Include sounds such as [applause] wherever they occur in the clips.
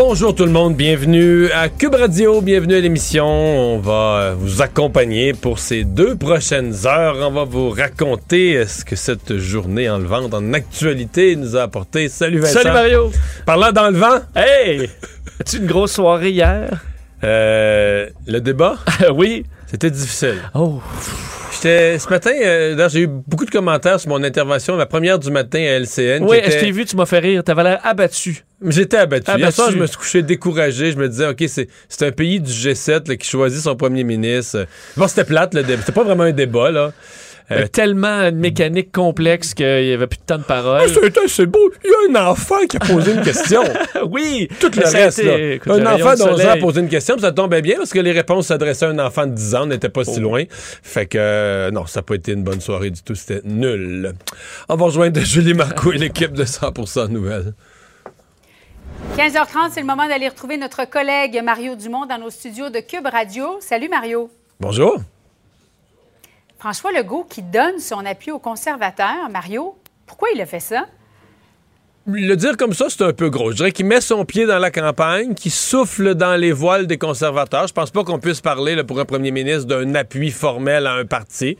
Bonjour tout le monde, bienvenue à Cube Radio, bienvenue à l'émission. On va euh, vous accompagner pour ces deux prochaines heures. On va vous raconter ce que cette journée enlevante en actualité nous a apporté. Salut Vincent. Salut Mario. Parlant d'enlevant, Hey! As-tu une grosse soirée hier? euh, le débat, [laughs] oui. c'était difficile. Oh. Ce matin, euh, j'ai eu beaucoup de commentaires sur mon intervention, la première du matin à LCN. Oui, je t'ai vu, tu m'as fait rire. T'avais l'air abattu. J'étais abattu. Hier Abattu. soir, je me suis couché découragé. Je me disais, OK, c'est c'est un pays du G7 là, qui choisit son premier ministre. Bon, c'était plate, le débat. C'était pas vraiment un débat, là. Euh, Mais tellement une mécanique complexe qu'il y avait plus de temps de parole. c'est c'est beau. Il y a un enfant qui a posé une question. [laughs] oui! Tout le reste, été, là. écoute, Un enfant de d'11 ans a posé une question, puis ça tombait bien parce que les réponses s'adressaient à un enfant de 10 ans, n'étaient pas si loin. Fait que, euh, non, ça n'a pas été une bonne soirée du tout. C'était nul. On va rejoindre [laughs] Julie Marco et l'équipe de 100% Nouvelles. 15h30, c'est le moment d'aller retrouver notre collègue Mario Dumont dans nos studios de Cube Radio. Salut Mario. Bonjour. François Legault qui donne son appui aux conservateurs. Mario, pourquoi il a fait ça? Le dire comme ça, c'est un peu gros. Je dirais qu'il met son pied dans la campagne, qu'il souffle dans les voiles des conservateurs. Je pense pas qu'on puisse parler là, pour un premier ministre d'un appui formel à un parti.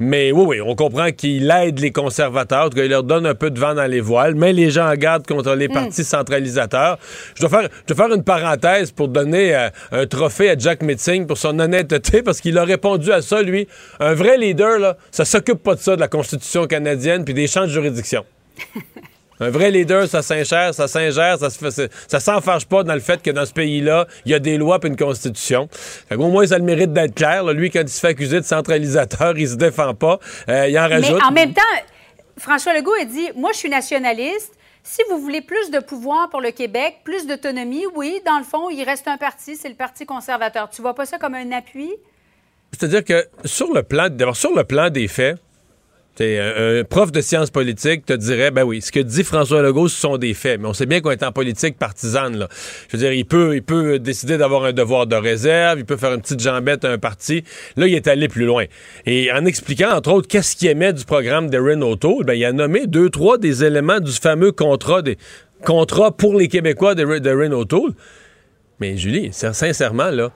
Mais oui, oui, on comprend qu'il aide les conservateurs, en tout cas, il leur donne un peu de vent dans les voiles, mais les gens en garde contre les partis centralisateurs. Je dois, faire, je dois faire une parenthèse pour donner euh, un trophée à Jack Metzing pour son honnêteté, parce qu'il a répondu à ça, lui. Un vrai leader, là, ça s'occupe pas de ça, de la Constitution canadienne, puis des champs de juridiction. [laughs] Un vrai leader, ça s'ingère, ça s'ingère, ça se ça s'enfarge pas dans le fait que dans ce pays-là, il y a des lois et une constitution. Fait au moins, ça a le mérite d'être clair. là. Lui, quand il se fait accuser de centralisateur, il se défend pas. Euh, il en rajoute. Mais en même temps, François Legault a dit Moi, je suis nationaliste. Si vous voulez plus de pouvoir pour le Québec, plus d'autonomie, oui, dans le fond, il reste un parti, c'est le Parti conservateur. Tu vois pas ça comme un appui? C'est-à-dire que sur le plan, d'abord, sur le plan des faits, un, prof de sciences politiques te dirait, ben oui, ce que dit François Legault, ce sont des faits. Mais on sait bien qu'on est en politique partisane. Là. Je veux dire, il peut, il peut décider d'avoir un devoir de réserve, il peut faire une petite jambette à un parti. Là, il est allé plus loin. Et en expliquant, entre autres, qu'est-ce qu'il aimait du programme d'Erin O'Toole, ben, il a nommé deux, trois des éléments du fameux contrat des contrat pour les Québécois d'Erin O'Toole. Mais Julie, sin- sincèrement, là,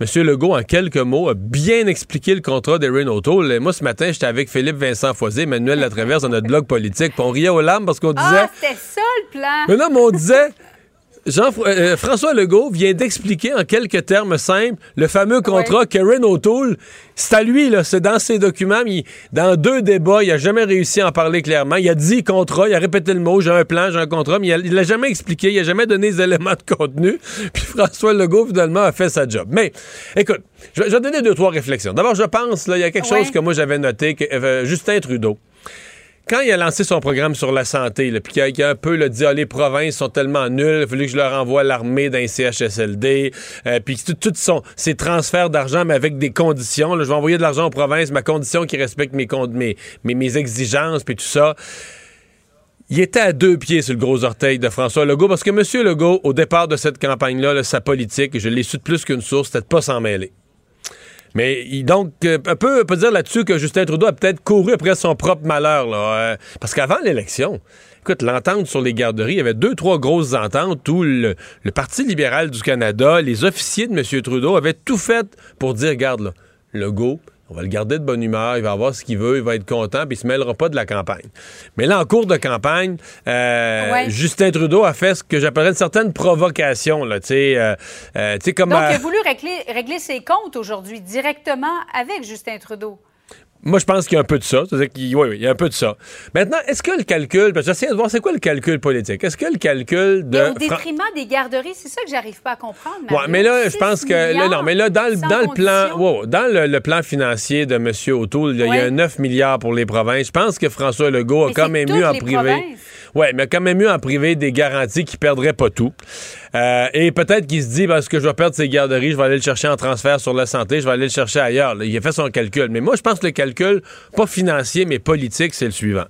M. Legault, en quelques mots, a bien expliqué le contrat d'Erin O'Toole. Et Moi, ce matin, j'étais avec Philippe Vincent Foisé, Emmanuel Latraverse, dans notre blog politique, puis on riait aux larmes parce qu'on disait... Ah, c'était ça le plan! Mais non, mais on disait... [laughs] Jean, euh, François Legault vient d'expliquer en quelques termes simples le fameux contrat qu'Erin O'Toole, c'est à lui, là, c'est dans ses documents, il- dans deux débats, il a jamais réussi à en parler clairement. Il a dit contrat, il a répété le mot, j'ai un plan, j'ai un contrat, mais il il l'a jamais expliqué, il a jamais donné les [laughs] éléments de contenu. Puis François Legault, finalement, a fait sa job. Mais, écoute, je, je vais donner deux, trois réflexions. D'abord, je pense, là, il y a quelque Ouais. chose que moi j'avais noté, que euh, Justin Trudeau, quand il a lancé son programme sur la santé, puis qu'il a, un peu dit ah, les provinces sont tellement nulles, il a fallu que je leur envoie l'armée d'un CHSLD, euh, puis tout- ces transferts d'argent, mais avec des conditions. je vais envoyer de l'argent aux provinces, ma condition qui respecte mes, mes, exigences, puis tout ça. Il était à deux pieds sur le gros orteil de François Legault, parce que M. Legault, au départ de cette campagne-là, là, sa politique, je l'ai su de plus qu'une source, c'était de pas s'en mêler. Mais donc, euh, on peut dire là-dessus que Justin Trudeau a peut-être couru après son propre malheur. Là, euh, parce qu'avant l'élection, écoute, l'entente sur les garderies, il y avait deux, trois grosses ententes où le, le Parti libéral du Canada, les officiers de M. Trudeau avaient tout fait pour dire, regarde, là, Legault, on va le garder de bonne humeur, il va avoir ce qu'il veut, il va être content, puis il se mêlera pas de la campagne. Mais là, en cours de campagne, euh, Ouais. Justin Trudeau a fait ce que j'appellerais une certaine provocation, là, tu sais, euh, euh, comme... Donc, il euh, a voulu régler, régler ses comptes aujourd'hui directement avec Justin Trudeau. Moi, je pense qu'il y a un peu de ça. C'est-à-dire qu'il oui, oui, il y a un peu de ça. Maintenant, est-ce que le calcul, parce que j'essaie de voir c'est quoi le calcul politique? Est-ce que le calcul de. Mais au Fran- détriment des garderies, c'est ça que j'arrive pas à comprendre. Ouais, Mario. mais là, je 6 pense que là, non, mais là, dans, dans le plan, wow, dans le, le plan financier de M. O'Toole, il y a Ouais. 9 milliards pour les provinces. Je pense que François Legault a quand même mieux en privé. provinces. Ouais, mais quand même mieux en privé des garanties qui perdraient pas tout. Euh, et peut-être qu'il se dit, parce que je vais perdre ces garderies, je vais aller le chercher en transfert sur la santé, je vais aller le chercher ailleurs. Il a fait son calcul. Mais moi, je pense que le calcul, pas financier, mais politique, c'est le suivant.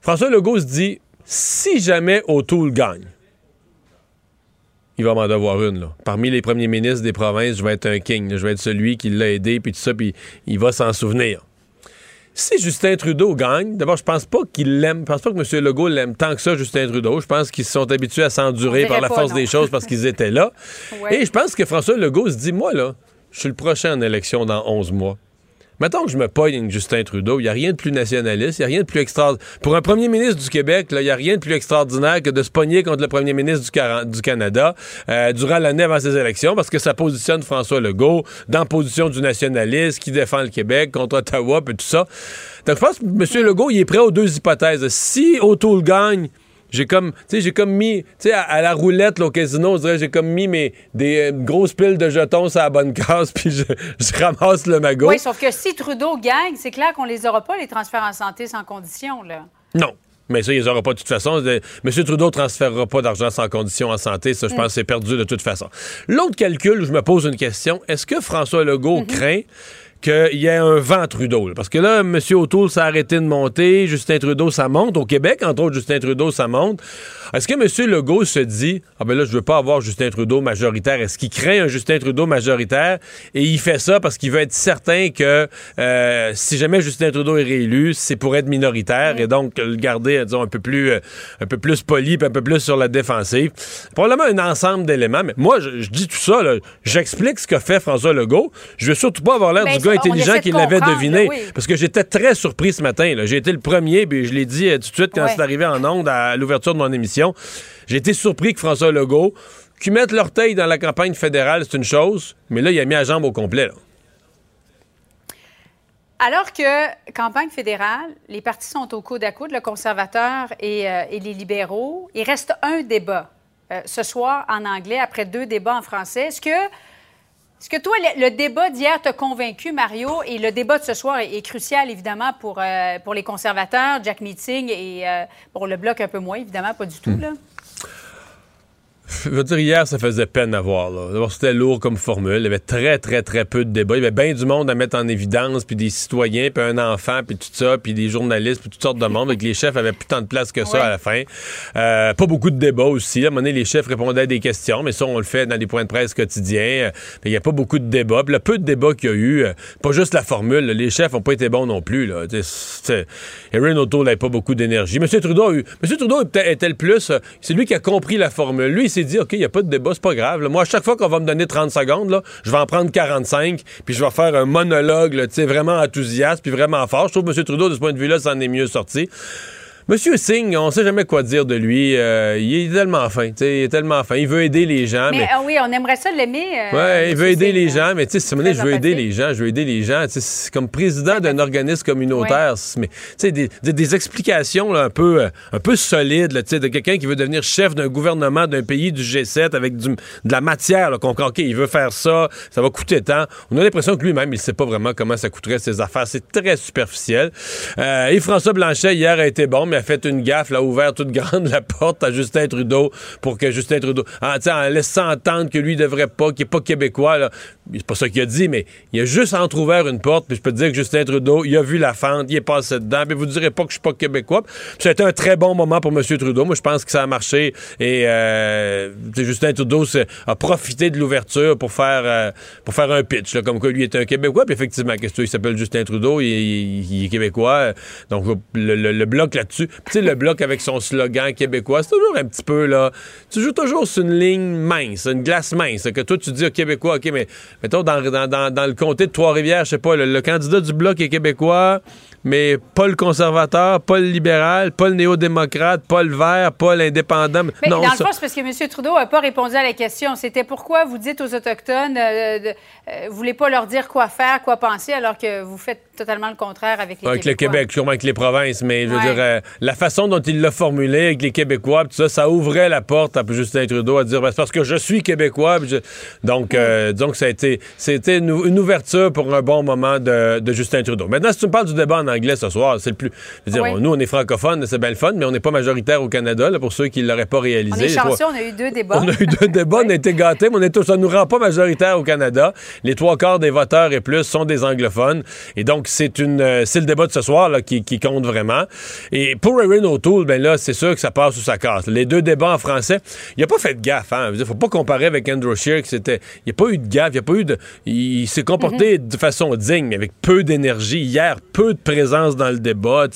François Legault se dit, si jamais O'Toole gagne, il va m'en devoir une. Là. Parmi les premiers ministres des provinces, je vais être un king. Je vais être celui qui l'a aidé, puis tout ça, puis il va s'en souvenir. Si Justin Trudeau gagne, d'abord, je pense pas qu'il l'aime. Je pense pas que M. Legault l'aime tant que ça, Justin Trudeau. Je pense qu'ils se sont habitués à s'endurer par la pas, force non. des choses parce qu'ils étaient là. [laughs] Ouais. Et je pense que François Legault se dit, moi, là, je suis le prochain en élection dans 11 mois. Mettons que je me pogne Justin Trudeau, il n'y a rien de plus nationaliste, il n'y a rien de plus extraordinaire. Pour un premier ministre du Québec, il n'y a rien de plus extraordinaire que de se pogner contre le premier ministre du, Canada euh, durant l'année avant ces élections, parce que ça positionne François Legault dans position du nationaliste qui défend le Québec contre Ottawa, puis tout ça. Donc je pense que M. Legault, il est prêt aux deux hypothèses. Si O'Toole gagne, j'ai comme, tu sais, j'ai comme mis, tu sais, à, à la roulette, là, au casino, on dirait, j'ai comme mis mes, des euh, grosses piles de jetons sur la bonne case, [laughs] puis je, je ramasse le magot. Oui, sauf que si Trudeau gagne, c'est clair qu'on les aura pas, les transferts en santé sans condition. Là. Non. Mais ça, ils les auront pas de toute façon. M. Trudeau ne transférera pas d'argent sans condition en santé. Ça, je pense que c'est perdu de toute façon. L'autre calcul où je me pose une question, est-ce que François Legault craint qu'il y ait un vent Trudeau? là? Parce que là, M. O'Toole s'est arrêté de monter, Justin Trudeau, ça monte. Au Québec, entre autres, Justin Trudeau, ça monte. Est-ce que M. Legault se dit, ah ben là, je veux pas avoir Justin Trudeau majoritaire? Est-ce qu'il craint un Justin Trudeau majoritaire? Et il fait ça parce qu'il veut être certain que euh, si jamais Justin Trudeau est réélu, c'est pour être minoritaire et donc le garder, disons, un peu plus, euh, un peu plus poli, un peu plus sur la défensive. Probablement un ensemble d'éléments. Mais moi, je, je dis tout ça, j'explique ce que fait François Legault. Je veux surtout pas avoir l'air Ben, du gars intelligent qui l'avait deviné. oui. Parce que j'étais très surpris ce matin. J'ai été le premier, puis je l'ai dit euh, tout de suite quand Ouais. c'est arrivé en ondes à l'ouverture de mon émission. J'ai été surpris que François Legault, qui mette l'orteil dans la campagne fédérale, c'est une chose, mais là, il a mis la jambe au complet. là. Alors que, campagne fédérale, les partis sont au coude à coude, le conservateur et, euh, et les libéraux. Il reste un débat euh, ce soir en anglais après deux débats en français. Est-ce que, est-ce que toi, le, débat d'hier t'a convaincu, Mario, et le débat de ce soir est, est crucial, évidemment, pour, euh, pour les conservateurs, Jack Meeting, et euh, pour le Bloc un peu moins, évidemment, pas du tout, là? Je veux dire, hier, ça faisait peine à voir. là. D'abord, c'était lourd comme formule. Il y avait très, très, très peu de débats. Il y avait bien du monde à mettre en évidence, puis des citoyens, puis un enfant, puis tout ça, puis des journalistes, puis toutes sortes de monde. Donc, les chefs avaient plus tant de place que ça Ouais. à la fin. Euh, pas beaucoup de débats aussi. À un moment donné, les chefs répondaient à des questions, mais ça, on le fait dans les points de presse quotidiens. Euh, mais il n'y a pas beaucoup de débats. Puis le peu de débats qu'il y a eu, euh, pas juste la formule, les chefs n'ont pas été bons non plus. Là. Tu sais, c'est- Erin O'Toole n'avait pas beaucoup d'énergie. M. Trudeau a eu. M. Trudeau était, était le plus. euh, c'est lui qui a compris la formule. Lui, s'est dit, OK, il n'y a pas de débat, c'est pas grave. Moi, à chaque fois qu'on va me donner 30 secondes, là, je vais en prendre 45, puis je vais faire un monologue, tu sais, vraiment enthousiaste, puis vraiment fort. Je trouve que M. Trudeau, de ce point de vue-là, s'en est mieux sorti. Monsieur Singh, on sait jamais quoi dire de lui. Euh, il est tellement fin, tu sais, il est tellement fin. Il veut aider les gens, Mais mais... ah oui, on aimerait ça l'aimer. euh, Ouais, il veut aider Singh, les hein. gens, mais tu sais, je veux aider les gens, je veux aider les gens. Comme président d'un [laughs] organisme communautaire, mais tu sais, des, des- des explications là, un peu, euh, un peu solides, là, tu sais, de quelqu'un qui veut devenir chef d'un gouvernement d'un pays du G7 avec du- de la matière, qu'on ok, il veut faire ça, ça va coûter tant. On a l'impression que lui-même, il sait pas vraiment comment ça coûterait ses affaires. C'est très superficiel. Euh, et François Blanchet hier a été bon, mais a fait une gaffe, là, a ouvert toute [laughs] grande la porte à Justin Trudeau pour que Justin Trudeau, en, en laissant entendre que lui devrait pas, qu'il est pas québécois. C'est pas ça qu'il a dit, mais il a juste entrouvert une porte, puis je peux te dire que Justin Trudeau, il a vu la fente, il est passé dedans, puis vous direz pas que je suis pas québécois. Été un très bon moment pour M. Trudeau. Moi, je pense que ça a marché et euh, Justin Trudeau a profité de l'ouverture pour faire euh, pour faire un pitch, comme quoi lui est un Québécois. Puis effectivement, qu'est-ce que il s'appelle Justin Trudeau, il, est québécois. Donc le, bloc là-dessus, le bloc avec son slogan québécois, c'est toujours un petit peu là. Tu joues toujours sur une ligne mince, une glace mince. Que toi tu dis au Québécois, ok, mais mettons dans, dans, dans, le comté de Trois-Rivières, je sais pas, le candidat du bloc est québécois, mais pas le conservateur, pas le libéral, pas le néo-démocrate, pas le vert, pas l'indépendant. Mais non, dans le ça- fond, c'est parce que M. Trudeau n'a pas répondu à la question. C'était pourquoi vous dites aux Autochtones, euh, de- euh, vous voulez pas leur dire quoi faire, quoi penser, alors que vous faites totalement le contraire avec les Avec le Québécois. Québec, sûrement avec les provinces, mais je veux Ouais. dire, euh, la façon dont il l'a formulé avec les Québécois, tout ça, ça ouvrait la porte à Justin Trudeau à dire ben, c'est parce que je suis Québécois. je- Donc, euh, donc ça a été, c'était une, une ouverture pour un bon moment de, de Justin Trudeau. Maintenant, si tu me parles du débat en anglais ce soir, c'est le plus. je veux dire, Oui. on- nous, on est francophones, c'est bien le fun, mais on n'est pas majoritaire au Canada, là, pour ceux qui ne l'auraient pas réalisé. On est trois- chanceux, on a eu deux débats. [laughs] on a eu deux débats, on a été gâtés, mais on est tous, ça nous rend pas majoritaire au Canada. Les trois quarts des voteurs et plus sont des anglophones. Et donc, c'est une, euh, c'est le débat de ce soir là, qui, qui compte vraiment. Et pour Erin O'Toole, ben là, c'est sûr que ça passe ou ça casse. Les deux débats en français, il a pas fait de gaffe. Hein. Dire, faut pas comparer avec Andrew Scheer, que c'était, il n'y a pas eu de gaffe, il a pas eu de, il, s'est comporté de façon digne, mais avec peu d'énergie. Hier, peu de présence dans le débat.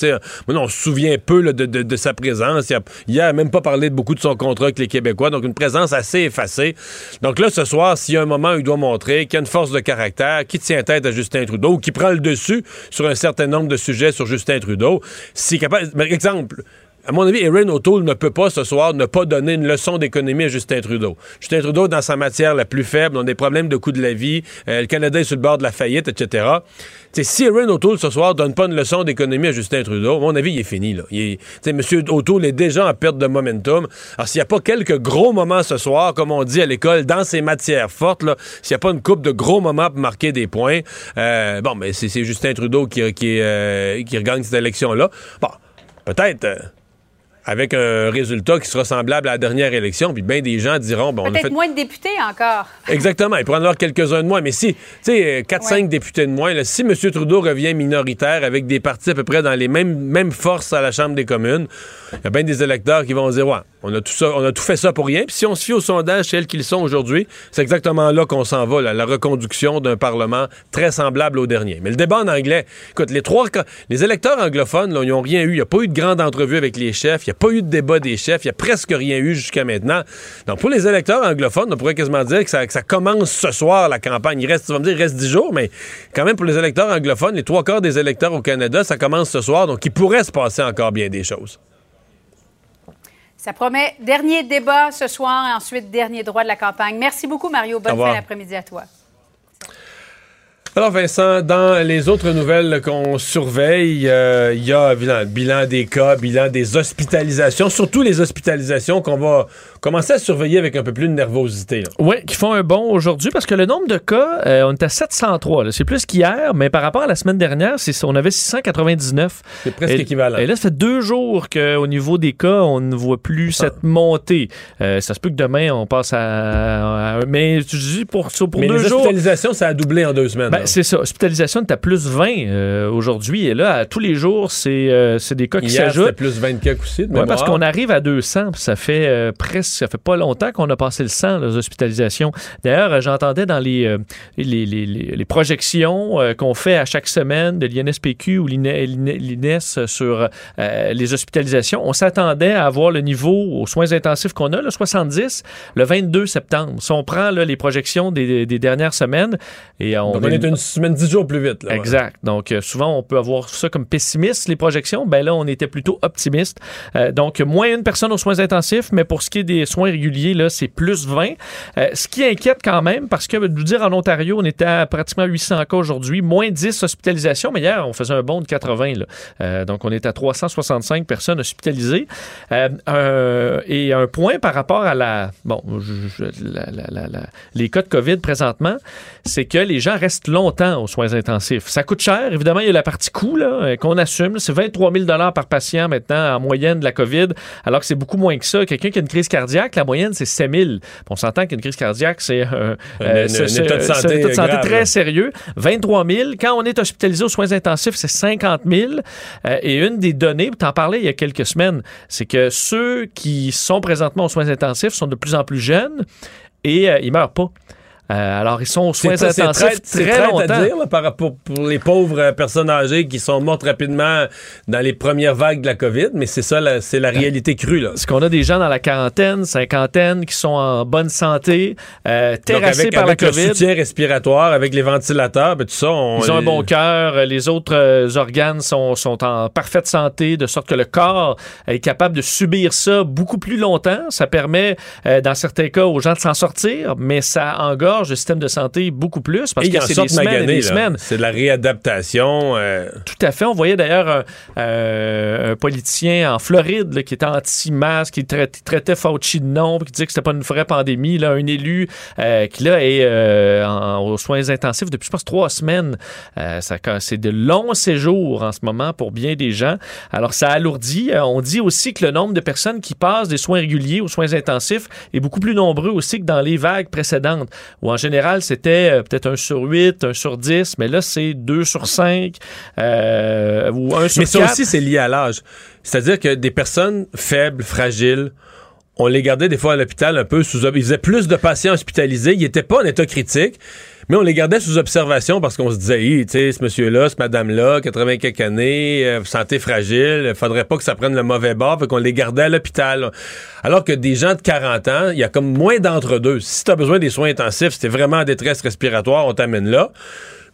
On se souvient peu de, sa présence. Il a, il a même pas parlé de beaucoup de son contrat avec les Québécois, donc une présence assez effacée. Donc là, ce soir, s'il y a un moment où il doit montrer qu'il y a une force de caractère, qui tient tête à Justin Trudeau, qui prend le dessus sur un certain nombre de sujets sur Justin Trudeau, est capable... Par exemple... À mon avis, Erin O'Toole ne peut pas ce soir ne pas donner une leçon d'économie à Justin Trudeau. Justin Trudeau, dans sa matière la plus faible, on a des problèmes de coût de la vie, euh, le Canada est sur le bord de la faillite, etc. T'sais, si Erin O'Toole ce soir donne pas une leçon d'économie à Justin Trudeau, à mon avis, il est fini. Là. Il. O'Toole est déjà en perte de momentum. Alors, s'il n'y a pas quelques gros moments ce soir, comme on dit à l'école, dans ses matières fortes, s'il n'y a pas une coupe de gros moments pour marquer des points, euh, bon, mais c'est c'est Justin Trudeau qui, qui, euh, qui regagne cette élection-là. Bon, peut-être... euh, avec un résultat qui sera semblable à la dernière élection, puis bien des gens diront, bon, Peut-être fait... moins de députés encore. [laughs] Exactement. Il pourrait en avoir quelques-uns de moins. Mais si, tu sais, 4-5 Ouais. députés de moins, là, si M. Trudeau revient minoritaire avec des partis à peu près dans les mêmes, mêmes forces à la Chambre des communes, il y a bien des électeurs qui vont dire, ouais, on a tout ça, on a tout fait ça pour rien. Puis si on se fie aux sondages tels qu'ils sont aujourd'hui, c'est exactement là qu'on s'en va, là, la reconduction d'un Parlement très semblable au dernier. Mais le débat en anglais, écoute, les trois, les électeurs anglophones, là, ils n'ont rien eu. Il n'y a pas eu de grande entrevue avec les chefs. N'y a pas eu de débat des chefs. Il n'y a presque rien eu jusqu'à maintenant. Donc, pour les électeurs anglophones, on pourrait quasiment dire que ça, que ça commence ce soir, la campagne. Il reste, tu vas me dire, il reste 10 jours, mais quand même, pour les électeurs anglophones, les trois quarts des électeurs au Canada, ça commence ce soir. Donc, il pourrait se passer encore bien des choses. Ça promet dernier débat ce soir et ensuite dernier droit de la campagne. Merci beaucoup, Mario. Bonne fin d'après-midi à toi. Alors Vincent, dans les autres nouvelles qu'on surveille, euh, il y a évidemment, le bilan des cas, bilan des hospitalisations, surtout les hospitalisations qu'on va commencer à surveiller avec un peu plus de nervosité. là. Oui, qui font un bon aujourd'hui parce que le nombre de cas, euh, on est à 703. là. C'est plus qu'hier, mais par rapport à la semaine dernière, on avait 699. C'est presque Et- équivalent. Et là, ça fait deux jours qu'au niveau des cas, on ne voit plus cette montée. Euh, ça se peut que demain, on passe à. à- mais tu dis pour, ça, pour Mais deux les jours. hospitalisations, ça a doublé en deux semaines. Ben, là. c'est ça. Hospitalisation est à plus 20 euh, aujourd'hui. Et là, à tous les jours, c'est, euh, c'est des cas qui s'ajoutent. plus 20 cas aussi, de Ouais, parce qu'on arrive à 200, puis ça fait euh, presque, ça fait pas longtemps qu'on a passé le 100, les hospitalisations. D'ailleurs, euh, j'entendais dans les, euh, les, les- les- les projections qu'on fait à chaque semaine de l'INSPQ ou l'INE- l'INE- l'INES sur les hospitalisations, on s'attendait à avoir le niveau aux soins intensifs qu'on a, le 70, le 22 septembre. Si on prend là, les projections des, des dernières semaines, et on, Donc, on est une semaine, 10 jours plus vite. Exact. Donc, euh, souvent, on peut avoir ça comme pessimiste, les projections. Ben là, on était plutôt optimiste. Euh, donc, moins une personne aux soins intensifs, mais pour ce qui est des soins réguliers, là, c'est plus 20. Euh, ce qui inquiète quand même, parce que, de vous dire, en Ontario, on était à pratiquement 800 cas aujourd'hui, moins 10 hospitalisations, mais hier, on faisait un bond de 80. Là. Donc, on est à 365 personnes hospitalisées. Et un point par rapport à la, bon, la- la- les cas de COVID présentement, c'est que les gens restent longtemps aux soins intensifs. Ça coûte cher. Évidemment, il y a la partie coût euh, qu'on assume. C'est 23 000 par patient maintenant en moyenne de la COVID, alors que c'est beaucoup moins que ça. Quelqu'un qui a une crise cardiaque, la moyenne, c'est 7 000. On s'entend qu'une crise cardiaque, c'est euh, Un- euh, état de santé état de santé grave, très là. sérieux. 23 000. Quand on est hospitalisé aux soins intensifs, c'est 50 000. Euh, et une des données, tu en parlais il y a quelques semaines, c'est que ceux qui sont présentement aux soins intensifs sont de plus en plus jeunes et euh, ils meurent pas. Euh, alors, ils sont aux soins intensifs très traite longtemps. à dire là, par rapport pour les pauvres euh, personnes âgées qui sont mortes rapidement dans les premières vagues de la COVID, mais c'est ça, c'est la réalité crue. Là. Parce qu'on a des gens dans la quarantaine, cinquantaine, qui sont en bonne santé, euh, Donc, terrassés avec, par avec la le COVID. soutien respiratoire, avec les ventilateurs, ben, tout ça, on, Ils ont un bon cœur, euh, les autres euh, organes sont, sont en parfaite santé, de sorte que le corps est capable de subir ça beaucoup plus longtemps. Ça permet, euh, dans certains cas, aux gens de s'en sortir, mais ça engorge charge le système de santé beaucoup plus parce Et que c'est des semaines et maganés, des là. semaines. C'est de la réadaptation. euh, Tout à fait. On voyait d'ailleurs un, euh, un politicien en Floride là, qui était anti-masque, qui traitait, traitait Fauci de puis qui disait que c'était pas une vraie pandémie. Là, un élu euh, qui là est euh, en- aux soins intensifs depuis, je pense, trois semaines. Euh, ça, c'est de longs séjours en ce moment pour bien des gens. Alors, ça alourdit. Euh, on dit aussi que le nombre de personnes qui passent des soins réguliers aux soins intensifs est beaucoup plus nombreux aussi que dans les vagues précédentes, où en général, c'était euh, peut-être un sur 8, un sur 10, mais là, c'est 2 sur 5 euh, ou 1 sur Mais ça 4. aussi, c'est lié à l'âge. C'est-à-dire que des personnes faibles, fragiles, on les gardait des fois à l'hôpital un peu sous... Ils faisaient plus de patients hospitalisés. Ils n'étaient pas en état critique, mais on les gardait sous observation parce qu'on se disait, Hi, tu sais, ce monsieur-là, ce madame-là, 80 quelques années, euh, santé fragile, faudrait pas que ça prenne le mauvais bord, fait qu'on les gardait à l'hôpital. Alors que des gens de 40 ans, il y a comme moins d'entre-deux. Si tu as besoin des soins intensifs, si t'es vraiment en détresse respiratoire, on t'amène là.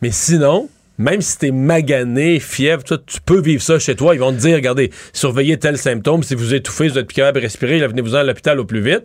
Mais sinon, même si t'es magané, fièvre, tu peux vivre ça chez toi. Ils vont te dire, regardez, surveillez tel symptôme. Si vous étouffez, vous êtes plus capable de respirer, venez-vous-en à l'hôpital au plus vite.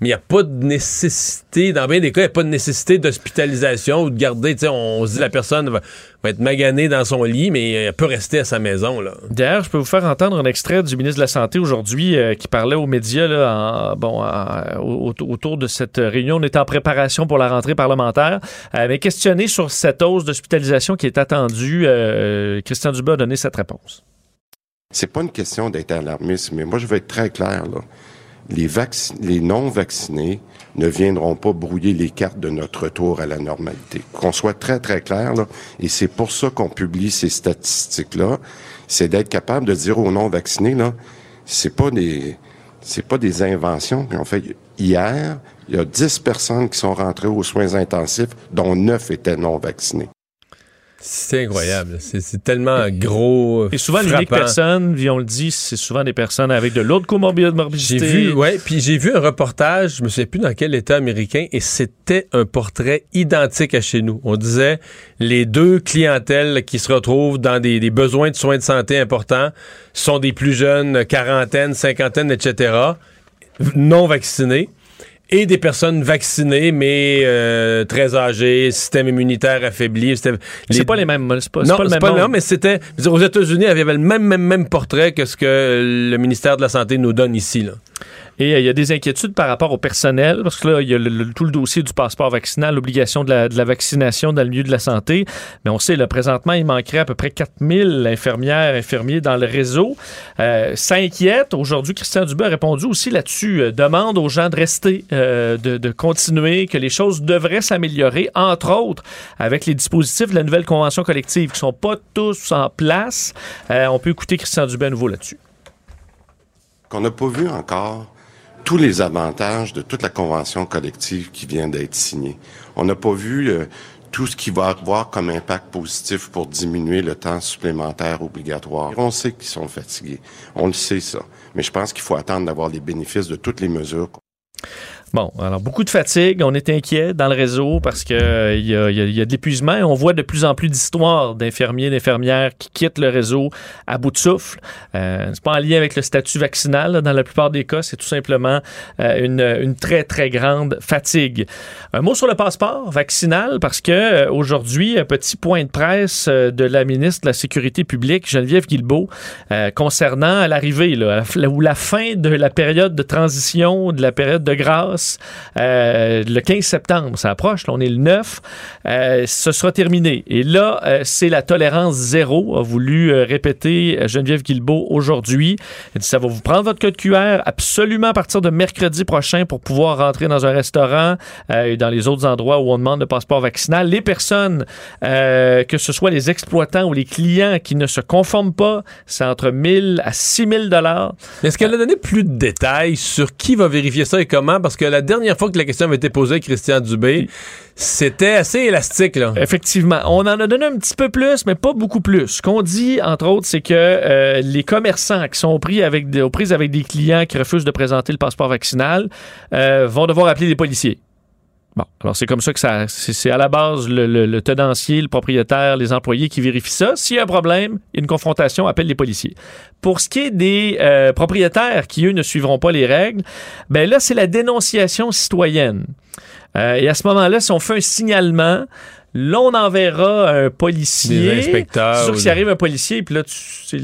Mais il n'y a pas de nécessité, dans bien des cas, il n'y a pas de nécessité d'hospitalisation ou de garder, tu sais, on, on se dit la personne va, va être maganée dans son lit, mais elle peut rester à sa maison, là. D'ailleurs, je peux vous faire entendre un extrait du ministre de la Santé aujourd'hui euh, qui parlait aux médias là, en- bon, en- au- autour de cette réunion. On est en préparation pour la rentrée parlementaire. Euh, mais questionné sur cette hausse d'hospitalisation qui est attendue, euh, Christian Dubas a donné cette réponse. C'est pas une question d'être alarmiste, mais moi, je vais être très clair, là. Les, vacci- les non-vaccinés ne viendront pas brouiller les cartes de notre retour à la normalité. Qu'on soit très, très clair, là. Et c'est pour ça qu'on publie ces statistiques-là. C'est d'être capable de dire aux non-vaccinés, là, c'est pas des, c'est pas des inventions qu'on fait. Hier, il y a 10 personnes qui sont rentrées aux soins intensifs, dont 9 étaient non-vaccinés. C'est incroyable. C'est tellement gros. Et souvent, frappant. personne, puis on le dit, c'est souvent des personnes avec de l'autre comorbidité. J'ai vu, ouais, puis j'ai vu un reportage, je me souviens plus dans quel État américain, et c'était un portrait identique à chez nous. On disait les deux clientèles qui se retrouvent dans des, des besoins de soins de santé importants sont des plus jeunes, quarantaine, cinquantaine, etc., non vaccinés. Et des personnes vaccinées, mais euh, très âgées, système immunitaire affaibli. C'est les- pas les mêmes. C'est pas, non, pas le même pas monde. non, mais c'était. Aux États-Unis, il y avait le même, même, même portrait que ce que le ministère de la Santé nous donne ici. Là. Et euh, il y a des inquiétudes par rapport au personnel, parce que là, il y a tout le dossier du passeport vaccinal, l'obligation de la, vaccination dans le milieu de la santé. Mais on sait, là, présentement, il manquerait à peu près 4000 infirmières, infirmiers dans le réseau. Euh, inquiète. Aujourd'hui, Christian Dubé a répondu aussi là-dessus. Euh, demande aux gens de rester, euh, de, continuer, que les choses devraient s'améliorer, entre autres avec les dispositifs de la nouvelle convention collective qui sont pas tous en place. On peut écouter Christian Dubé à nouveau là-dessus. Qu'on n'a pas vu encore tous les avantages de toute la convention collective qui vient d'être signée. On n'a pas vu euh, tout ce qui va avoir comme impact positif pour diminuer le temps supplémentaire obligatoire. On sait qu'ils sont fatigués. On le sait, ça. Mais je pense qu'il faut attendre d'avoir les bénéfices de toutes les mesures Bon, alors beaucoup de fatigue. On est inquiet dans le réseau parce que euh, y, a, de l'épuisement. On voit de plus en plus d'histoires d'infirmiers, d'infirmières qui quittent le réseau à bout de souffle. Euh, c'est pas en lien avec le statut vaccinal. Dans la plupart des cas, c'est tout simplement euh, une, très très grande fatigue. Un mot sur le passeport vaccinal parce que euh, aujourd'hui, un petit point de presse de la ministre de la Sécurité publique, Geneviève Guilbeault, concernant l'arrivée ou la fin de la période de transition, de la période de grâce, euh, le 15 septembre, ça approche, là, on est le 9, euh, ce sera terminé. Et là, euh, c'est la tolérance zéro, a voulu répéter Geneviève Guilbeault aujourd'hui. Elle dit, ça va vous prendre votre code QR absolument à partir de mercredi prochain pour pouvoir rentrer dans un restaurant et dans les autres endroits où on demande le passeport vaccinal. Les personnes, que ce soit les exploitants ou les clients qui ne se conforment pas, c'est entre 1000 à 6000 dollars. Est-ce qu'elle a donné plus de détails sur qui va vérifier ça et comment? Parce que la dernière fois que la question avait été posée à Christian Dubé, c'était assez élastique. Effectivement. On en a donné un petit peu plus, mais pas beaucoup plus. Ce qu'on dit, entre autres, c'est que euh, les commerçants qui sont pris avec des, aux prises avec des clients qui refusent de présenter le passeport vaccinal euh, vont devoir appeler des policiers. Bon, alors c'est comme ça que ça. C'est à la base le, le- le tenancier, le propriétaire, les employés qui vérifient ça. S'il y a un problème, une confrontation, appelle les policiers. Pour ce qui est des euh, propriétaires qui, eux, ne suivront pas les règles, ben là, c'est la dénonciation citoyenne. Euh, et à ce moment-là, si on fait un signalement, là, on enverra un policier. Des inspecteurs C'est sûr que s'il arrive un policier, puis là, tu,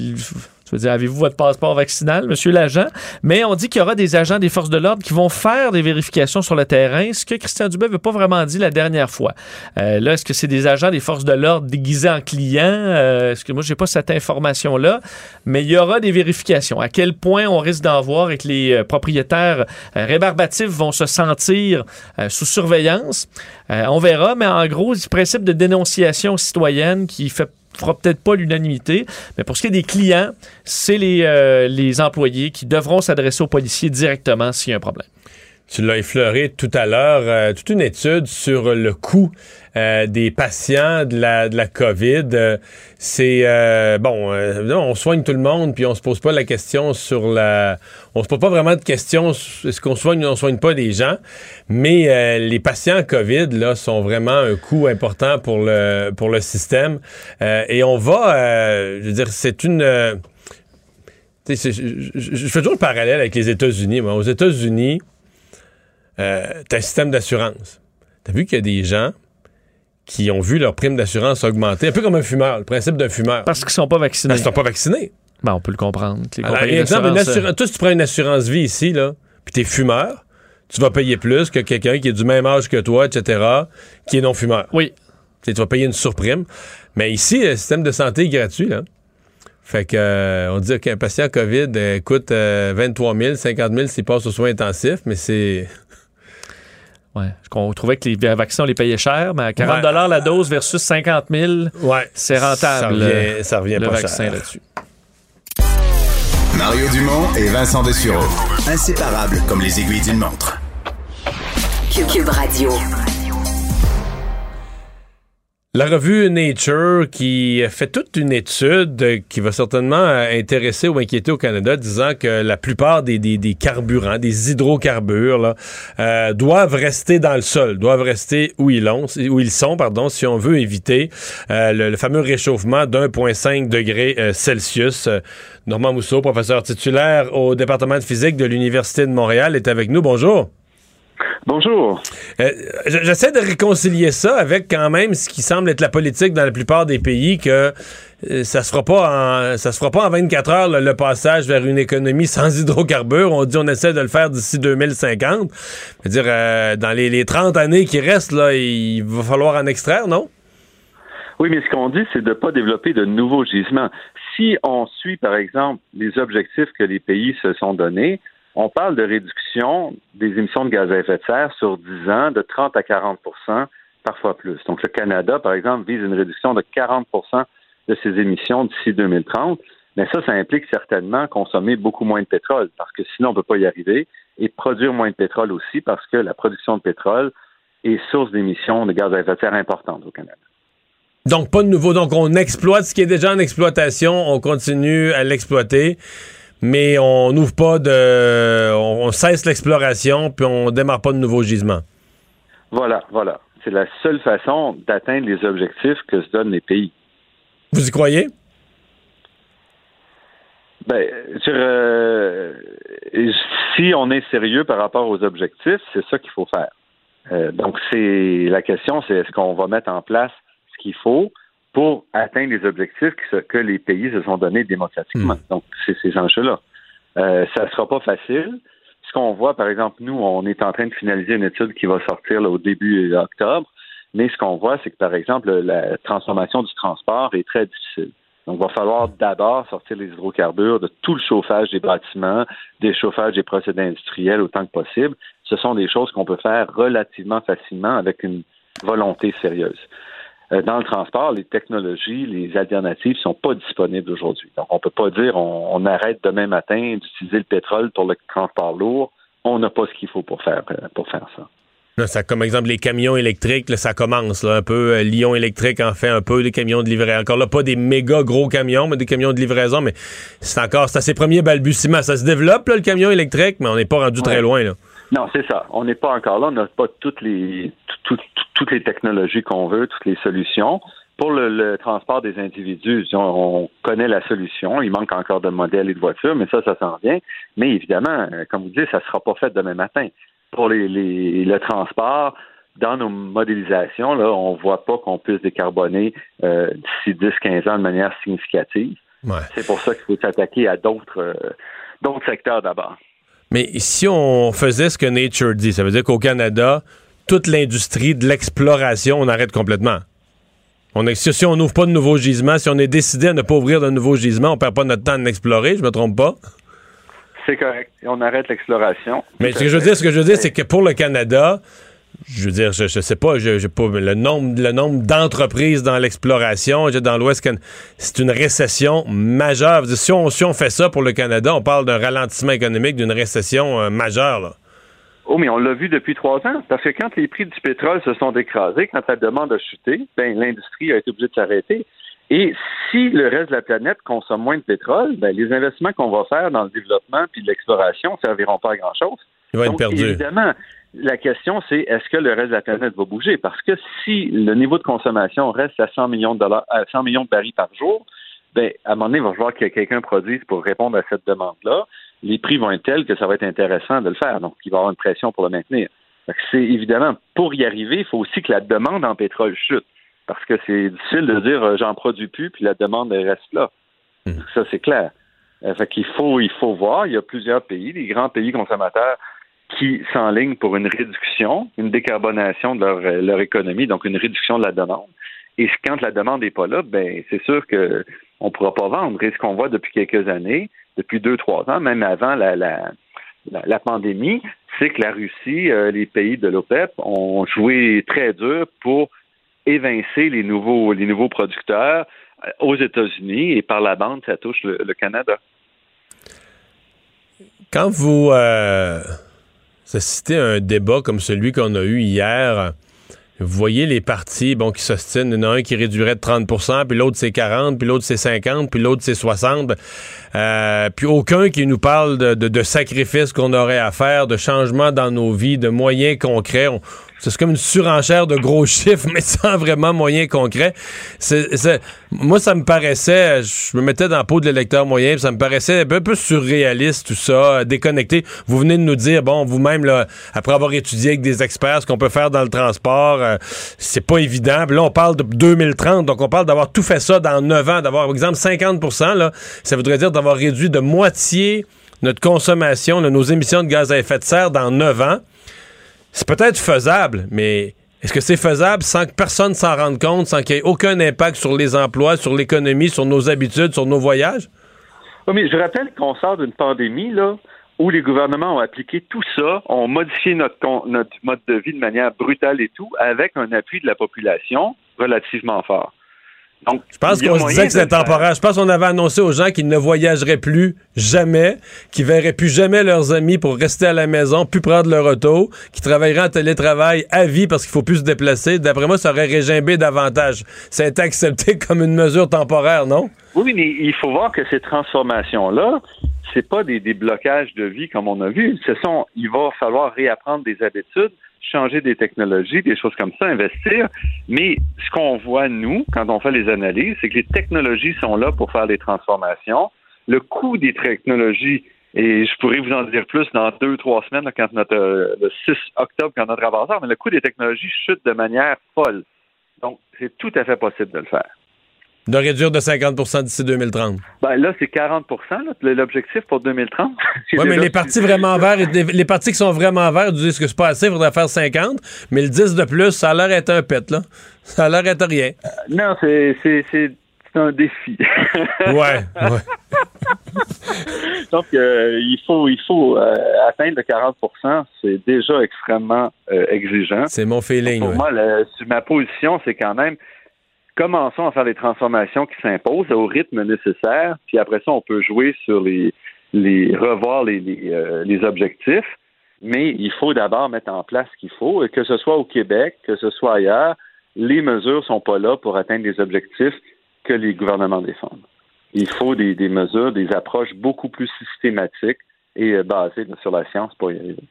tu veux dire, avez-vous votre passeport vaccinal, monsieur l'agent? Mais on dit qu'il y aura des agents des forces de l'ordre qui vont faire des vérifications sur le terrain, ce que Christian Dubé n'avait pas vraiment dit la dernière fois. Euh, là, est-ce que c'est des agents des forces de l'ordre déguisés en clients? Euh, est-ce que moi, j'ai pas cette information-là? Mais il y aura des vérifications. À quel point on risque d'en voir et que les euh, propriétaires euh, rébarbatifs vont se sentir sous surveillance? On verra, mais en gros, le principe de dénonciation citoyenne qui fait fera peut-être pas l'unanimité, mais pour ce qui est des clients, c'est les, euh, les employés qui devront s'adresser aux policiers directement s'il y a un problème. Tu l'as effleuré tout à l'heure, euh, toute une étude sur le coût euh, des patients de la, de la COVID. Euh, c'est bon, on soigne tout le monde, puis on se pose pas la question sur la, on se pose pas vraiment de questions est-ce qu'on soigne ou on soigne pas des gens, mais les patients COVID là sont vraiment un coût important pour le pour le système, et on va, je veux dire, c'est une je, fais toujours le parallèle avec les États-Unis. Aux États-Unis, euh, t'as un système d'assurance. T'as vu qu'il y a des gens qui ont vu leur prime d'assurance augmenter, un peu comme un fumeur, le principe d'un fumeur. Parce qu'ils sont pas vaccinés. Parce qu'ils sont pas vaccinés. Ben, on peut le comprendre. Les Alors, exemple, une assura- toi, si tu prends une assurance vie ici, là, puis t'es fumeur, tu vas payer plus que quelqu'un qui est du même âge que toi, etc., qui est non-fumeur. Oui. Tu vas payer une surprime. Mais ici, le système de santé est gratuit, là. Fait que, euh, on dit qu'un patient COVID euh, coûte euh, 23 000, 50 000 s'il passe aux soins intensifs, mais c'est... Ouais. On trouvait que les vaccins, on les payait cher, mais à 40 Ouais. la dose versus 50 000, Ouais. c'est rentable. Ça revient, ça revient le pas vaccin là-dessus. Mario Dumont et Vincent Dessureau. Inséparables comme les aiguilles d'une montre. Cube, Cube Radio. La revue Nature qui fait toute une étude euh, qui va certainement euh, intéresser ou inquiéter au Canada, disant que la plupart des, carburants, des hydrocarbures, là, euh, doivent rester dans le sol, doivent rester où ils, ont, où ils sont, pardon, si on veut éviter le, fameux réchauffement d'1,5 degré Celsius. Normand Mousseau, professeur titulaire au département de physique de l'Université de Montréal, est avec nous. Bonjour. Bonjour. Euh, J'essaie de réconcilier ça avec quand même ce qui semble être la politique dans la plupart des pays que euh, ça se fera pas en ça se fera pas en 24 heures le, le passage vers une économie sans [laughs] hydrocarbures. On dit on essaie de le faire d'ici 2050. Je veux dire euh, dans les, les 30 années qui restent là, il va falloir en extraire, non? Oui, mais ce qu'on dit, c'est de ne pas développer de nouveaux gisements. Si on suit, par exemple, les objectifs que les pays se sont donnés, on parle de réduction des émissions de gaz à effet de serre sur 10 ans de 30 à 40% parfois plus. Donc, le Canada, par exemple, vise une réduction de 40% de ses émissions d'ici 2030. Mais ça, ça implique certainement consommer beaucoup moins de pétrole, parce que sinon, on ne peut pas y arriver, et produire moins de pétrole aussi, parce que la production de pétrole est source d'émissions de gaz à effet de serre importantes au Canada. Donc pas de nouveau. Donc on exploite ce qui est déjà en exploitation, on continue à l'exploiter. Mais on n'ouvre pas de. On, on cesse l'exploration, puis on démarre pas de nouveaux gisements. Voilà, voilà. C'est la seule façon d'atteindre les objectifs que se donnent les pays. Vous y croyez? Ben, euh, si on est sérieux par rapport aux objectifs, c'est ça qu'il faut faire. Euh, donc, c'est la question, c'est est-ce qu'on va mettre en place ce qu'il faut pour atteindre les objectifs que, les pays se sont donnés démocratiquement. Donc, c'est ces enjeux-là. Euh, ça ne sera pas facile. Ce qu'on voit, par exemple, nous, on est en train de finaliser une étude qui va sortir là, au début octobre, mais ce qu'on voit, c'est que, par exemple, la transformation du transport est très difficile. Donc, il va falloir d'abord sortir les hydrocarbures de tout le chauffage des bâtiments, des chauffages des procédés industriels autant que possible. Ce sont des choses qu'on peut faire relativement facilement avec une volonté sérieuse. Euh, dans le transport, les technologies, les alternatives sont pas disponibles aujourd'hui. Donc, on peut pas dire on, on arrête demain matin d'utiliser le pétrole pour le transport lourd. On n'a pas ce qu'il faut pour faire euh, pour faire ça. Ça, comme exemple, les camions électriques, là, ça commence là, un peu. Euh, Lyon électrique en fait un peu des camions de livraison. Encore là, pas des méga gros camions, mais des camions de livraison, mais c'est encore c'est à ses premiers balbutiements. Ça se développe, là, le camion électrique, mais on n'est pas rendu très loin. Là. Non, c'est ça. On n'est pas encore là. On n'a pas toutes les tout- tout- toutes les technologies qu'on veut, toutes les solutions. Pour le, le transport des individus, on, on connaît la solution. Il manque encore de modèles et de voitures, mais ça, ça s'en vient. Mais évidemment, euh, comme vous dites, ça ne sera pas fait demain matin. Pour les, les- le transport, dans nos modélisations, là, on ne voit pas qu'on puisse décarboner euh, d'ici 10-15 ans de manière significative. Ouais. C'est pour ça qu'il faut s'attaquer à d'autres euh, d'autres secteurs d'abord. Mais si on faisait ce que Nature dit, ça veut dire qu'au Canada, toute l'industrie de l'exploration, on arrête complètement. On est, si, on n'ouvre pas de nouveaux gisements, si on est décidé à ne pas ouvrir de nouveaux gisements, on perd pas notre temps à en explorer, je me trompe pas? C'est correct. On arrête l'exploration. Mais ce que je veux dire, ce que je veux dire, c'est que pour le Canada, je veux dire, je, je sais pas, je, pas le nombre, le nombre d'entreprises dans l'exploration, dans l'Ouest, c'est une récession majeure. Dire, si on, si on fait ça pour le Canada, on parle d'un ralentissement économique, d'une récession euh, majeure. Là. Oh, mais on l'a vu depuis trois ans. Parce que quand les prix du pétrole se sont écrasés, quand la demande a chuté, ben, l'industrie a été obligée de s'arrêter. Et si le reste de la planète consomme moins de pétrole, ben, les investissements qu'on va faire dans le développement puis l'exploration ne serviront pas à grand-chose. Il va être Donc, perdu. évidemment, la question, c'est est-ce que le reste de la planète va bouger? Parce que si le niveau de consommation reste à 100 millions de dollars, à 100 millions de barils par jour, ben, à un moment donné, il va falloir que quelqu'un produise pour répondre à cette demande-là. Les prix vont être tels que ça va être intéressant de le faire. Donc, il va y avoir une pression pour le maintenir. C'est évidemment, pour y arriver, il faut aussi que la demande en pétrole chute. Parce que c'est difficile de dire euh, j'en produis plus, puis la demande reste là. Ça, c'est clair. Euh, fait qu'il faut, il faut voir. Il y a plusieurs pays, des grands pays consommateurs, qui s'enlignent pour une réduction, une décarbonation de leur, euh, leur économie, donc une réduction de la demande. Et quand la demande n'est pas là, ben c'est sûr que on ne pourra pas vendre. Et ce qu'on voit depuis quelques années, depuis deux, trois ans, même avant la, la, la, pandémie, c'est que la Russie, euh, les pays de l'OPEP ont joué très dur pour évincer les nouveaux, les nouveaux producteurs euh, aux États-Unis et par la bande, ça touche le, Canada. Quand vous assistez à un débat comme celui qu'on a eu hier, vous voyez les partis bon, qui s'ostinent. Il y en a un qui réduirait de 30% puis l'autre c'est 40, puis l'autre c'est 50, puis l'autre c'est 60. Euh, puis aucun qui nous parle de, sacrifices qu'on aurait à faire, de changements dans nos vies, de moyens concrets. On- c'est comme une surenchère de gros chiffres, [laughs] mais sans vraiment. C'est- c'est- moi, ça me paraissait, je me mettais dans la peau de l'électeur moyen, ça me paraissait un peu, surréaliste, tout ça, déconnecté. Vous venez de nous dire, bon, vous-même, après avoir étudié avec des experts ce qu'on peut faire dans le transport, euh, c'est pas évident. Là, on parle de 2030, donc on parle d'avoir tout fait ça dans 9 ans, d'avoir, par exemple, 50 là, ça voudrait dire d'avoir réduit de moitié notre consommation, là, nos émissions de gaz à effet de serre dans 9 ans. C'est peut-être faisable, mais est-ce que c'est faisable sans que personne s'en rende compte, sans qu'il y ait aucun impact sur les emplois, sur l'économie, sur nos habitudes, sur nos voyages? Mais je rappelle qu'on sort d'une pandémie, là, où les gouvernements ont appliqué tout ça, ont modifié notre, notre mode de vie de manière brutale et tout, avec un appui de la population relativement fort. Donc, Je pense qu'on se disait que c'était temporaire. Je pense qu'on avait annoncé aux gens qu'ils ne voyageraient plus jamais, qu'ils verraient plus jamais leurs amis pour rester à la maison, plus prendre leur auto, qu'ils travailleraient en télétravail à vie parce qu'il faut plus se déplacer. D'après moi, ça aurait régimbé davantage. Ça a été accepté [laughs] comme une mesure temporaire, non? Oui, mais il faut voir que ces transformations-là, c'est pas des, des blocages de vie comme on a vu. Ce sont, il va falloir réapprendre des habitudes, changer des technologies, des choses comme ça, investir. Mais ce qu'on voit, nous, quand on fait les analyses, c'est que les technologies sont là pour faire des transformations. Le coût des technologies, et je pourrais vous en dire plus dans deux, trois semaines, quand notre, euh, le 6 octobre, quand notre avatar, mais le coût des technologies chute de manière folle. Donc, c'est tout à fait possible de le faire. De réduire de 50% d'ici 2030. Ben là, c'est 40 là, l'objectif pour 2030. [laughs] C'est Oui, mais les partis vraiment verts, les, les partis qui sont vraiment verts disent que c'est pas assez, il faudrait faire 50, mais le 10 de plus, ça a l'air d'être un pet, là. Ça a l'air d'être rien. Non, c'est un défi. [laughs] Ouais, ouais. [laughs] Donc, euh, il faut, il faut euh, atteindre le 40% C'est déjà extrêmement euh, exigeant. C'est mon feeling, Pour ouais. moi, ma position, c'est quand même commençons à faire les transformations qui s'imposent au rythme nécessaire, puis après ça, on peut jouer sur les, les revoir les, les, euh, les objectifs, mais il faut d'abord mettre en place ce qu'il faut, et que ce soit au Québec, que ce soit ailleurs, les mesures sont pas là pour atteindre les objectifs que les gouvernements défendent. Il faut des, des mesures, des approches beaucoup plus systématiques et euh, basées sur la science pour y arriver.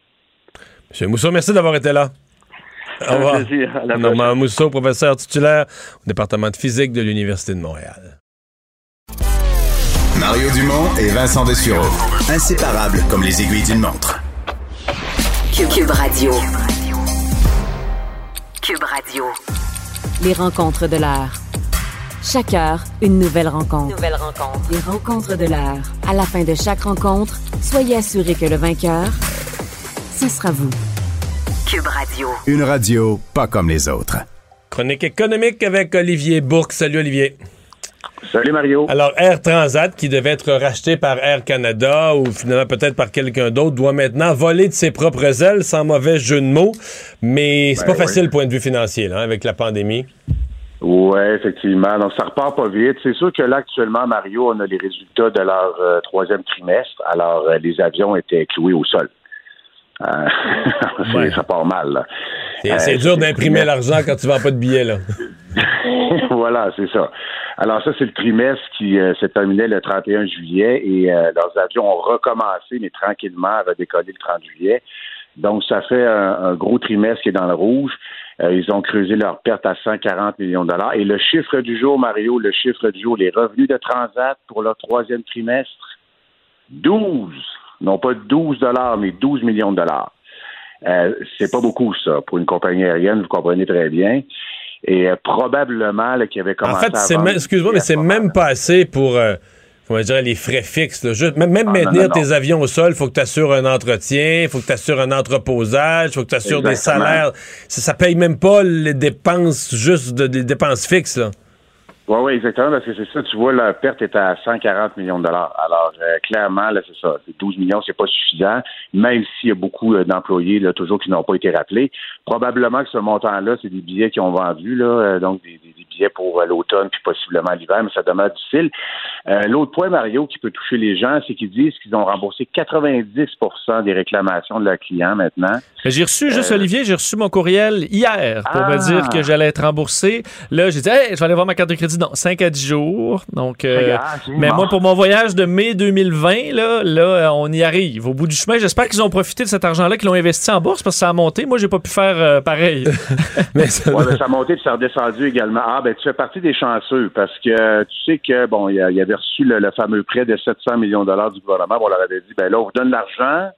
Monsieur Mousseau, merci d'avoir été là. Au revoir. Un plaisir. À la Normand Mousseau, professeur titulaire au département de physique de l'Université de Montréal. Mario Dumont et Vincent Dessureau. Inséparables comme les aiguilles d'une montre. Cube, Radio. Cube Radio. Les rencontres de l'heure. Chaque heure, une nouvelle rencontre. Nouvelle rencontre. Les rencontres de l'heure. À la fin de chaque rencontre, soyez assurés que le vainqueur, ce sera vous. Cube Radio. Une radio pas comme les autres. Chronique économique avec Olivier Bourque. Salut Olivier. Salut Mario. Alors, Air Transat, qui devait être racheté par Air Canada ou finalement peut-être par quelqu'un d'autre, doit maintenant voler de ses propres ailes, sans mauvais jeu de mots. Mais c'est Ben pas facile point de vue financier, là, hein, avec la pandémie. Oui, effectivement. Donc, ça repart pas vite. C'est sûr que là, actuellement, Mario, on a les résultats de leur euh, troisième trimestre. Alors, euh, les avions étaient cloués au sol. Euh, [laughs] Ouais. Ça part mal. C'est Euh, dur d'imprimer l'argent quand tu vends pas de billets, là. [laughs] [laughs] voilà, c'est ça. Alors ça, c'est le trimestre qui euh, s'est terminé le 31 juillet et euh, leurs avions ont recommencé, mais tranquillement, à décoller le 30 juillet. Donc, ça fait un, un gros trimestre qui est dans le rouge. Ils ont creusé leur perte à 140 millions de dollars. Et le chiffre du jour, Mario, le chiffre du jour, les revenus de Transat pour leur troisième trimestre, 12, non pas 12 dollars, mais 12 millions de dollars. Euh, c'est pas beaucoup, ça, pour une compagnie aérienne, vous comprenez très bien. Et euh, probablement qu'il avait En commencé fait, à c'est excuse-moi, mais c'est même pas assez pour, euh, comment dire, les frais fixes. là. Juste- même même Ah, non, maintenir non, tes avions au sol, il faut que tu assures un entretien, il faut que tu assures un entreposage, il faut que tu assures des salaires. Ça, ça paye même pas les dépenses, juste de- des dépenses fixes. Là. Oui, oui, exactement, parce que c'est ça, tu vois, la perte est à 140 millions de dollars. Alors, euh, clairement, là, c'est ça. C'est 12 millions, c'est pas suffisant, même s'il y a beaucoup euh, d'employés, là, toujours, qui n'ont pas été rappelés. Probablement que ce montant-là, c'est des billets qui ont vendus, là, euh, donc des, des- des billets pour euh, l'automne, puis possiblement l'hiver, mais ça demeure difficile. L'autre point, Mario, qui peut toucher les gens, c'est qu'ils disent qu'ils ont remboursé 90% des réclamations de leurs clients maintenant. J'ai reçu, juste Olivier, j'ai reçu mon courriel hier pour me. Ah. dire que j'allais être remboursé. Là, j'ai dit, hey, je vais aller voir ma carte de crédit. Non, 5 à 10 jours. Donc, euh, mais moi, pour mon voyage de mai 2020, là, là, euh, on y arrive. Au bout du chemin, j'espère qu'ils ont profité de cet argent-là, qu'ils l'ont investi en bourse parce que ça a monté. Moi, j'ai pas pu faire euh, pareil. [laughs] Mais ça- Ouais, ben, ça a monté puis ça a redescendu également. Ah, ben, tu fais partie des chanceux parce que tu sais que, bon, il y avait reçu le, le fameux prêt de 700 millions de dollars du gouvernement. Bon, on leur avait dit, ben là, on vous donne l'argent,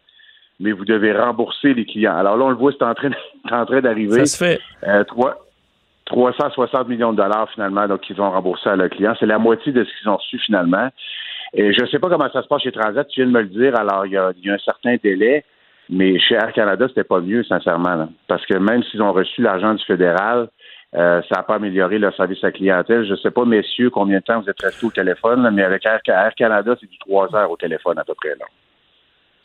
mais vous devez rembourser les clients. Alors là, on le voit, c'est en train, c'est [laughs] en train d'arriver. ça se fait. Euh, trois- 360 millions de dollars finalement, donc qu'ils ont remboursé à leurs clients. C'est la moitié de ce qu'ils ont reçu finalement. Et je ne sais pas comment ça se passe chez Transat, tu viens de me le dire, alors il y a, y a un certain délai, mais chez Air Canada, c'était pas mieux, sincèrement. là. Parce que même s'ils ont reçu l'argent du fédéral, euh, ça n'a pas amélioré leur service à clientèle. Je ne sais pas, messieurs, combien de temps vous êtes restés au téléphone, là, mais avec Air, Canada, c'est du trois heures au téléphone à peu près. Là.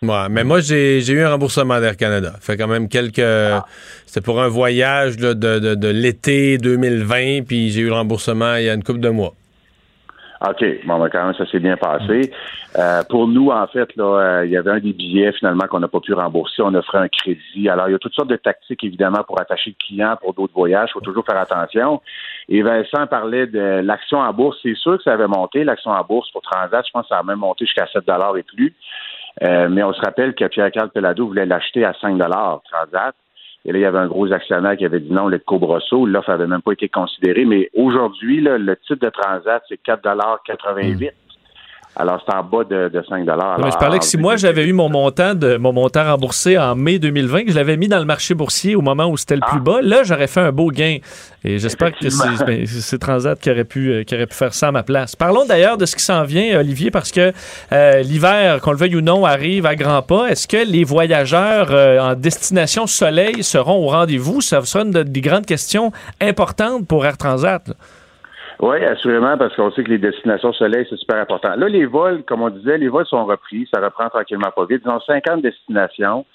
Ouais, mais moi, j'ai eu un remboursement d'Air Canada. Fait quand même quelques. Ah. C'était pour un voyage là, de, de, de l'été 2020, puis j'ai eu le remboursement il y a une couple de mois. OK. Bon, ben, quand même, ça s'est bien passé. Euh, pour nous, en fait, là, euh, il y avait un des billets, finalement, qu'on n'a pas pu rembourser. On offrait un crédit. Alors, il y a toutes sortes de tactiques, évidemment, pour attacher le client pour d'autres voyages. Il faut toujours faire attention. Et Vincent parlait de l'action en bourse. C'est sûr que ça avait monté, l'action en bourse pour Transat. Je pense que ça a même monté jusqu'à 7 et plus. Euh, mais on se rappelle que Pierre-Carl Pelado voulait l'acheter à 5 Transat. Et là, il y avait un gros actionnaire qui avait dit non, le Cobrasso. L'offre n'avait même pas été considérée. Mais aujourd'hui, le titre de Transat, c'est 4,88 Alors, c'est en bas de, de 5 Non, mais Alors, je parlais que si moi j'avais eu mon montant de mon montant remboursé en mai 2020, que je l'avais mis dans le marché boursier au moment où c'était le Ah. plus bas, là j'aurais fait un beau gain. Et j'espère que c'est ben, Transat qui aurait pu euh, qui aurait pu faire ça à ma place. Parlons d'ailleurs de ce qui s'en vient, Olivier, parce que euh, l'hiver, qu'on le veuille ou non, arrive à grands pas. Est-ce que les voyageurs euh, en destination soleil seront au rendez-vous? Ça sera une de- des grandes questions importantes pour Air Transat. là. Oui, assurément, parce qu'on sait que les destinations soleil, c'est super important. Là, les vols, comme on disait, les vols sont repris. Ça reprend tranquillement pas vite. Ils ont 50 destinations.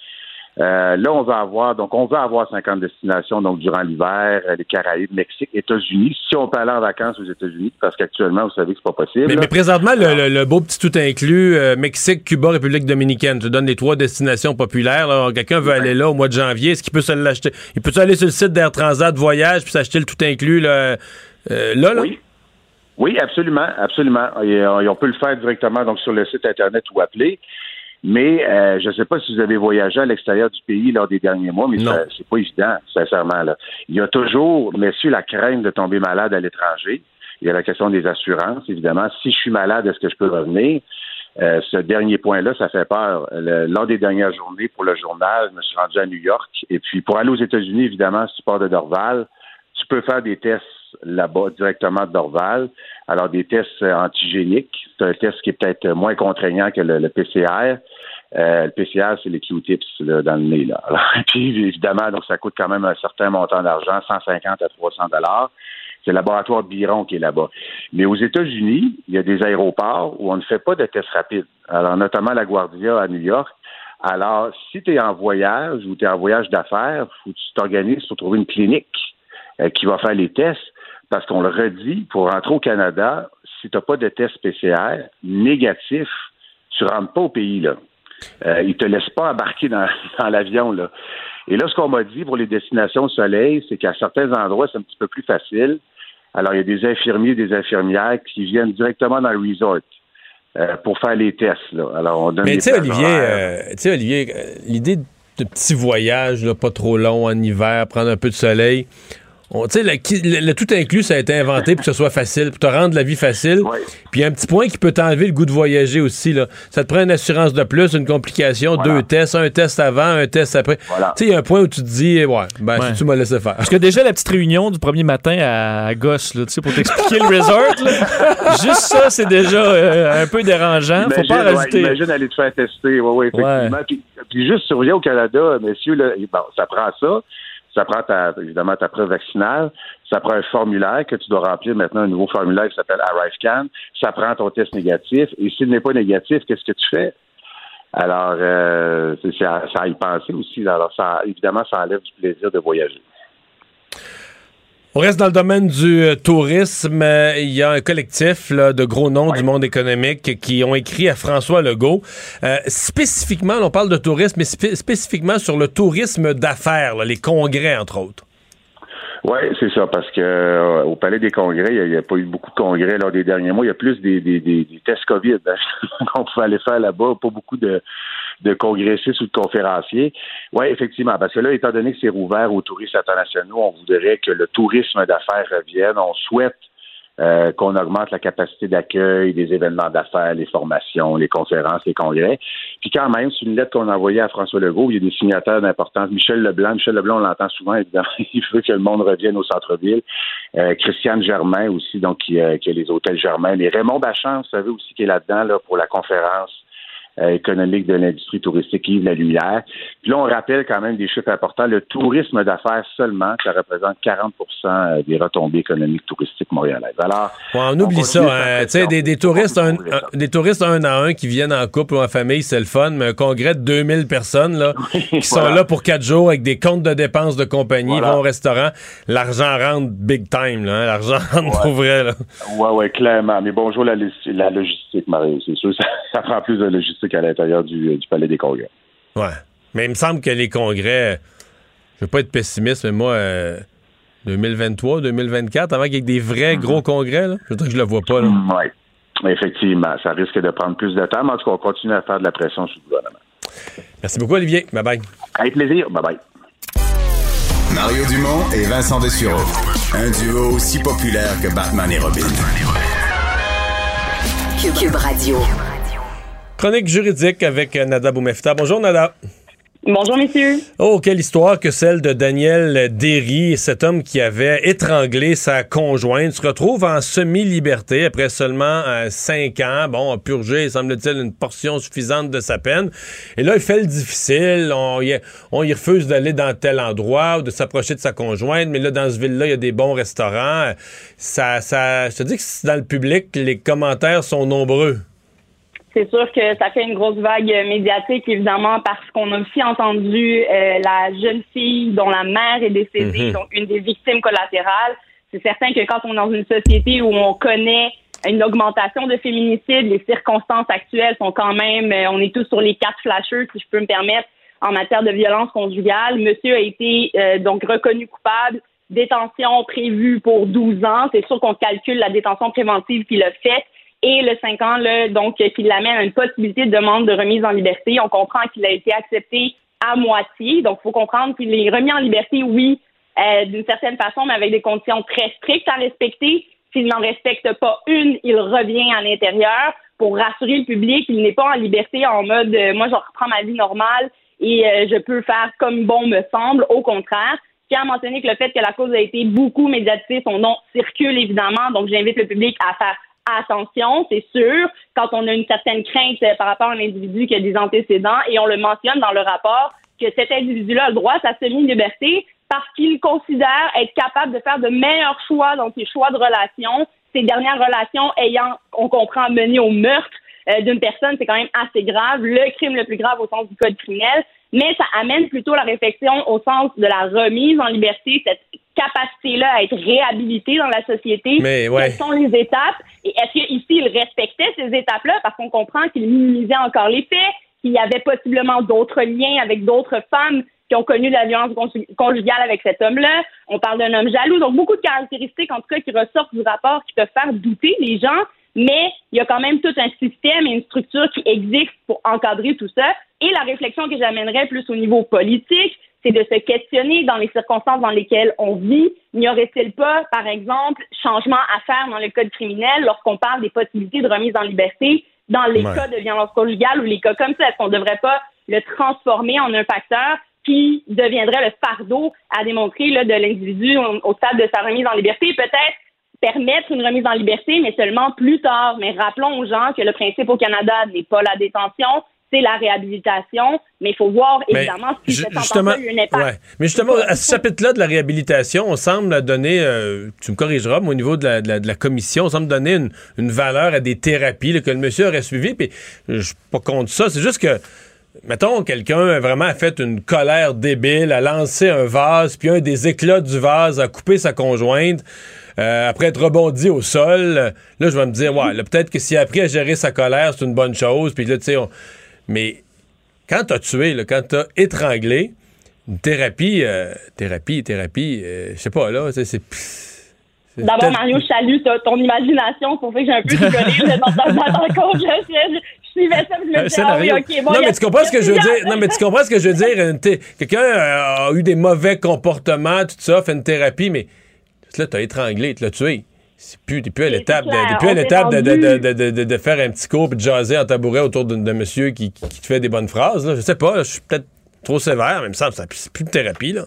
Euh, là, on va avoir, donc, on va avoir 50 destinations, donc, durant l'hiver, euh, les Caraïbes, Mexique, États-Unis. Si on peut aller en vacances aux États-Unis, parce qu'actuellement, vous savez que c'est pas possible. Mais, mais présentement, le, le- le beau petit tout inclus, euh, Mexique, Cuba, République dominicaine, tu donnes les trois destinations populaires. Quelqu'un veut aller là au mois de janvier, est-ce qu'il peut se l'acheter? Il peut aller sur le site d'Air Transat Voyage puis s'acheter le tout inclus là, euh, là, là? Oui. Oui, absolument, absolument. Et, euh, on peut le faire directement donc sur le site internet ou appeler. Mais euh, je ne sais pas si vous avez voyagé à l'extérieur du pays lors des derniers mois, mais c'est pas évident, sincèrement. Là. Il y a toujours, messieurs, la crainte de tomber malade à l'étranger. Il y a la question des assurances, évidemment. Si je suis malade, est-ce que je peux revenir? Euh, ce dernier point-là, ça fait peur. Le- lors des dernières journées pour le journal, je me suis rendu à New York. Et puis, pour aller aux États-Unis, évidemment, si tu pars de Dorval, tu peux faire des tests là-bas directement Dorval. Alors, des tests euh, antigéniques. C'est un test qui est peut-être moins contraignant que le, PCR. Euh, le PCR, c'est les Q-tips dans le nez. Là. [laughs] Puis, évidemment, donc ça coûte quand même un certain montant d'argent, 150 à 300 dollars. C'est le laboratoire Biron qui est là-bas. Mais aux États-Unis, il y a des aéroports où on ne fait pas de tests rapides. Alors, notamment la Guardia à New York. Alors, si tu es en voyage ou tu es en voyage d'affaires, faut que tu t'organises pour trouver une clinique euh, qui va faire les tests. Parce qu'on le redit, pour rentrer au Canada, si tu n'as pas de test PCR négatif, tu rentres pas au pays. là. Euh, ils te laissent pas embarquer dans, [laughs] dans l'avion. là. Et là, ce qu'on m'a dit pour les destinations soleil, c'est qu'à certains endroits, c'est un petit peu plus facile. Alors, il y a des infirmiers, des infirmières qui viennent directement dans le resort euh, pour faire les tests. Là. Alors, on donne Mais tu sais, Olivier, euh, tu sais, Olivier, euh, l'idée de petits voyages, là, pas trop longs en hiver, prendre un peu de soleil. On- Tu sais, le, le- le tout inclus, ça a été inventé pour que ce soit facile, pour te rendre la vie facile. Ouais. Puis un petit point qui peut t'enlever le goût de voyager aussi. Là. Ça te prend une assurance de plus, une complication, Voilà. deux tests, un test avant, un test après. Voilà. Tu sais, il y a un point où tu te dis, ouais, ben, Ouais. si tu m'as laissé faire. Parce que déjà, la petite réunion du premier matin à, à Gosse, là, tu sais, pour t'expliquer le resort, là, [laughs] juste ça, c'est déjà euh, un peu dérangeant. Faut pas ouais, rajouter. imagine aller te faire tester. Oui, oui, effectivement. Puis, puis juste au Canada, messieurs, là, bon, ça prend ça. Ça prend ta, évidemment ta preuve vaccinale. Ça prend un formulaire que tu dois remplir maintenant, un nouveau formulaire qui s'appelle ArriveCan. Ça prend ton test négatif. Et s'il n'est pas négatif, qu'est-ce que tu fais? Alors, euh, ça à y penser aussi. Alors, ça, évidemment, ça enlève du plaisir de voyager. On reste dans le domaine du euh, tourisme. Il y a un collectif là, de gros noms du monde économique qui ont écrit à François Legault. Euh, spécifiquement, on parle de tourisme, mais spé- spécifiquement sur le tourisme d'affaires, les congrès, entre autres. Oui, c'est ça, parce que euh, au Palais des Congrès, il n'y a, pas eu beaucoup de congrès lors des derniers mois. Il y a plus des, des, des, des tests COVID hein, [laughs] qu'on pouvait aller faire là-bas, pas beaucoup de, de congressistes ou de conférenciers. Oui, effectivement, parce que là, étant donné que c'est rouvert aux touristes internationaux, on voudrait que le tourisme d'affaires revienne. On souhaite euh, qu'on augmente la capacité d'accueil des événements d'affaires, les formations, les conférences, les congrès. Puis quand même, c'est une lettre qu'on a envoyée à François Legault. Il y a des signataires d'importance. Michel Leblanc, Michel Leblanc, on l'entend souvent. [laughs] Il veut que le monde revienne au centre-ville. Euh, Christiane Germain aussi, donc qui, euh, a les hôtels Germain. Et Raymond Bachand, vous savez aussi, qui est là-dedans là, pour la conférence économique de l'industrie touristique Yves Lalumière. Puis là, on rappelle quand même des chiffres importants. Le tourisme d'affaires seulement, ça représente 40% des retombées économiques touristiques montréalaises. Alors, Ouais, on On oublie ça. hein. Tu des, des touristes un, un- des touristes un à un qui viennent en couple ou en famille, c'est le fun, mais un congrès de 2000 personnes là, [laughs] qui sont voilà. là pour quatre jours avec des comptes de dépenses de compagnie, Voilà. ils vont au restaurant. L'argent rentre big time. Là, hein. L'argent [laughs] rentre pour vrai. Oui, oui, clairement. Mais bonjour la logistique, Marie. C'est sûr, ça, ça prend plus de logistique à l'intérieur du, du Palais des Congrès. Ouais. Mais il me semble que les congrès, je veux pas être pessimiste, mais moi, euh, 2023, 2024, avant qu'il y ait des vrais gros congrès, là, je veux dire que je le vois pas. Oui, effectivement. Ça risque de prendre plus de temps, mais en tout cas, on continue à faire de la pression sur le gouvernement. Merci beaucoup, Olivier. Bye bye. Avec plaisir. Bye-bye. Mario Dumont et Vincent Dessureau. Un duo aussi populaire que Batman et Robin. Cube, Cube Radio. Chronique juridique avec euh, Nada Boumefta. Bonjour, Nada. Bonjour, messieurs. Oh, quelle histoire que celle de Daniel Derry, cet homme qui avait étranglé sa conjointe, se retrouve en semi-liberté après seulement euh, cinq ans. Bon, a purgé, semble-t-il, une portion suffisante de sa peine. Et là, il fait le difficile. On y, on y refuse d'aller dans tel endroit ou de s'approcher de sa conjointe. Mais là, dans ce ville-là, il y a des bons restaurants. Ça, ça, je te dis que dans le public, les commentaires sont nombreux. C'est sûr que ça fait une grosse vague médiatique, évidemment, parce qu'on a aussi entendu euh, la jeune fille dont la mère est décédée, Mhm. donc une des victimes collatérales. C'est certain que quand on est dans une société où on connaît une augmentation de féminicide, les circonstances actuelles sont quand même, euh, on est tous sur les quatre flashers, si je peux me permettre, en matière de violence conjugale. Monsieur a été euh, donc reconnu coupable, détention prévue pour 12 ans. C'est sûr qu'on calcule la détention préventive qu'il a faite et le 5 ans, là, donc, qui l'amène à une possibilité de demande de remise en liberté. On comprend qu'il a été accepté à moitié. Donc, il faut comprendre qu'il est remis en liberté, oui, euh, d'une certaine façon, mais avec des conditions très strictes à respecter. S'il n'en respecte pas une, il revient à l'intérieur pour rassurer le public. Il n'est pas en liberté en mode euh, moi, je reprends ma vie normale et euh, je peux faire comme bon me semble. Au contraire, je tiens à mentionner que le fait que la cause a été beaucoup médiatisée, son nom circule évidemment. Donc, j'invite le public à faire attention, c'est sûr, quand on a une certaine crainte par rapport à un individu qui a des antécédents, et on le mentionne dans le rapport, que cet individu-là a le droit à sa semi-liberté parce qu'il considère être capable de faire de meilleurs choix dans ses choix de relations, ces dernières relations ayant, on comprend, mené au meurtre euh, d'une personne, c'est quand même assez grave, le crime le plus grave au sens du code criminel, mais ça amène plutôt la réflexion au sens de la remise en liberté, cette capacité-là à être réhabilité dans la société. Mais ouais. Quelles sont les étapes? Et est-ce qu'ici, il respectait ces étapes-là parce qu'on comprend qu'il minimisait encore les faits, qu'il y avait possiblement d'autres liens avec d'autres femmes qui ont connu la violence conjugale avec cet homme-là? On parle d'un homme jaloux. Donc, beaucoup de caractéristiques, en tout cas, qui ressortent du rapport, qui peuvent faire douter les gens. Mais il y a quand même tout un système et une structure qui existe pour encadrer tout ça. Et la réflexion que j'amènerais plus au niveau politique, c'est de se questionner dans les circonstances dans lesquelles on vit. N'y aurait-il pas, par exemple, changement à faire dans le code criminel lorsqu'on parle des possibilités de remise en liberté dans les Ouais. cas de violence conjugale ou les cas comme ça? Est-ce qu'on ne devrait pas le transformer en un facteur qui deviendrait le fardeau à démontrer là, de l'individu au, au stade de sa remise en liberté? Peut-être permettre une remise en liberté, mais seulement plus tard. Mais rappelons aux gens que le principe au Canada n'est pas la détention, c'est la réhabilitation. Mais il faut voir, Mais évidemment, si ju- cet justement, a eu un impact. ouais. Mais justement, à ce chapitre-là de la réhabilitation, on semble donner, euh, tu me corrigeras, mais au niveau de la, de la- de la commission, on semble donner une, une valeur à des thérapies là, que le monsieur aurait suivi. Puis je suis pas contre ça. C'est juste que, mettons, quelqu'un a vraiment fait une colère débile, a lancé un vase, puis un des éclats du vase a coupé sa conjointe. Euh, après être rebondi au sol, là, je vais me dire, ouais, là, peut-être que s'il a appris à gérer sa colère, c'est une bonne chose. Puis là, tu sais, on- mais quand t'as tué, là, quand t'as étranglé, une thérapie, euh, thérapie, thérapie, euh, je sais pas, là, c'est... D'abord, Mario, je salue ton imagination. pour fait que j'ai un peu rigolé dans, le compte. Je, je, je suivais ça, je me disais, ah oui. OK, bon, non, mais tu comprends ce que je veux [laughs] dire? Non, mais tu comprends ce que je veux dire? Quelqu'un euh, a eu des mauvais comportements, tout ça, fait une thérapie, mais là, t'as étranglé, tu l'as tué. C'est plus, t'es plus à l'étape de, plus à l'étape de, de, de, faire un petit cours puis de jaser en tabouret autour d'un monsieur qui, qui, qui te fait des bonnes phrases. Là. Je sais pas, je suis peut-être trop sévère, mais il me semble c'est plus de thérapie. Là.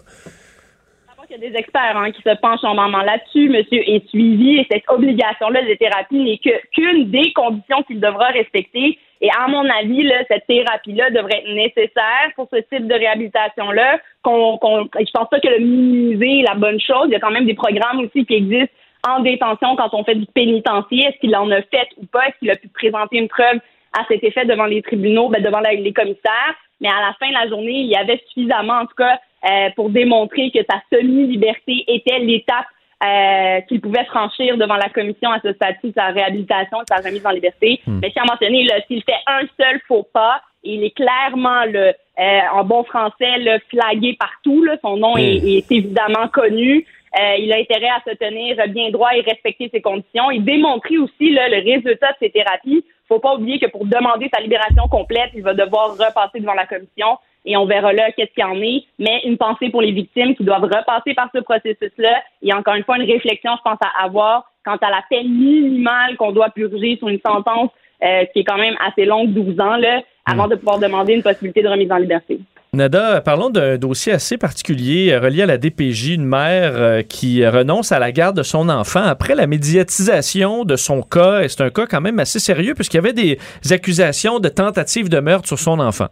Il y a des experts hein, qui se penchent en moment là-dessus. Monsieur est suivi et cette obligation-là de thérapie n'est qu'une des conditions qu'il devra respecter. Et à mon avis, là, cette thérapie-là devrait être nécessaire pour ce type de réhabilitation-là. Qu'on, qu'on, je pense pas que le minimiser est la bonne chose. Il y a quand même des programmes aussi qui existent en détention quand on fait du pénitencier. Est-ce qu'il en a fait ou pas? Est-ce qu'il a pu présenter une preuve à cet effet devant les tribunaux, ben, devant les commissaires? Mais à la fin de la journée, il y avait suffisamment, en tout cas, euh, pour démontrer que sa semi-liberté était l'étape euh, qu'il pouvait franchir devant la commission à ce statut de sa réhabilitation, de sa remise en liberté. Mais si à mentionné, là, s'il fait un seul faux pas, il est clairement, là, euh, en bon français, là, flagué partout. Là. Son nom est, est évidemment connu. Euh, il a intérêt à se tenir bien droit et respecter ses conditions et démontrer aussi là, le résultat de ses thérapies. faut pas oublier que pour demander sa libération complète, il va devoir repasser devant la commission et on verra là qu'est-ce qu'il y en est. Mais une pensée pour les victimes qui doivent repasser par ce processus-là et encore une fois une réflexion, je pense, à avoir quant à la peine minimale qu'on doit purger sur une sentence euh, qui est quand même assez longue, 12 ans, là, avant de pouvoir demander une possibilité de remise en liberté. Nada, parlons d'un dossier assez particulier euh, relié à la DPJ, une mère euh, qui renonce à la garde de son enfant après la médiatisation de son cas. Et c'est un cas quand même assez sérieux puisqu'il y avait des accusations de tentative de meurtre sur son enfant.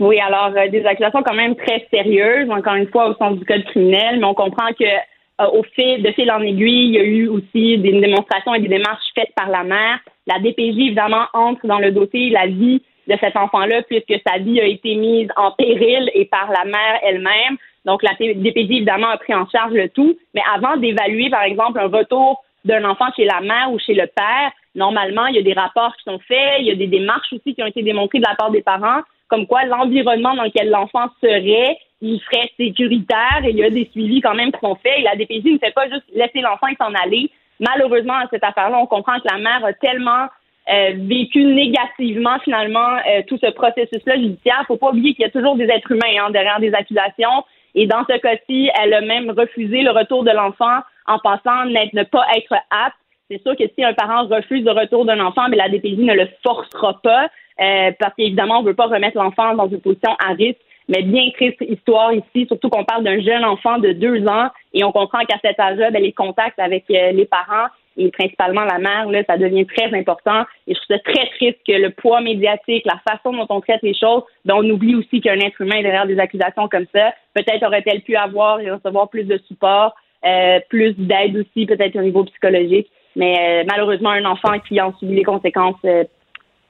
Oui, alors euh, des accusations quand même très sérieuses, encore une fois au sens du code criminel, mais on comprend que euh, au fil de fil en aiguille, il y a eu aussi des démonstrations et des démarches faites par la mère. La DPJ évidemment entre dans le dossier la vie de cet enfant-là puisque sa vie a été mise en péril et par la mère elle-même. Donc la DPJ évidemment a pris en charge le tout, mais avant d'évaluer par exemple un retour d'un enfant chez la mère ou chez le père, normalement il y a des rapports qui sont faits, il y a des démarches aussi qui ont été démontrées de la part des parents comme quoi l'environnement dans lequel l'enfant serait, il serait sécuritaire et il y a des suivis quand même qui sont faits. Et la DPJ ne fait pas juste laisser l'enfant s'en aller malheureusement, à cette affaire-là, on comprend que la mère a tellement euh, vécu négativement finalement euh, tout ce processus-là judiciaire. Faut pas oublier qu'il y a toujours des êtres humains hein, derrière des accusations. Et dans ce cas-ci, elle a même refusé le retour de l'enfant en pensant ne pas être apte. C'est sûr que si un parent refuse le retour d'un enfant, mais la DPJ ne le forcera pas, euh, parce qu'évidemment, on veut pas remettre l'enfant dans une position à risque. Mais bien triste histoire ici, surtout qu'on parle d'un jeune enfant de deux ans et on comprend qu'à cet âge-là, ben, les contacts avec euh, les parents et principalement la mère, là, ça devient très important. Et je trouve ça très triste que le poids médiatique, la façon dont on traite les choses, ben, on oublie aussi qu'un être humain derrière des accusations comme ça. Peut-être aurait-elle pu avoir et recevoir plus de support, euh, plus d'aide aussi, peut-être au niveau psychologique. Mais euh, malheureusement, un enfant qui en subit les conséquences euh,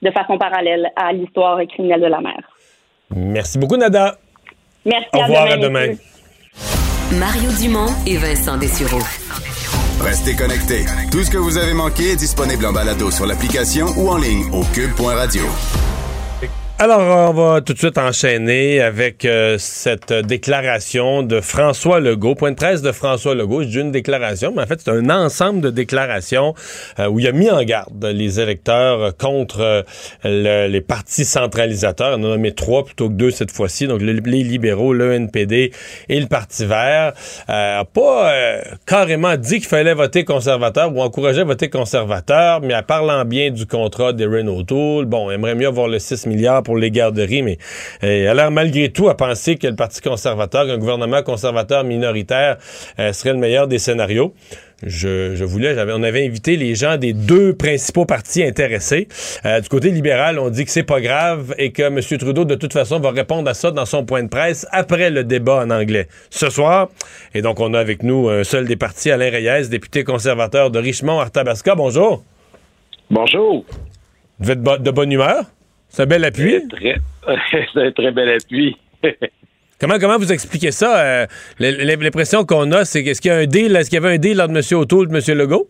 de façon parallèle à l'histoire criminelle de la mère. Merci beaucoup, Nada. Merci. Au revoir, à demain. Mario Dumont et Vincent Dessureau. Restez connectés. Tout ce que vous avez manqué est disponible en balado sur l'application ou en ligne au cube.radio. Alors, on va tout de suite enchaîner avec euh, cette déclaration de François Legault. Point de presse de François Legault. Dis une déclaration, mais en fait, c'est un ensemble de déclarations euh, où il a mis en garde les électeurs contre euh, les partis centralisateurs. On en a nommé trois plutôt que deux cette fois-ci. Donc, les libéraux, le NPD et le Parti vert. n'a pas carrément dit qu'il fallait voter conservateur ou encourager voter conservateur, mais en parlant bien du contrat des Renault Tool, bon, aimerait mieux avoir le 6 milliards pour les garderies, mais euh, elle a malgré tout à penser que le Parti conservateur, un gouvernement conservateur minoritaire euh, serait le meilleur des scénarios. Je, voulais, on avait invité les gens des deux principaux partis intéressés. Euh, du côté libéral, on dit que c'est pas grave et que M. Trudeau, de toute façon, va répondre à ça dans son point de presse après le débat en anglais ce soir. Et donc, on a avec nous un seul des partis, Alain Reyes, député conservateur de Richmond-Arthabasca. Bonjour. Bonjour. Vous êtes de bonne humeur? C'est un bel appui. [laughs] C'est un très bel appui. [laughs] Comment, comment vous expliquez ça? Euh, l'impression qu'on a, c'est qu'est-ce qu'il y a un deal, est-ce qu'il y avait un deal entre M. O'Toole et M. Legault?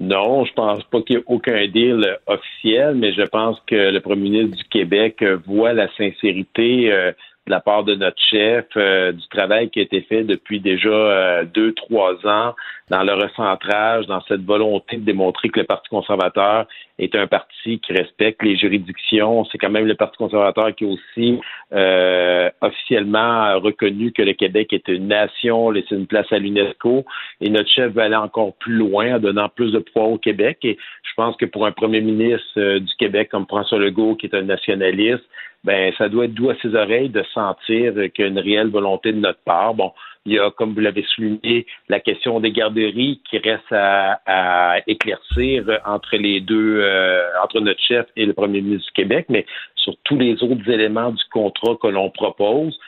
Non, je pense pas qu'il y ait aucun deal officiel, mais je pense que le premier ministre du Québec voit la sincérité euh, de la part de notre chef, euh, du travail qui a été fait depuis déjà euh, deux, trois ans dans le recentrage, dans cette volonté de démontrer que le Parti conservateur est un parti qui respecte les juridictions. C'est quand même le Parti conservateur qui a aussi euh, officiellement reconnu que le Québec est une nation, laissé une place à l'UNESCO. Et notre chef va aller encore plus loin en donnant plus de poids au Québec. Et je pense que pour un premier ministre du Québec comme François Legault, qui est un nationaliste, ben ça doit être doux à ses oreilles de sentir qu'il y a une réelle volonté de notre part. Bon, il y a, comme vous l'avez souligné, la question des garderies qui reste à, éclaircir entre les deux, euh, entre notre chef et le premier ministre du Québec, mais sur tous les autres éléments du contrat que l'on propose,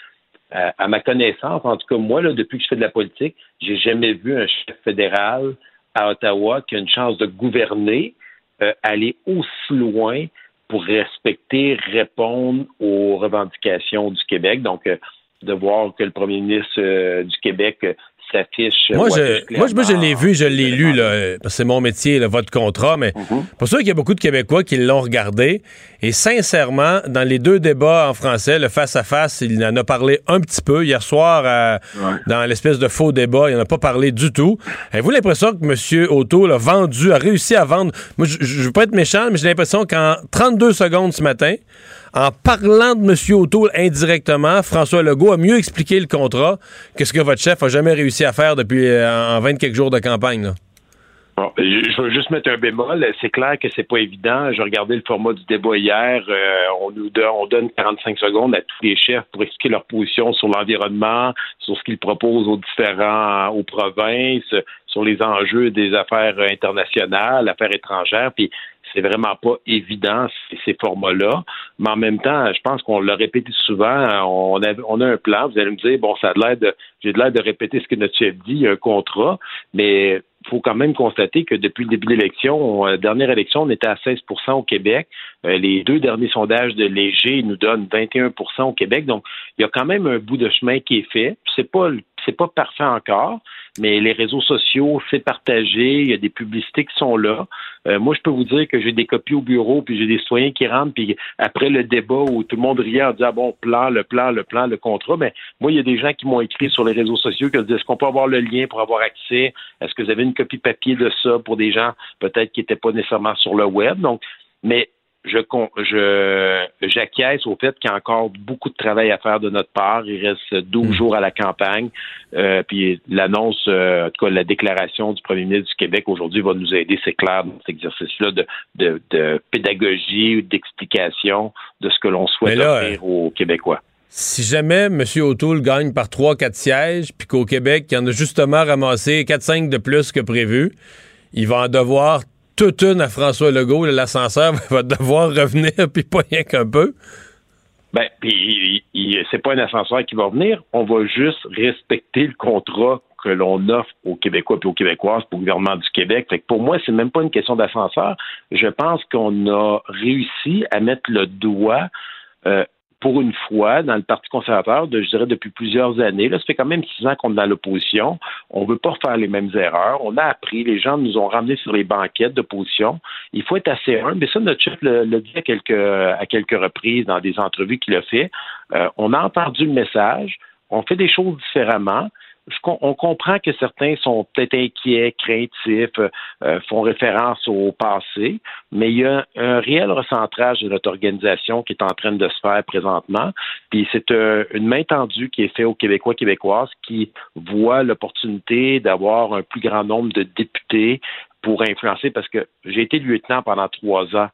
euh, à ma connaissance, en tout cas moi, là, depuis que je fais de la politique, j'ai jamais vu un chef fédéral à Ottawa qui a une chance de gouverner, euh, aller aussi loin pour respecter, répondre aux revendications du Québec. Donc, euh, de voir que le premier ministre euh, du Québec euh, s'affiche. Moi, je, moi, je l'ai vu, je l'ai lu, là, c'est mon métier, le votre contrat, mais mhm. pour sûr qu'il y a beaucoup de Québécois qui l'ont regardé. Et sincèrement, dans les deux débats en français, le face-à-face, il en a parlé un petit peu. Hier soir, dans l'espèce de faux débat, il n'en a pas parlé du tout. Avez-vous l'impression que M. Auto a vendu, a réussi à vendre... Moi, je ne veux pas être méchant, mais j'ai l'impression qu'en 32 secondes ce matin, en parlant de M. O'Toole indirectement, François Legault a mieux expliqué le contrat que ce que votre chef a jamais réussi à faire depuis euh, en 20 quelques jours de campagne. je veux juste mettre un bémol. C'est clair que c'est pas évident. J'ai regardé le format du débat hier. Euh, on nous donne, on donne 45 secondes à tous les chefs pour expliquer leur position sur l'environnement, sur ce qu'ils proposent aux différents, aux provinces, sur les enjeux des affaires internationales, affaires étrangères. Puis c'est vraiment pas évident ces formats-là. Mais en même temps, je pense qu'on l'a répété souvent. On a, un plan. Vous allez me dire, bon, ça a l'air de, j'ai l'air de répéter ce que notre chef dit. Un contrat, mais il faut quand même constater que depuis le début de l'élection, euh, dernière élection, on était à 16% au Québec. Euh, les deux derniers sondages de Léger nous donnent 21% au Québec. Donc, il y a quand même un bout de chemin qui est fait. C'est pas c'est pas parfait encore, mais les réseaux sociaux, c'est partagé, il y a des publicités qui sont là. Euh, moi, je peux vous dire que j'ai des copies au bureau, puis j'ai des citoyens qui rentrent, puis après le débat où tout le monde riait en disant, bon, plan, le plan, le plan, le contrat, mais moi, il y a des gens qui m'ont écrit sur les réseaux sociaux qui ont dit, est-ce qu'on peut avoir le lien pour avoir accès? Est-ce que vous avez une copie papier de ça pour des gens peut-être qui n'étaient pas nécessairement sur le web? Donc, mais je, je j'acquiesce au fait qu'il y a encore beaucoup de travail à faire de notre part. Il reste 12 hmm. jours à la campagne. Euh, puis l'annonce, euh, en tout cas la déclaration du premier ministre du Québec aujourd'hui va nous aider, c'est clair, dans cet exercice-là de, de, de pédagogie ou d'explication de ce que l'on souhaite offrir aux Québécois. Si jamais M. O'Toole gagne par 3-4 sièges, puis qu'au Québec, il en a justement ramassé 4-5 de plus que prévu, il va en devoir toute une à François Legault. L'ascenseur [laughs] va devoir revenir, [laughs] puis pas rien qu'un peu. Ben, puis c'est pas un ascenseur qui va venir. On va juste respecter le contrat que l'on offre aux Québécois et aux Québécoises pour le gouvernement du Québec. Fait que pour moi, c'est même pas une question d'ascenseur. Je pense qu'on a réussi à mettre le doigt euh, pour une fois, dans le Parti conservateur, de, je dirais depuis plusieurs années, là, ça fait quand même six ans qu'on est dans l'opposition, on ne veut pas faire les mêmes erreurs. On a appris, les gens nous ont ramenés sur les banquettes d'opposition. Il faut être assez humble. Mais ça, notre chef l'a dit à quelques, à quelques reprises dans des entrevues qu'il a fait. Euh, on a entendu le message, on fait des choses différemment on comprend que certains sont peut-être inquiets, craintifs, euh, font référence au passé, mais il y a un, réel recentrage de notre organisation qui est en train de se faire présentement. Puis c'est euh, une main tendue qui est faite aux Québécois Québécoises qui voient l'opportunité d'avoir un plus grand nombre de députés pour influencer, parce que j'ai été lieutenant pendant trois ans.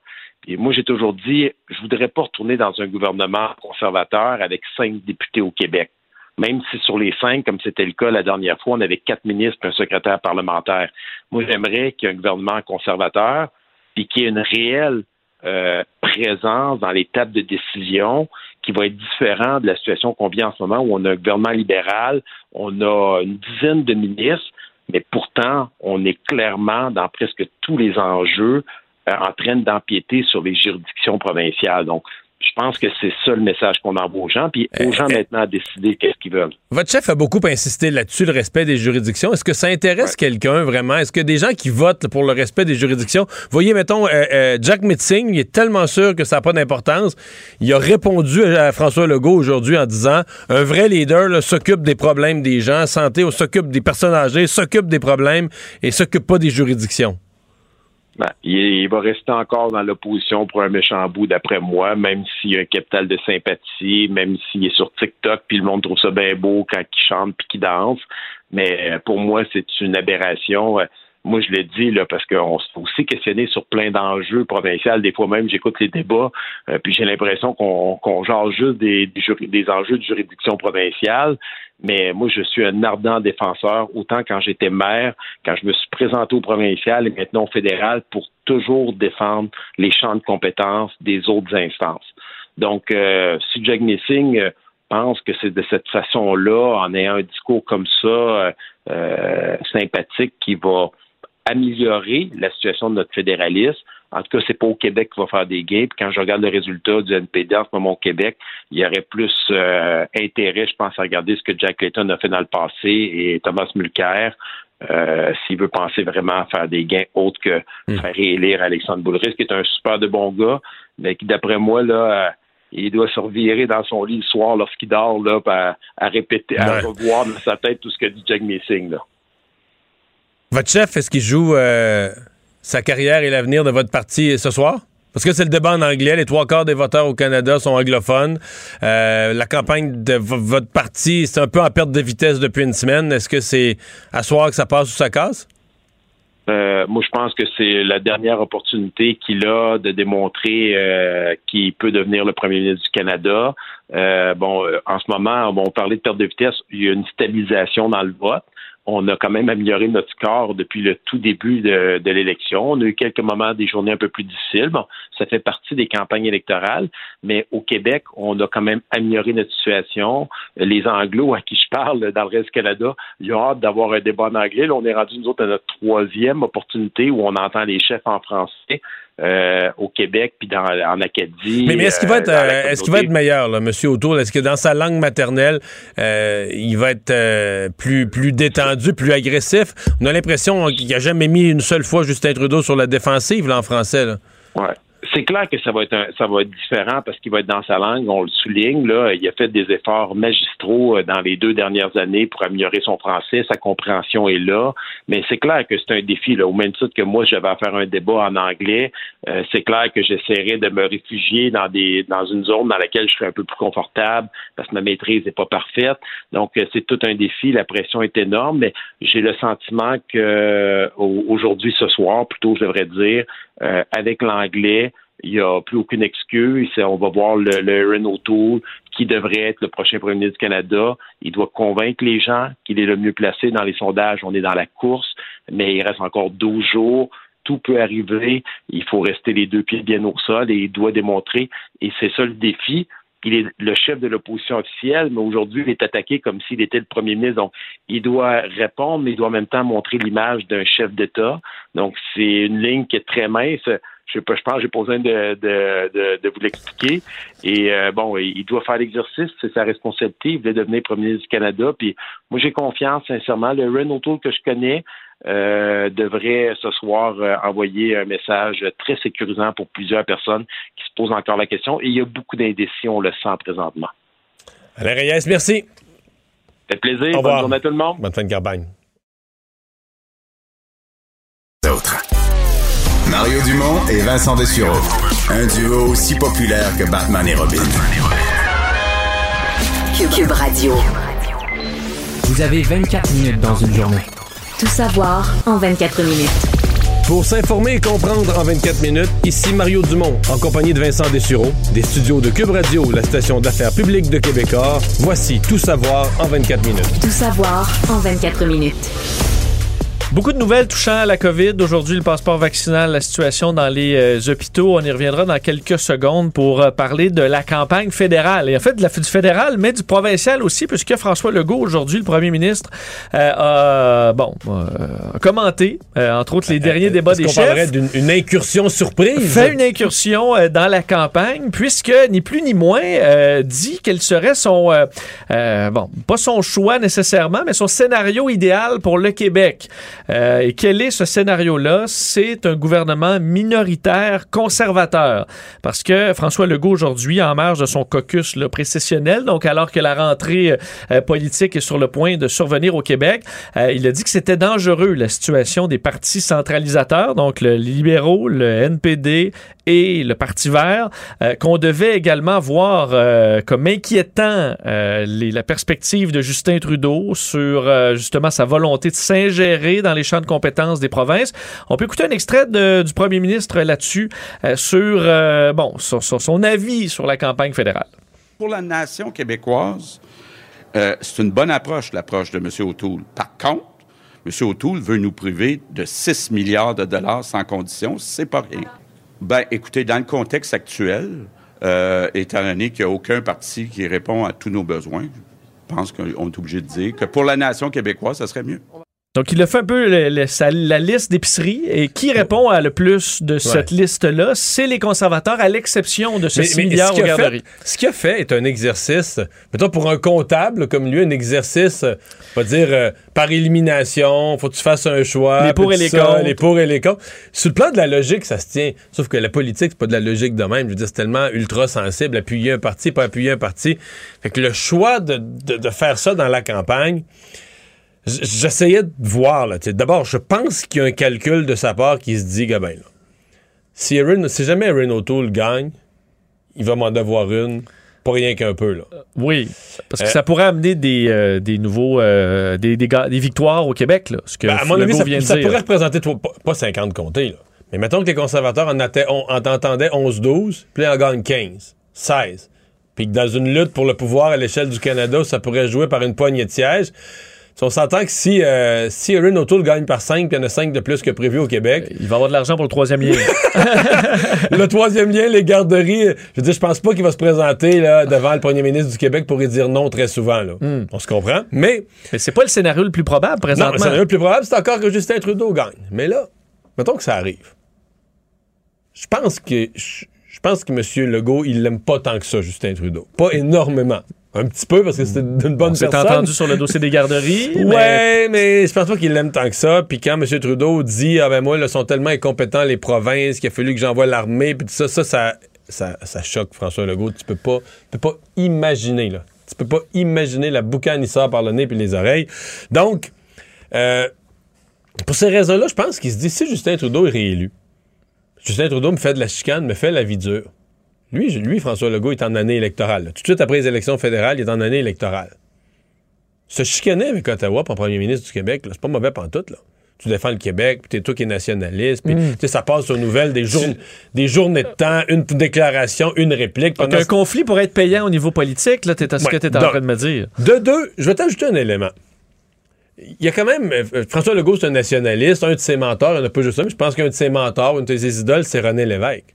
Et moi, j'ai toujours dit, je voudrais pas retourner dans un gouvernement conservateur avec cinq députés au Québec même si sur les cinq, comme c'était le cas la dernière fois, on avait quatre ministres et un secrétaire parlementaire. Moi, j'aimerais qu'il y ait un gouvernement conservateur et qu'il y ait une réelle euh, présence dans les tables de décision qui va être différent de la situation qu'on vit en ce moment où on a un gouvernement libéral, on a une dizaine de ministres, mais pourtant, on est clairement dans presque tous les enjeux euh, en train d'empiéter sur les juridictions provinciales. Donc, je pense que c'est ça le message qu'on envoie aux gens, puis aux euh, gens euh, maintenant à décider qu'est-ce qu'ils veulent. Votre chef a beaucoup insisté là-dessus, le respect des juridictions. Est-ce que ça intéresse quelqu'un vraiment? Est-ce que des gens qui votent pour le respect des juridictions, voyez, mettons, euh, Jack Mitzing, il est tellement sûr que ça n'a pas d'importance. Il a répondu à François Legault aujourd'hui en disant un vrai leader s'occupe des problèmes des gens, santé, s'occupe des personnes âgées, s'occupe des problèmes et s'occupe pas des juridictions. Ben, il, va rester encore dans l'opposition pour un méchant bout, d'après moi, même s'il a un capital de sympathie, même s'il est sur TikTok, puis le monde trouve ça bien beau quand il chante puis qu'il danse. Mais euh, pour moi, c'est une aberration. Euh, moi, je le dis là, parce qu'on s'est aussi questionné sur plein d'enjeux provinciaux. Des fois même, j'écoute les débats, euh, puis j'ai l'impression qu'on qu'on juste des, des, enjeux de juridiction provinciale. Mais moi, je suis un ardent défenseur, autant quand j'étais maire, quand je me suis présenté au provincial et maintenant au fédéral, pour toujours défendre les champs de compétences des autres instances. Donc, euh, si Jack Nissing euh, pense que c'est de cette façon-là, en ayant un discours comme ça, euh, sympathique, qui va améliorer la situation de notre fédéralisme. En tout cas, c'est pas au Québec qu'il va faire des gains. quand je regarde le résultat du NPD en ce moment au Québec, il y aurait plus euh, intérêt, je pense, à regarder ce que Jack Layton a fait dans le passé et Thomas Mulcair. Euh, s'il veut penser vraiment à faire des gains autres que hmm. faire réélire Alexandre Boulris, qui est un super de bon gars, mais qui, d'après moi, là, euh, il doit se revirer dans son lit le soir lorsqu'il dort là, à, répéter, à revoir dans sa tête tout ce que dit Jack Messing. Là. Votre chef, est-ce qu'il joue euh, sa carrière et l'avenir de votre parti ce soir? Parce que c'est le débat en anglais. Les trois quarts des voteurs au Canada sont anglophones. Euh, la campagne de votre parti, c'est un peu en perte de vitesse depuis une semaine. Est-ce que c'est à soir que ça passe ou ça casse? Euh, moi, je pense que c'est la dernière opportunité qu'il a de démontrer qu'il peut devenir le premier ministre du Canada. bon, en ce moment, on parlait de perte de vitesse. Il y a une stabilisation dans le vote. On a quand même amélioré notre score depuis le tout début de, l'élection. On a eu quelques moments, des journées un peu plus difficiles. Bon, ça fait partie des campagnes électorales, mais au Québec, on a quand même amélioré notre situation. Les Anglos à qui je parle dans le reste du Canada, ils ont hâte d'avoir un débat en anglais. Là, on est rendu, nous autres, à notre troisième opportunité où on entend les chefs en français. Euh, au Québec puis dans, en Acadie. Mais, mais est-ce qu'il va, être, euh, la euh, est-ce qu'il va être meilleur, là, M. O'Toole? Est-ce que dans sa langue maternelle, euh, il va être plus, plus détendu, plus agressif? On a l'impression qu'il n'a jamais mis une seule fois Justin Trudeau sur la défensive, là, en français. Là. Ouais. C'est clair que ça va être un- ça va être différent parce qu'il va être dans sa langue, on le souligne. Là, il a fait des efforts magistraux euh, dans les deux dernières années pour améliorer son français, sa compréhension est là. Mais c'est clair que c'est un défi. Là, au même titre que moi, j'avais à faire un débat en anglais, euh, c'est clair que j'essaierai de me réfugier dans des dans une zone dans laquelle je serai un peu plus confortable parce que ma maîtrise n'est pas parfaite. Donc euh, c'est tout un défi. La pression est énorme, mais j'ai le sentiment que euh, au- aujourd'hui, ce soir, plutôt, je devrais dire, euh, avec l'anglais, il n'y a plus aucune excuse. On va voir le, le Aaron O'Toole qui devrait être le prochain premier ministre du Canada. Il doit convaincre les gens qu'il est le mieux placé dans les sondages. On est dans la course, mais il reste encore 12 jours. Tout peut arriver. Il faut rester les deux pieds bien au sol et il doit démontrer. Et c'est ça le défi. Il est le chef de l'opposition officielle, mais aujourd'hui, il est attaqué comme s'il était le premier ministre. Donc, il doit répondre, mais il doit en même temps montrer l'image d'un chef d'État. Donc, c'est une ligne qui est très mince. Je sais pas, je pense que j'ai pas besoin de, de, de, de vous l'expliquer. Et euh, bon, il doit faire l'exercice, c'est sa responsabilité. Il voulait devenir premier ministre du Canada. Puis moi, j'ai confiance, sincèrement. Le Ren O'Toole que je connais euh, devrait ce soir euh, envoyer un message très sécurisant pour plusieurs personnes qui se posent encore la question. Et il y a beaucoup d'indécis, on le sent présentement. Alain Reyes, merci. Ça fait plaisir. Au Bonne revoir. journée à tout le monde. Bonne fin de campagne. D'autres. Mario Dumont et Vincent Dessureau. Un duo aussi populaire que Batman et Robin. Cube Radio. Vous avez 24 minutes dans une journée. Tout savoir en 24 minutes. Pour s'informer et comprendre en 24 minutes, ici Mario Dumont, en compagnie de Vincent Dessureau, des studios de Cube Radio, la station d'affaires publique de Québecor. Voici Tout savoir en 24 minutes. Tout savoir en 24 minutes. Beaucoup de nouvelles touchant à la COVID. Aujourd'hui, le passeport vaccinal, la situation dans les euh, hôpitaux. On y reviendra dans quelques secondes pour euh, parler de la campagne fédérale. Et en fait, de la, du fédéral, mais du provincial aussi, puisque François Legault, aujourd'hui, le premier ministre, euh, a, bon, euh, a commenté, entre autres, les derniers débats des chefs. d'une une incursion surprise? fait une incursion dans la campagne puisque ni plus ni moins euh, dit quel serait son bon pas son choix nécessairement mais son scénario idéal pour le Québec Euh, et quel est ce scénario là c'est un gouvernement minoritaire conservateur. Parce que François Legault aujourd'hui en marge de son caucus là, précessionnel donc alors que la rentrée euh, politique est sur le point de survenir au Québec euh, il a dit que c'était dangereux la situation des partis centralisateurs donc le libéraux le NPD et le Parti vert, qu'on devait également voir comme inquiétant la perspective de Justin Trudeau sur justement sa volonté de s'ingérer dans les champs de compétences des provinces. On peut écouter un extrait du premier ministre là-dessus euh, sur, euh, bon, sur, son avis sur la campagne fédérale. Pour la nation québécoise, euh, c'est une bonne approche, l'approche de M. O'Toole. Par contre, M. O'Toole veut nous priver de 6 milliards de dollars sans condition. C'est pas rien. Ben, écoutez, dans le contexte actuel, étant donné qu'il n'y a aucun parti qui répond à tous nos besoins, je pense qu'on est obligé de dire que pour la nation québécoise, ça serait mieux. Donc, il a fait un peu le- le- sa- la liste d'épicerie et qui répond à le plus de cette liste-là, c'est les conservateurs, à l'exception de ce Mais- 6 mais milliards ce qu'il aux a fait- garderies. ce qu'il a fait est un exercice, mettons pour un comptable comme lui, un exercice, on va dire euh, par élimination, faut que tu fasses un choix. Les pour et les ça, contre. Les pour et les contre. Sur le plan de la logique, ça se tient. Sauf que la politique, c'est pas de la logique de même. Je veux dire, c'est tellement ultra sensible, appuyer un parti, pas appuyer un parti. Fait que le choix de, de- de faire ça dans la campagne, j'essayais de voir. D'abord, je pense qu'il y a un calcul de sa part qui se dit, Gabin, là, si, Aaron- si jamais Aaron O'Toole gagne, il va m'en devoir une, pas rien qu'un peu. Là. Oui, parce que Euh, ça pourrait amener des, euh, des nouveaux euh, des, des, victoires au Québec, là, ce que Ben, à mon avis, ça, vient de ça dire. pourrait représenter toi, pas, pas 50 comtés, là. mais mettons que les conservateurs en, atta- on- en entendaient 11-12, puis en gagnent 15, 16. Puis que dans une lutte pour le pouvoir à l'échelle du Canada, ça pourrait jouer par une poignée de sièges. Si on s'entend que si, euh, si Erin O'Toole gagne par 5 puis il y en a 5 de plus que prévu au Québec. Il va avoir de l'argent pour le troisième lien. [laughs] le troisième lien, les garderies, je veux dire, je pense pas qu'il va se présenter là, devant le premier ministre du Québec pour y dire non très souvent. Là. Hmm. On se comprend? Mais. Mais c'est pas le scénario le plus probable Non, présentement. le scénario le plus probable, c'est encore que Justin Trudeau gagne. Mais là, mettons que ça arrive. Je pense que. Je pense que M. Legault, il l'aime pas tant que ça, Justin Trudeau. Pas énormément. Un petit peu, parce que c'est d'une bonne On s'est personne. entendu sur le dossier des garderies. [laughs] mais- Ouais, mais je pense pas qu'il l'aime tant que ça. Puis quand M. Trudeau dit Ah ben moi, là, sont tellement incompétents les provinces qu'il a fallu que j'envoie l'armée, puis tout ça, ça, ça, ça, ça choque François Legault. Tu peux pas, tu peux pas imaginer, là. Tu peux pas imaginer la boucane qui sort par le nez puis les oreilles. Donc, euh, pour ces raisons-là, je pense qu'il se dit si Justin Trudeau est réélu, Justin Trudeau me fait de la chicane, me fait la vie dure. Lui, François Legault, est en année électorale. là. Tout de suite après les élections fédérales, il est en année électorale. Se chicaner avec Ottawa pour premier ministre du Québec, c'est pas mauvais pantoute, là. Tu défends le Québec, puis t'es toi qui es nationaliste, puis Mm. ça passe aux nouvelles des, jour- des journées de temps, une déclaration, une réplique. Donc, un conflit pourrait être payant au niveau politique, là, t'es à ce que Ouais. tu es en train de me dire. De deux, je vais t'ajouter un élément. Il y a quand même. euh, François Legault, c'est un nationaliste, un de ses mentors, il n'y en a pas juste un, mais je pense qu'un de ses mentors, une de ses idoles, c'est René Lévesque.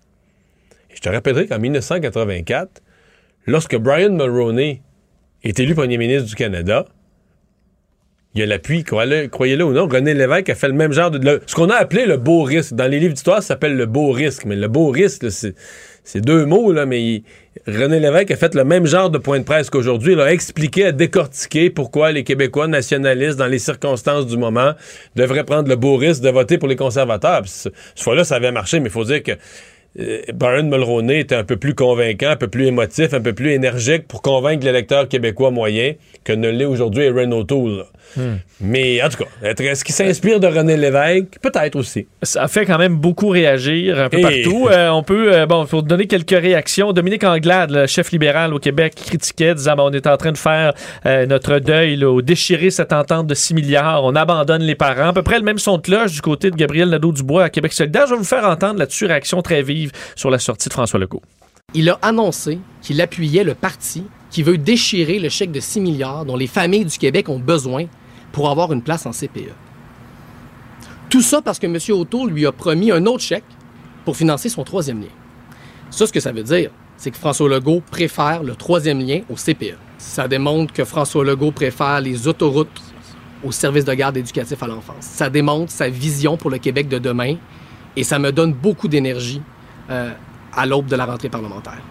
Je te rappellerai qu'en 1984, lorsque Brian Mulroney est élu premier ministre du Canada, il y a l'appui, croyez-le ou non, René Lévesque a fait le même genre de. ce qu'on a appelé le beau risque. Dans les livres d'histoire, ça s'appelle le beau risque. Mais le beau risque, c'est, deux mots, là, mais René Lévesque a fait le même genre de point de presse qu'aujourd'hui. Il a expliqué, a décortiqué pourquoi les Québécois nationalistes, dans les circonstances du moment, devraient prendre le beau risque de voter pour les conservateurs. Puis fois-là, ça avait marché, mais il faut dire que euh, Brian Mulroney était un peu plus convaincant, un peu plus émotif, un peu plus énergique pour convaincre l'électeur québécois moyen que ne l'est aujourd'hui Erin O'Toole. Là. Mais en tout cas, est-ce qu'il s'inspire de René Lévesque? Peut-être aussi. Ça fait quand même beaucoup réagir un peu Et- partout. [laughs] Euh, on peut, euh, bon, pour donner quelques réactions, Dominique Anglade, le chef libéral au Québec, critiquait, disant bon, on est en train de faire euh, notre deuil, là, au déchirer cette entente de 6 milliards, on abandonne les parents. À peu près le même son de cloche du côté de Gabriel Nadeau-Dubois à Québec solidaire. Je vais vous faire entendre là-dessus réaction très vive sur la sortie de François Legault. Il a annoncé qu'il appuyait le parti qui veut déchirer le chèque de 6 milliards dont les familles du Québec ont besoin pour avoir une place en CPE. Tout ça parce que M. O'Toole lui a promis un autre chèque pour financer son troisième lien. Ça, ce que ça veut dire, c'est que François Legault préfère le troisième lien au CPE. Ça démontre que François Legault préfère les autoroutes au service de garde éducatif à l'enfance. Ça démontre sa vision pour le Québec de demain et ça me donne beaucoup d'énergie euh, à l'aube de la rentrée parlementaire.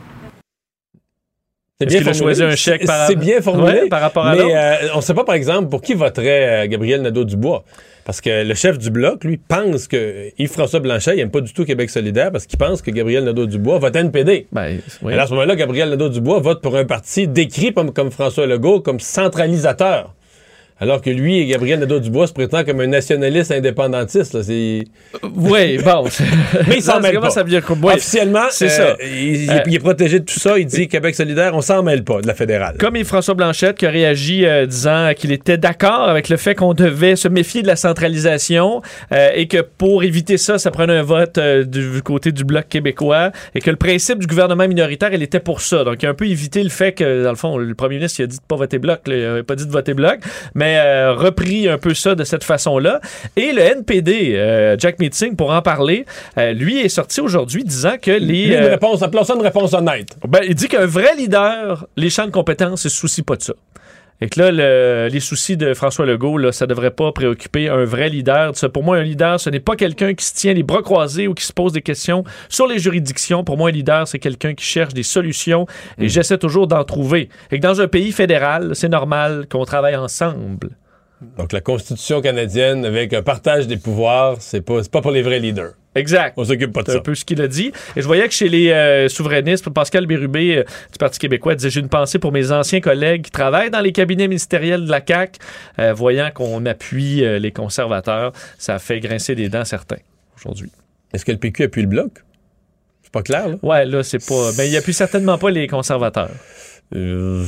C'est un chèque par- bien formulé. Ouais, par rapport à Mais euh, on ne sait pas, par exemple, pour qui voterait euh, Gabriel Nadeau-Dubois. Parce que le chef du Bloc, lui, pense que Yves-François Blanchet, il n'aime pas du tout Québec solidaire parce qu'il pense que Gabriel Nadeau-Dubois vote NPD. Ben, oui. Alors à ce moment-là, Gabriel Nadeau-Dubois vote pour un parti décrit comme, comme François Legault comme centralisateur. Alors que lui et Gabriel Nadeau-Dubois se prétend comme un nationaliste indépendantiste. là. C'est... Oui, bon. [laughs] Mais il s'en mêle pas. comment ça veut dire que- ouais, Officiellement, c'est euh, ça. Il, il- Euh, il est protégé de tout ça. Il dit Québec solidaire, on s'en mêle pas de la fédérale. Comme Yves-François Blanchette qui a réagi euh, disant qu'il était d'accord avec le fait qu'on devait se méfier de la centralisation euh, et que pour éviter ça, ça prenait un vote euh, du côté du Bloc québécois et que le principe du gouvernement minoritaire, il était pour ça. Donc, il a un peu évité le fait que, dans le fond, le premier ministre il a dit de pas voter Bloc, là, il n'avait pas dit de voter Bloc, mais euh, repris un peu ça de cette façon-là. Et le NPD, euh, Jack Meeting, pour en parler, euh, lui est sorti aujourd'hui disant que les... Lui, une réponse, appelons ça une réponse honnête. ben, il dit qu'un vrai leader, les champs de compétences, il se soucie pas de ça. Et que là, le- les soucis de François Legault, là, ça devrait pas préoccuper un vrai leader. Pour moi, un leader, ce n'est pas quelqu'un qui se tient les bras croisés ou qui se pose des questions sur les juridictions. Pour moi, un leader, c'est quelqu'un qui cherche des solutions et j'essaie toujours d'en trouver. Et que dans un pays fédéral, c'est normal qu'on travaille ensemble. Donc, la Constitution canadienne, avec un partage des pouvoirs, c'est pas, c'est pas pour les vrais leaders. Exact. On s'occupe pas de C'est ça. un peu ce qu'il a dit. Et je voyais que chez les euh, souverainistes, Pascal Bérubé euh, du Parti québécois disait J'ai une pensée pour mes anciens collègues qui travaillent dans les cabinets ministériels de la CAQ, euh, voyant qu'on appuie les conservateurs. Ça a fait grincer des dents certains aujourd'hui. Est-ce que le PQ appuie le bloc? C'est pas clair, là? Ouais, là, c'est pas. Ben, il appuie certainement pas les conservateurs. Euh,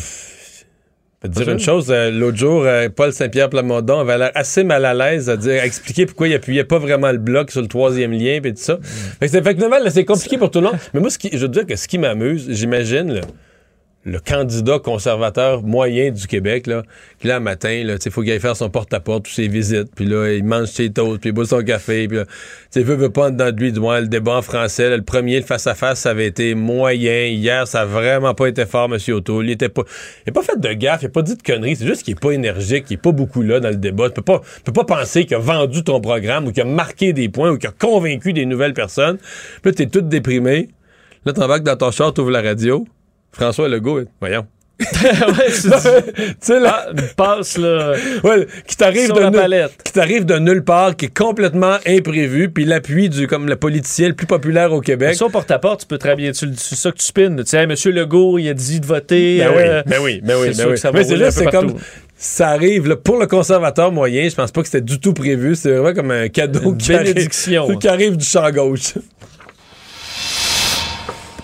je peux te dire une chose, euh, l'autre jour, euh, Paul Saint-Pierre Plamondon avait l'air assez mal à l'aise à dire, à expliquer pourquoi il appuyait pas vraiment le bloc sur le troisième lien et tout ça. Fait que c'est fait que, finalement, c'est compliqué pour tout le monde. Mais moi, ce qui, je veux dire que ce qui m'amuse, j'imagine, le candidat conservateur moyen du Québec, là, qui là, matin, là, il faut qu'il aille faire son porte-à-porte, toutes ses visites, puis là, il mange ses toasts, puis il boit son café, puis là, tu veut, veut pas dans lui, du moins, le débat en français, là, le premier, le face-à-face, ça avait été moyen. Hier, ça a vraiment pas été fort, M. O'Toole. Il était pas, il a pas fait de gaffe, il a pas dit de conneries, c'est juste qu'il est pas énergique, qu'il est pas beaucoup là dans le débat. Tu peux pas, tu peux pas penser qu'il a vendu ton programme, ou qu'il a marqué des points, ou qu'il a convaincu des nouvelles personnes. Puis là, t'es tout déprimé. Là, t'embarques dans ton char, t'ouvres la radio. François Legault, voyons. [laughs] ouais, tu sais, là, ah, passe, là. Ouais, qui t'arrive de, nulle- palette. qui t'arrive de nulle part, qui est complètement imprévu, puis l'appui du, comme le politicien le plus populaire au Québec. Ça, porte-à-porte, tu peux très bien. tu- C'est ça que tu spins. Tu sais, hey, Monsieur Legault, il a dit de voter. Ben euh, oui, ben oui, ben oui, ben oui. que ça va Mais c'est là, c'est comme ça arrive là, pour le conservateur moyen. Je pense pas que c'était du tout prévu. C'est vraiment comme un cadeau Une qui arrive, bénédiction. qui arrive du champ gauche.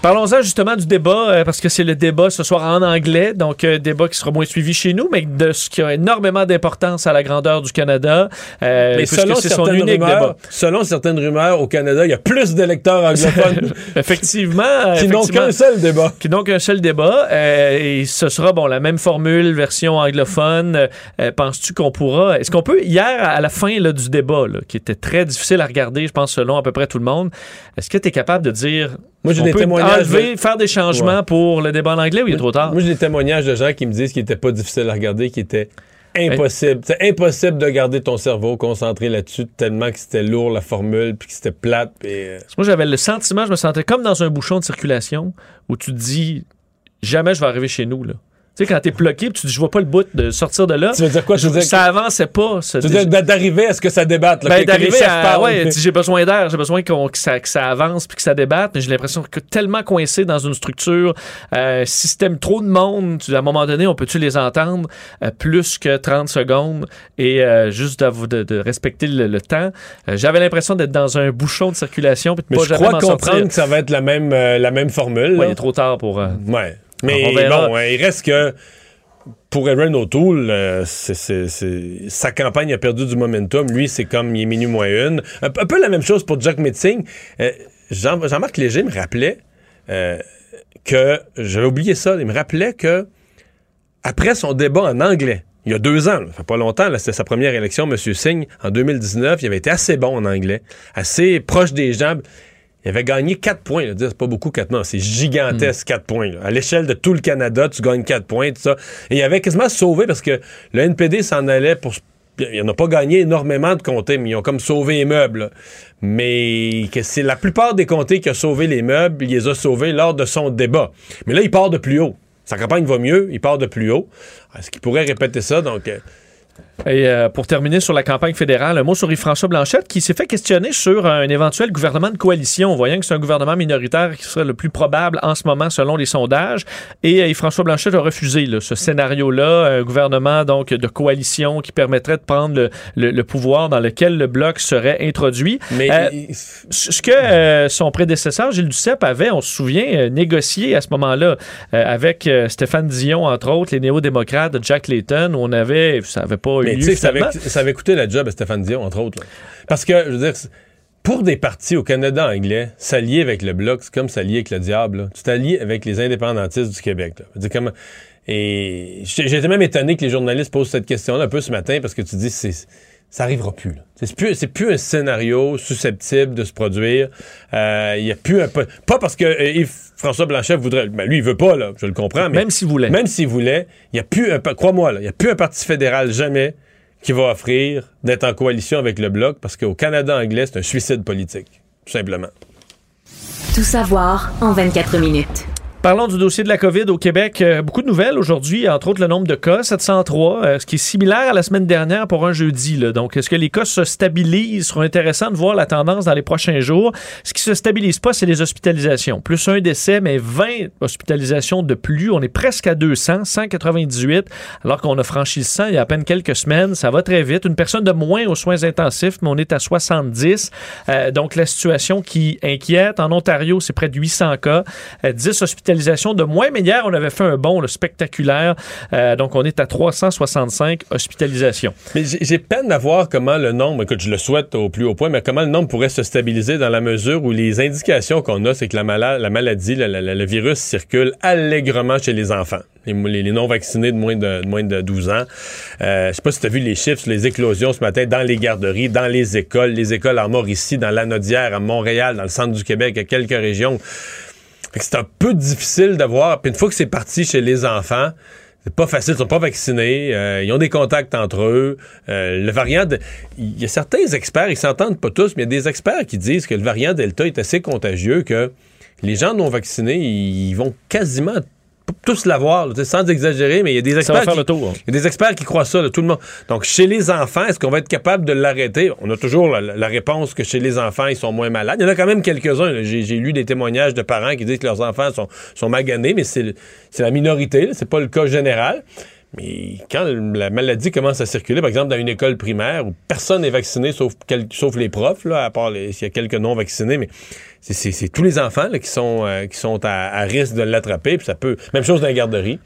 Parlons-en justement du débat, euh, parce que c'est le débat ce soir en anglais, donc euh, débat qui sera moins suivi chez nous, mais de ce qui a énormément d'importance à la grandeur du Canada. euh, Mais selon c'est son certaines, unique rumeurs, débat. selon certaines rumeurs, au Canada, il y a plus d'électeurs anglophones [laughs] effectivement. euh, qui n'ont qu'un seul débat. qui n'ont qu'un seul débat. euh, et ce sera, bon, la même formule, version anglophone. Euh, Penses-tu qu'on pourra... Est-ce qu'on peut, hier, à la fin là, du débat, là, qui était très difficile à regarder, je pense, selon à peu près tout le monde, est-ce que tu es capable de dire... Moi, j'ai des témoignages enlever, de- faire des changements Ouais. pour le débat en anglais ou il est trop tard? Moi, j'ai des témoignages de gens qui me disent qu'il était pas difficile à regarder, qu'il était impossible. C'est impossible de garder ton cerveau concentré là-dessus tellement que c'était lourd la formule, puis que c'était plate. Euh, Moi, j'avais le sentiment, je me sentais comme dans un bouchon de circulation où tu te dis jamais je vais arriver chez nous. Là. Tu sais, quand t'es bloqué, tu dis je vois pas le bout de sortir de là. Tu veux dire quoi? Tu veux dire ça avançait pas. ça. tu veux dire d'a- d'arriver à ce que ça débatte, là, Ben, que- que d'arriver à. Ouais, j'ai besoin d'air, j'ai besoin qu'on- que, ça, que ça avance puis que ça débatte, mais j'ai l'impression que tellement coincé dans une structure, euh, système trop de monde, tu- à un moment donné, on peut-tu les entendre euh, plus que 30 secondes et euh, juste de, de- de respecter le, le temps. Euh, J'avais l'impression d'être dans un bouchon de circulation puis de Mais pas je jamais crois comprendre que ça va être la même, euh, la même formule. Ouais, il est trop tard pour. euh, Ouais. Mais bon, ouais, il reste que pour Aaron O'Toole, euh, c'est- c'est- c'est- sa campagne a perdu du momentum. Lui, c'est comme il est minuit moins une. Un, peu- un peu la même chose pour Jack Metzing. Euh, Jean- Jean-Marc Léger me rappelait euh, que, j'avais oublié ça, il me rappelait que après son débat en anglais, il y a deux ans, là, ça fait pas longtemps, là, c'était sa première élection, M. Singh, en 2019, il avait été assez bon en anglais, assez proche des gens. Il avait gagné 4 points. C'est pas beaucoup 4 non, c'est gigantesque 4 points. là. À l'échelle de tout le Canada, tu gagnes 4 points, tout ça. Et il avait quasiment sauvé parce que le NPD s'en allait pour. Il n'a pas gagné énormément de comtés, mais ils ont comme sauvé les meubles. Mais que c'est la plupart des comtés qui a sauvé les meubles, il les a sauvés lors de son débat. Mais là, il part de plus haut. Sa campagne va mieux, il part de plus haut. Est-ce qu'il pourrait répéter ça? Donc, euh, Et euh, pour terminer sur la campagne fédérale, un mot sur Yves-François Blanchette qui s'est fait questionner sur un éventuel gouvernement de coalition, voyant que c'est un gouvernement minoritaire qui serait le plus probable en ce moment selon les sondages. Et euh, Yves-François Blanchette a refusé là, ce scénario-là, un gouvernement donc de coalition qui permettrait de prendre le, le- le pouvoir dans lequel le bloc serait introduit. mais Euh, il- ce que euh, son prédécesseur, Gilles Duceppe, avait, on se souvient, euh, négocié à ce moment-là euh, avec euh, Stéphane Dion, entre autres, les néo-démocrates Jack Layton, où on avait, ça n'avait pas Mais tu sais, ça ça avait coûté la job à Stéphane Dion, entre autres. là. Parce que, je veux dire, pour des partis au Canada anglais, s'allier avec le Bloc, c'est comme s'allier avec le diable. là. Tu t'allies avec les indépendantistes du Québec. là. Dire, comment- Et été même étonné que les journalistes posent cette question-là un peu ce matin parce que tu dis, c'est ça arrivera plus. C'est plus, plus un scénario susceptible de se produire. Euh, Il y a plus un... Pas parce que euh, Yves François Blanchet voudrait... Ben, lui, il veut pas, là, je le comprends. Mais Même s'il voulait. Même s'il voulait, il y a plus un... Crois-moi, là, il y a plus un parti fédéral jamais qui va offrir d'être en coalition avec le Bloc parce qu'au Canada anglais, c'est un suicide politique. Tout simplement. Tout savoir en 24 minutes. Parlons du dossier de la COVID au Québec. Euh, beaucoup de nouvelles aujourd'hui, entre autres le nombre de cas, 703, euh, ce qui est similaire à la semaine dernière pour un jeudi. là. Donc, est-ce que les cas se stabilisent? Ce sera intéressant de voir la tendance dans les prochains jours. Ce qui se stabilise pas, c'est les hospitalisations. Plus un décès, mais 20 hospitalisations de plus. On est presque à 200, 198, alors qu'on a franchi le 100 il y a à peine quelques semaines. Ça va très vite. Une personne de moins aux soins intensifs, mais on est à 70. Euh, donc, la situation qui inquiète. En Ontario, c'est près de 800 cas, euh, 10 hospitalisations de moins. Mais hier, on avait fait un bond spectaculaire. Euh, donc, on est à 365 hospitalisations. Mais j'ai peine à voir comment le nombre, écoute, je le souhaite au plus haut point, mais comment le nombre pourrait se stabiliser dans la mesure où les indications qu'on a, c'est que la, mala- la maladie, la- la- la- le virus circule allègrement chez les enfants. Les, non-vaccinés de moins de, moins de 12 ans. Euh, je sais pas si tu as vu les chiffres sur les éclosions ce matin dans les garderies, dans les écoles, les écoles en Mauricie, dans l'Anodière, à Montréal, dans le centre du Québec, à quelques régions. C'est un peu difficile de voir. Puis une fois que c'est parti chez les enfants, c'est pas facile, ils sont pas vaccinés, euh, ils ont des contacts entre eux. Euh, le variant, il y a certains experts, ils s'entendent pas tous, mais il y a des experts qui disent que le variant Delta est assez contagieux que les gens non vaccinés, ils vont quasiment tous l'avoir, sans exagérer, mais il y a des experts va faire qui, le tour. il y a des experts qui croient ça, là, tout le monde. Donc, chez les enfants, est-ce qu'on va être capable de l'arrêter? On a toujours la, la réponse que chez les enfants, ils sont moins malades. Il y en a quand même quelques-uns. J'ai lu des témoignages de parents qui disent que leurs enfants sont, sont maganés, mais c'est la minorité, c'est pas le cas général. Mais quand la maladie commence à circuler, par exemple, dans une école primaire où personne n'est vacciné sauf, quel- sauf les profs, là, à part s'il y a quelques non-vaccinés, mais c'est- tous les enfants là, qui sont, euh, qui sont à, à risque de l'attraper. Puis ça peut. Même chose dans les garderies.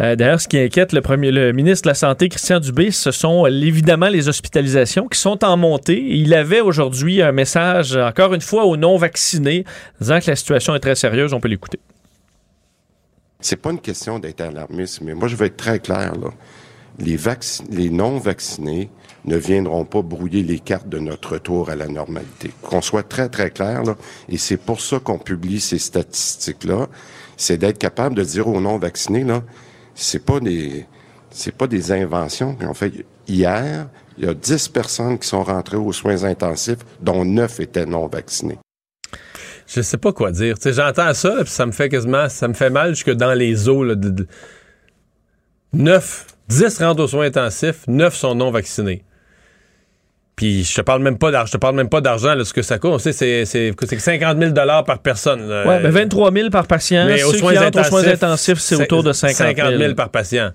Euh, D'ailleurs, ce qui inquiète le, premier, le ministre de la Santé, Christian Dubé, ce sont euh, évidemment les hospitalisations qui sont en montée. Il avait aujourd'hui un message, encore une fois, aux non-vaccinés, disant que la situation est très sérieuse. On peut l'écouter. C'est pas une question d'être alarmiste, mais moi, je vais être très clair, là. Les non-vaccinés ne viendront pas brouiller les cartes de notre retour à la normalité. Qu'on soit très, très clair, là. Et c'est pour ça qu'on publie ces statistiques-là. C'est d'être capable de dire aux non-vaccinés, là, c'est pas des, c'est pas des inventions qu'on fait. Hier, il y a 10 personnes qui sont rentrées aux soins intensifs, dont 9 étaient non-vaccinés. Je sais pas quoi dire. J'entends ça, là, puis ça me fait quasiment, ça me fait mal jusque dans les os. Là, de- 9, 10 rentrent aux soins intensifs, 9 sont non vaccinés. Puis je te parle même pas d'argent, je te parle même pas d'argent, là, ce que ça coûte. On sait, c'est, c'est, c'est 50 000 par personne. là. Ouais, ben 23 000 par patient. Mais aux Ceux soins qui entrent aux soins intensifs, intensifs, c'est autour de 50 000. par patient.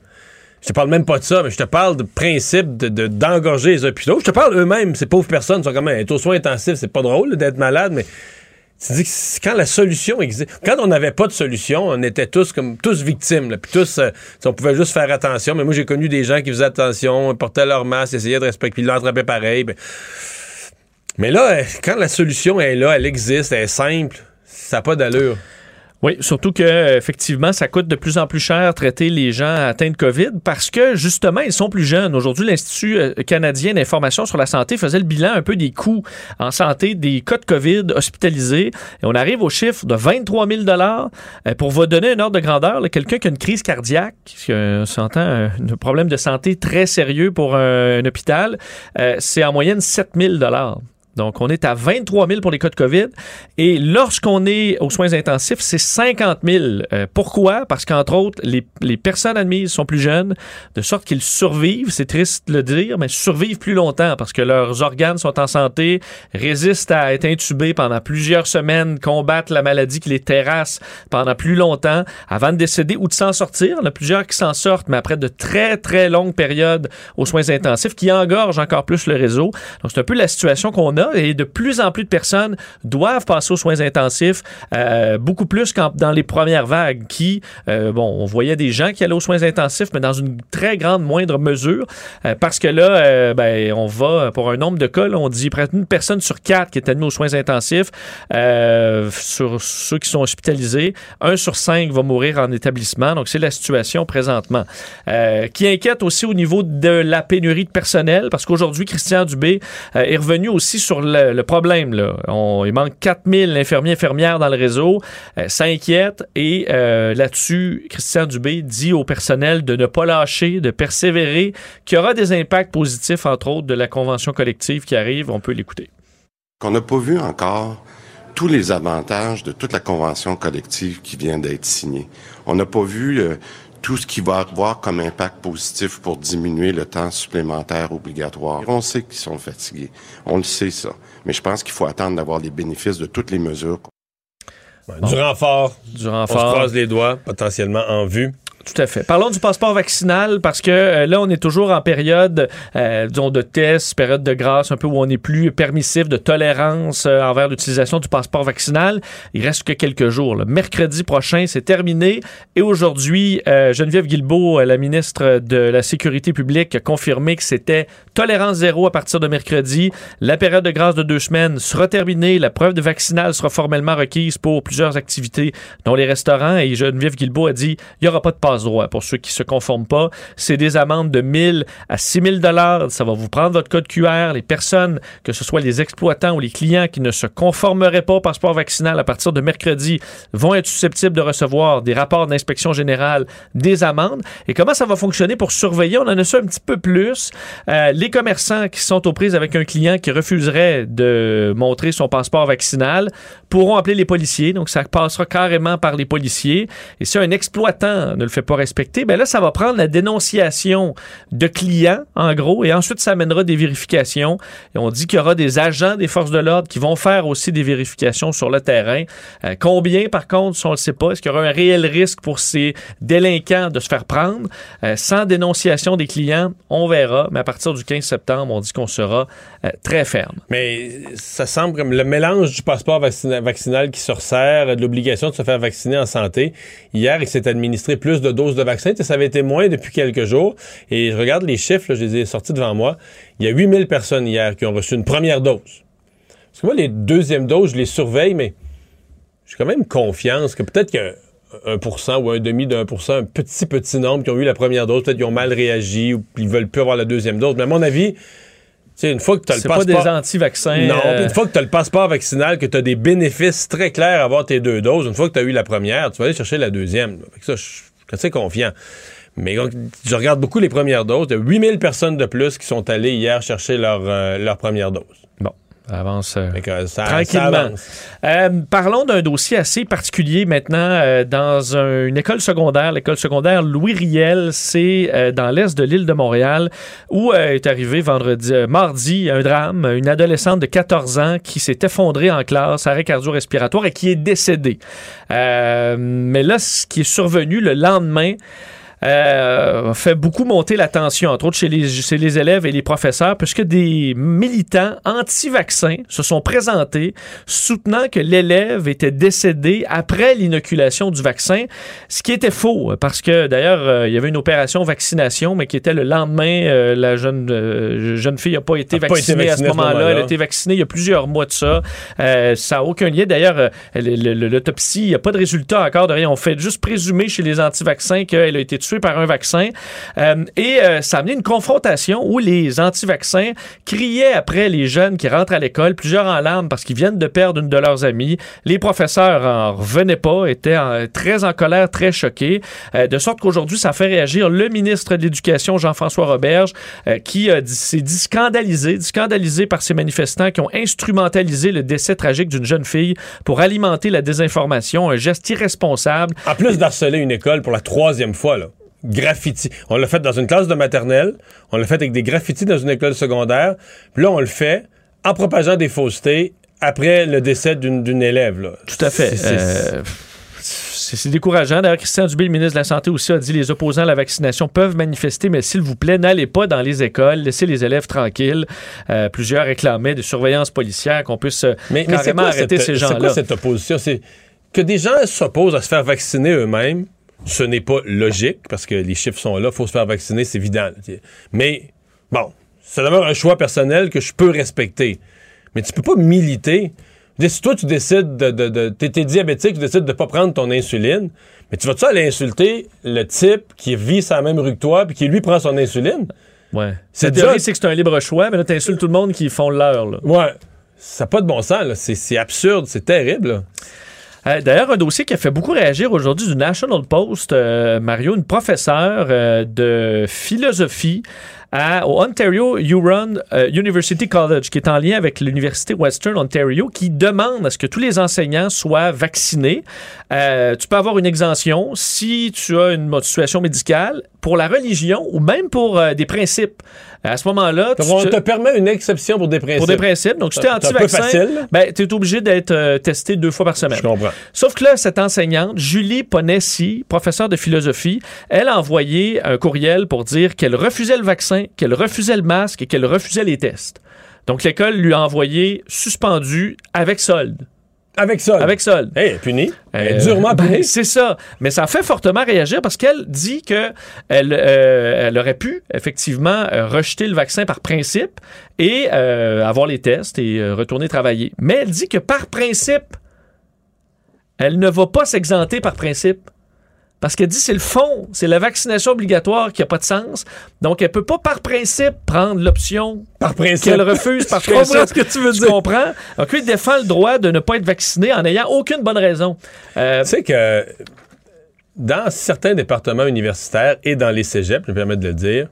Je te parle même pas de ça, mais je te parle de principe de, de- d'engorger les hôpitaux. Je te parle eux-mêmes, ces pauvres personnes sont quand même être aux soins intensifs. C'est pas drôle d'être malade, mais dis que c'est quand la solution existe. Quand on n'avait pas de solution, on était tous comme tous victimes. Puis tous, euh, on pouvait juste faire attention. Mais moi, j'ai connu des gens qui faisaient attention, portaient leur masque, essayaient de respecter, puis l'attrapaient pareil. Ben, mais là, euh, quand la solution est là, elle existe, elle est simple, ça n'a pas d'allure. Oui, surtout que euh, effectivement, ça coûte de plus en plus cher traiter les gens atteints de COVID parce que justement, ils sont plus jeunes. Aujourd'hui, l'Institut euh, canadien d'information sur la santé faisait le bilan un peu des coûts en santé des cas de COVID hospitalisés et on arrive au chiffre de 23 000 dollars. Pour vous donner un ordre de grandeur, quelqu'un qui a une crise cardiaque, on s'entend un, problème de santé très sérieux pour un, un hôpital, euh, c'est en moyenne 7 000 dollars. Donc, on est à 23 000 pour les cas de COVID. Et lorsqu'on est aux soins intensifs, c'est 50 000. Euh, pourquoi? Parce qu'entre autres, les, personnes admises sont plus jeunes, de sorte qu'ils survivent, c'est triste de le dire, mais survivent plus longtemps parce que leurs organes sont en santé, résistent à être intubés pendant plusieurs semaines, combattent la maladie qui les terrasse pendant plus longtemps avant de décéder ou de s'en sortir. Il y en a plusieurs qui s'en sortent, mais après de très, très longues périodes aux soins intensifs qui engorgent encore plus le réseau. Donc, c'est un peu la situation qu'on a et de plus en plus de personnes doivent passer aux soins intensifs, euh, beaucoup plus qu'en dans les premières vagues qui, euh, bon, on voyait des gens qui allaient aux soins intensifs, mais dans une très grande moindre mesure, euh, parce que là, ben, on va, pour un nombre de cas, on dit près d'une personne sur quatre qui est admise aux soins intensifs, sur ceux qui sont hospitalisés, un sur cinq va mourir en établissement, donc c'est la situation présentement, qui inquiète aussi au niveau de la pénurie de personnel, parce qu'aujourd'hui, Christian Dubé est revenu aussi sur le, le problème. On, il manque 4000 infirmiers infirmières dans le réseau. Euh, ça inquiète. Et euh, là-dessus, Christian Dubé dit au personnel de ne pas lâcher, de persévérer, qu'il y aura des impacts positifs, entre autres, de la convention collective qui arrive. On peut l'écouter. Qu'on n'a pas vu encore tous les avantages de toute la convention collective qui vient d'être signée. On n'a pas vu euh, tout ce qui va avoir comme impact positif pour diminuer le temps supplémentaire obligatoire. On sait qu'ils sont fatigués. On le sait, ça. Mais je pense qu'il faut attendre d'avoir les bénéfices de toutes les mesures. Du renfort. Du On renfort. se croise les doigts, potentiellement en vue. Tout à fait. Parlons du passeport vaccinal parce que euh, là, on est toujours en période, euh, disons, de test, période de grâce, un peu où on est plus permissif de tolérance euh, envers l'utilisation du passeport vaccinal. Il reste que quelques jours. là. Mercredi prochain, c'est terminé. Et aujourd'hui, euh, Geneviève Guilbeault, la ministre de la Sécurité publique, a confirmé que c'était tolérance zéro à partir de mercredi. La période de grâce de deux semaines sera terminée. La preuve de vaccinal sera formellement requise pour plusieurs activités, dont les restaurants. Et Geneviève Guilbeault a dit il n'y aura pas de passe-droit pour ceux qui se conforment pas. C'est des amendes de 1000 à 6000 dollars. Ça va vous prendre votre code QR. Les personnes, que ce soit les exploitants ou les clients qui ne se conformeraient pas au passeport vaccinal à partir de mercredi, vont être susceptibles de recevoir des rapports d'inspection générale, des amendes. Et comment ça va fonctionner pour surveiller? On en a su un petit peu plus. Euh, les commerçants qui sont aux prises avec un client qui refuserait de montrer son passeport vaccinal pourront appeler les policiers. Donc, ça passera carrément par les policiers. Et si un exploitant ne le fait pas respecter, ben là, ça va prendre la dénonciation de clients, en gros, et ensuite, ça amènera des vérifications. Et on dit qu'il y aura des agents des forces de l'ordre qui vont faire aussi des vérifications sur le terrain. Euh, combien, par contre, si on ne le sait pas, est-ce qu'il y aura un réel risque pour ces délinquants de se faire prendre? Euh, sans dénonciation des clients, on verra. Mais à partir du 15 septembre, on dit qu'on sera euh, très ferme. Mais ça semble comme le mélange du passeport vaccina- vaccinal qui se resserre, de l'obligation de se faire vacciner en santé. Hier, il s'est administré plus de doses de vaccins. Tu sais, Ça avait été moins depuis quelques jours. Et je regarde les chiffres, là, je les ai sortis devant moi. Il y a 8000 personnes hier qui ont reçu une première dose. Parce que moi, les deuxièmes doses, je les surveille, mais j'ai quand même confiance que peut-être a 1% ou un demi d'un pour cent, un petit, petit nombre qui ont eu la première dose, peut-être qu'ils ont mal réagi ou ils veulent plus avoir la deuxième dose. Mais à mon avis, tu sais, une fois que tu as le C'est pas passeport... des anti-vaccins. Non, euh, une fois que tu as le passeport vaccinal, que tu as des bénéfices très clairs à avoir tes deux doses, une fois que tu as eu la première, tu vas aller chercher la deuxième. Fait que ça, je assez confiant. Mais je regarde beaucoup les premières doses. Il y a 8000 personnes de plus qui sont allées hier chercher leur, euh, leur première dose. Bon, ça avance. euh, ça- ça Tranquillement. avance. Euh, parlons d'un dossier assez particulier maintenant euh, dans un- une école secondaire, l'école secondaire Louis Riel, c'est euh, dans l'est de l'île de Montréal, où euh, est arrivé vendredi, euh, mardi un drame, une adolescente de 14 ans qui s'est effondrée en classe, arrêt cardio-respiratoire et qui est décédée. Euh, mais là, ce qui est survenu le lendemain, euh, fait beaucoup monter la tension, entre autres chez les, chez les élèves et les professeurs, puisque des militants anti-vaccins se sont présentés soutenant que l'élève était décédé après l'inoculation du vaccin, ce qui était faux, parce que d'ailleurs, euh, il y avait une opération vaccination, mais qui était le lendemain, euh, la jeune, euh, jeune fille n'a pas été A pas été vaccinée à ce moment-là, elle a été vaccinée il y a plusieurs mois de ça. Euh, ça n'a aucun lien. D'ailleurs, le- le- l'autopsie, il n'y a pas de résultat encore de rien. On fait juste présumer chez les anti-vaccins qu'elle a été tuée par un vaccin. Euh, et euh, ça a amené une confrontation où les anti-vaccins criaient après les jeunes qui rentrent à l'école, plusieurs en larmes parce qu'ils viennent de perdre une de leurs amies. Les professeurs en revenaient pas, étaient en- très en colère, très choqués. Euh, de sorte qu'aujourd'hui, ça fait réagir le ministre de l'Éducation, Jean-François Roberge, euh, qui s'est dit scandalisé, scandalisé par ces manifestants qui ont instrumentalisé le décès tragique d'une jeune fille pour alimenter la désinformation, un geste irresponsable. En plus d'harceler une école pour la troisième fois, là. Graffiti. On l'a fait dans une classe de maternelle. On l'a fait avec des graffitis dans une école secondaire. Puis là, on le fait en propageant des faussetés après le décès d'une élève. Là. Tout à fait. C'est- Euh, c'est décourageant. D'ailleurs, Christian Dubé, le ministre de la Santé aussi, a dit les opposants à la vaccination peuvent manifester, mais s'il vous plaît, n'allez pas dans les écoles, laissez les élèves tranquilles. Euh, plusieurs réclamaient des surveillances policières, qu'on puisse euh, Mais, mais c'est carrément quoi arrêter cette, ces c'est quoi gens-là. cette opposition? C'est que des gens s'opposent à se faire vacciner eux-mêmes. Ce n'est pas logique parce que les chiffres sont là. Il faut se faire vacciner, c'est évident. Mais bon, ça demeure un choix personnel que je peux respecter. Mais tu peux pas militer. Si toi, tu décides de. de, de- t'es, diabétique, tu décides de pas prendre ton insuline, mais tu vas-tu aller insulter le type qui vit sur la même rue que toi puis qui lui prend son insuline? Ouais. C'est déjà- c'est que c'est un libre choix, mais là, t'insultes tout le monde qui font leur. là. Ouais. Ça n'a pas de bon sens, là. C'est, c'est absurde, c'est terrible. là. Euh, D'ailleurs, un dossier qui a fait beaucoup réagir aujourd'hui du National Post, euh, Mario, une professeure euh, de philosophie à, au Ontario Huron euh, University College, qui est en lien avec l'Université Western Ontario, qui demande à ce que tous les enseignants soient vaccinés. Euh, tu peux avoir une exemption si tu as une situation médicale pour la religion ou même pour euh, des principes. À ce moment-là, on te permet une exception pour des principes. pour des principes. Donc, si tu es C'est un peu anti-vaccin, facile. ben, tu es obligé d'être euh, testé deux fois par semaine. Je comprends. Sauf que là, cette enseignante, Julie Ponessi, professeure de philosophie, elle a envoyé un courriel pour dire qu'elle refusait le vaccin, qu'elle refusait le masque et qu'elle refusait les tests. Donc, l'école lui a envoyé suspendu avec solde. Avec solde. Avec solde. Hey, puni. Elle est Euh, durement ben, c'est ça. Mais ça fait fortement réagir parce qu'elle dit que elle, euh, elle aurait pu effectivement euh, rejeter le vaccin par principe et avoir les tests et retourner travailler. Mais elle dit que par principe, elle ne va pas s'exenter par principe. Parce qu'elle dit c'est le fond, c'est la vaccination obligatoire qui n'a pas de sens. Donc, elle peut pas par principe prendre l'option Par principe. qu'elle refuse par [laughs] Je comprends ce que tu veux Tu dire. comprends? Donc, lui, défend le droit de ne pas être vacciné en n'ayant aucune bonne raison. Euh, Tu sais que dans certains départements universitaires et dans les cégeps, je me permets de le dire,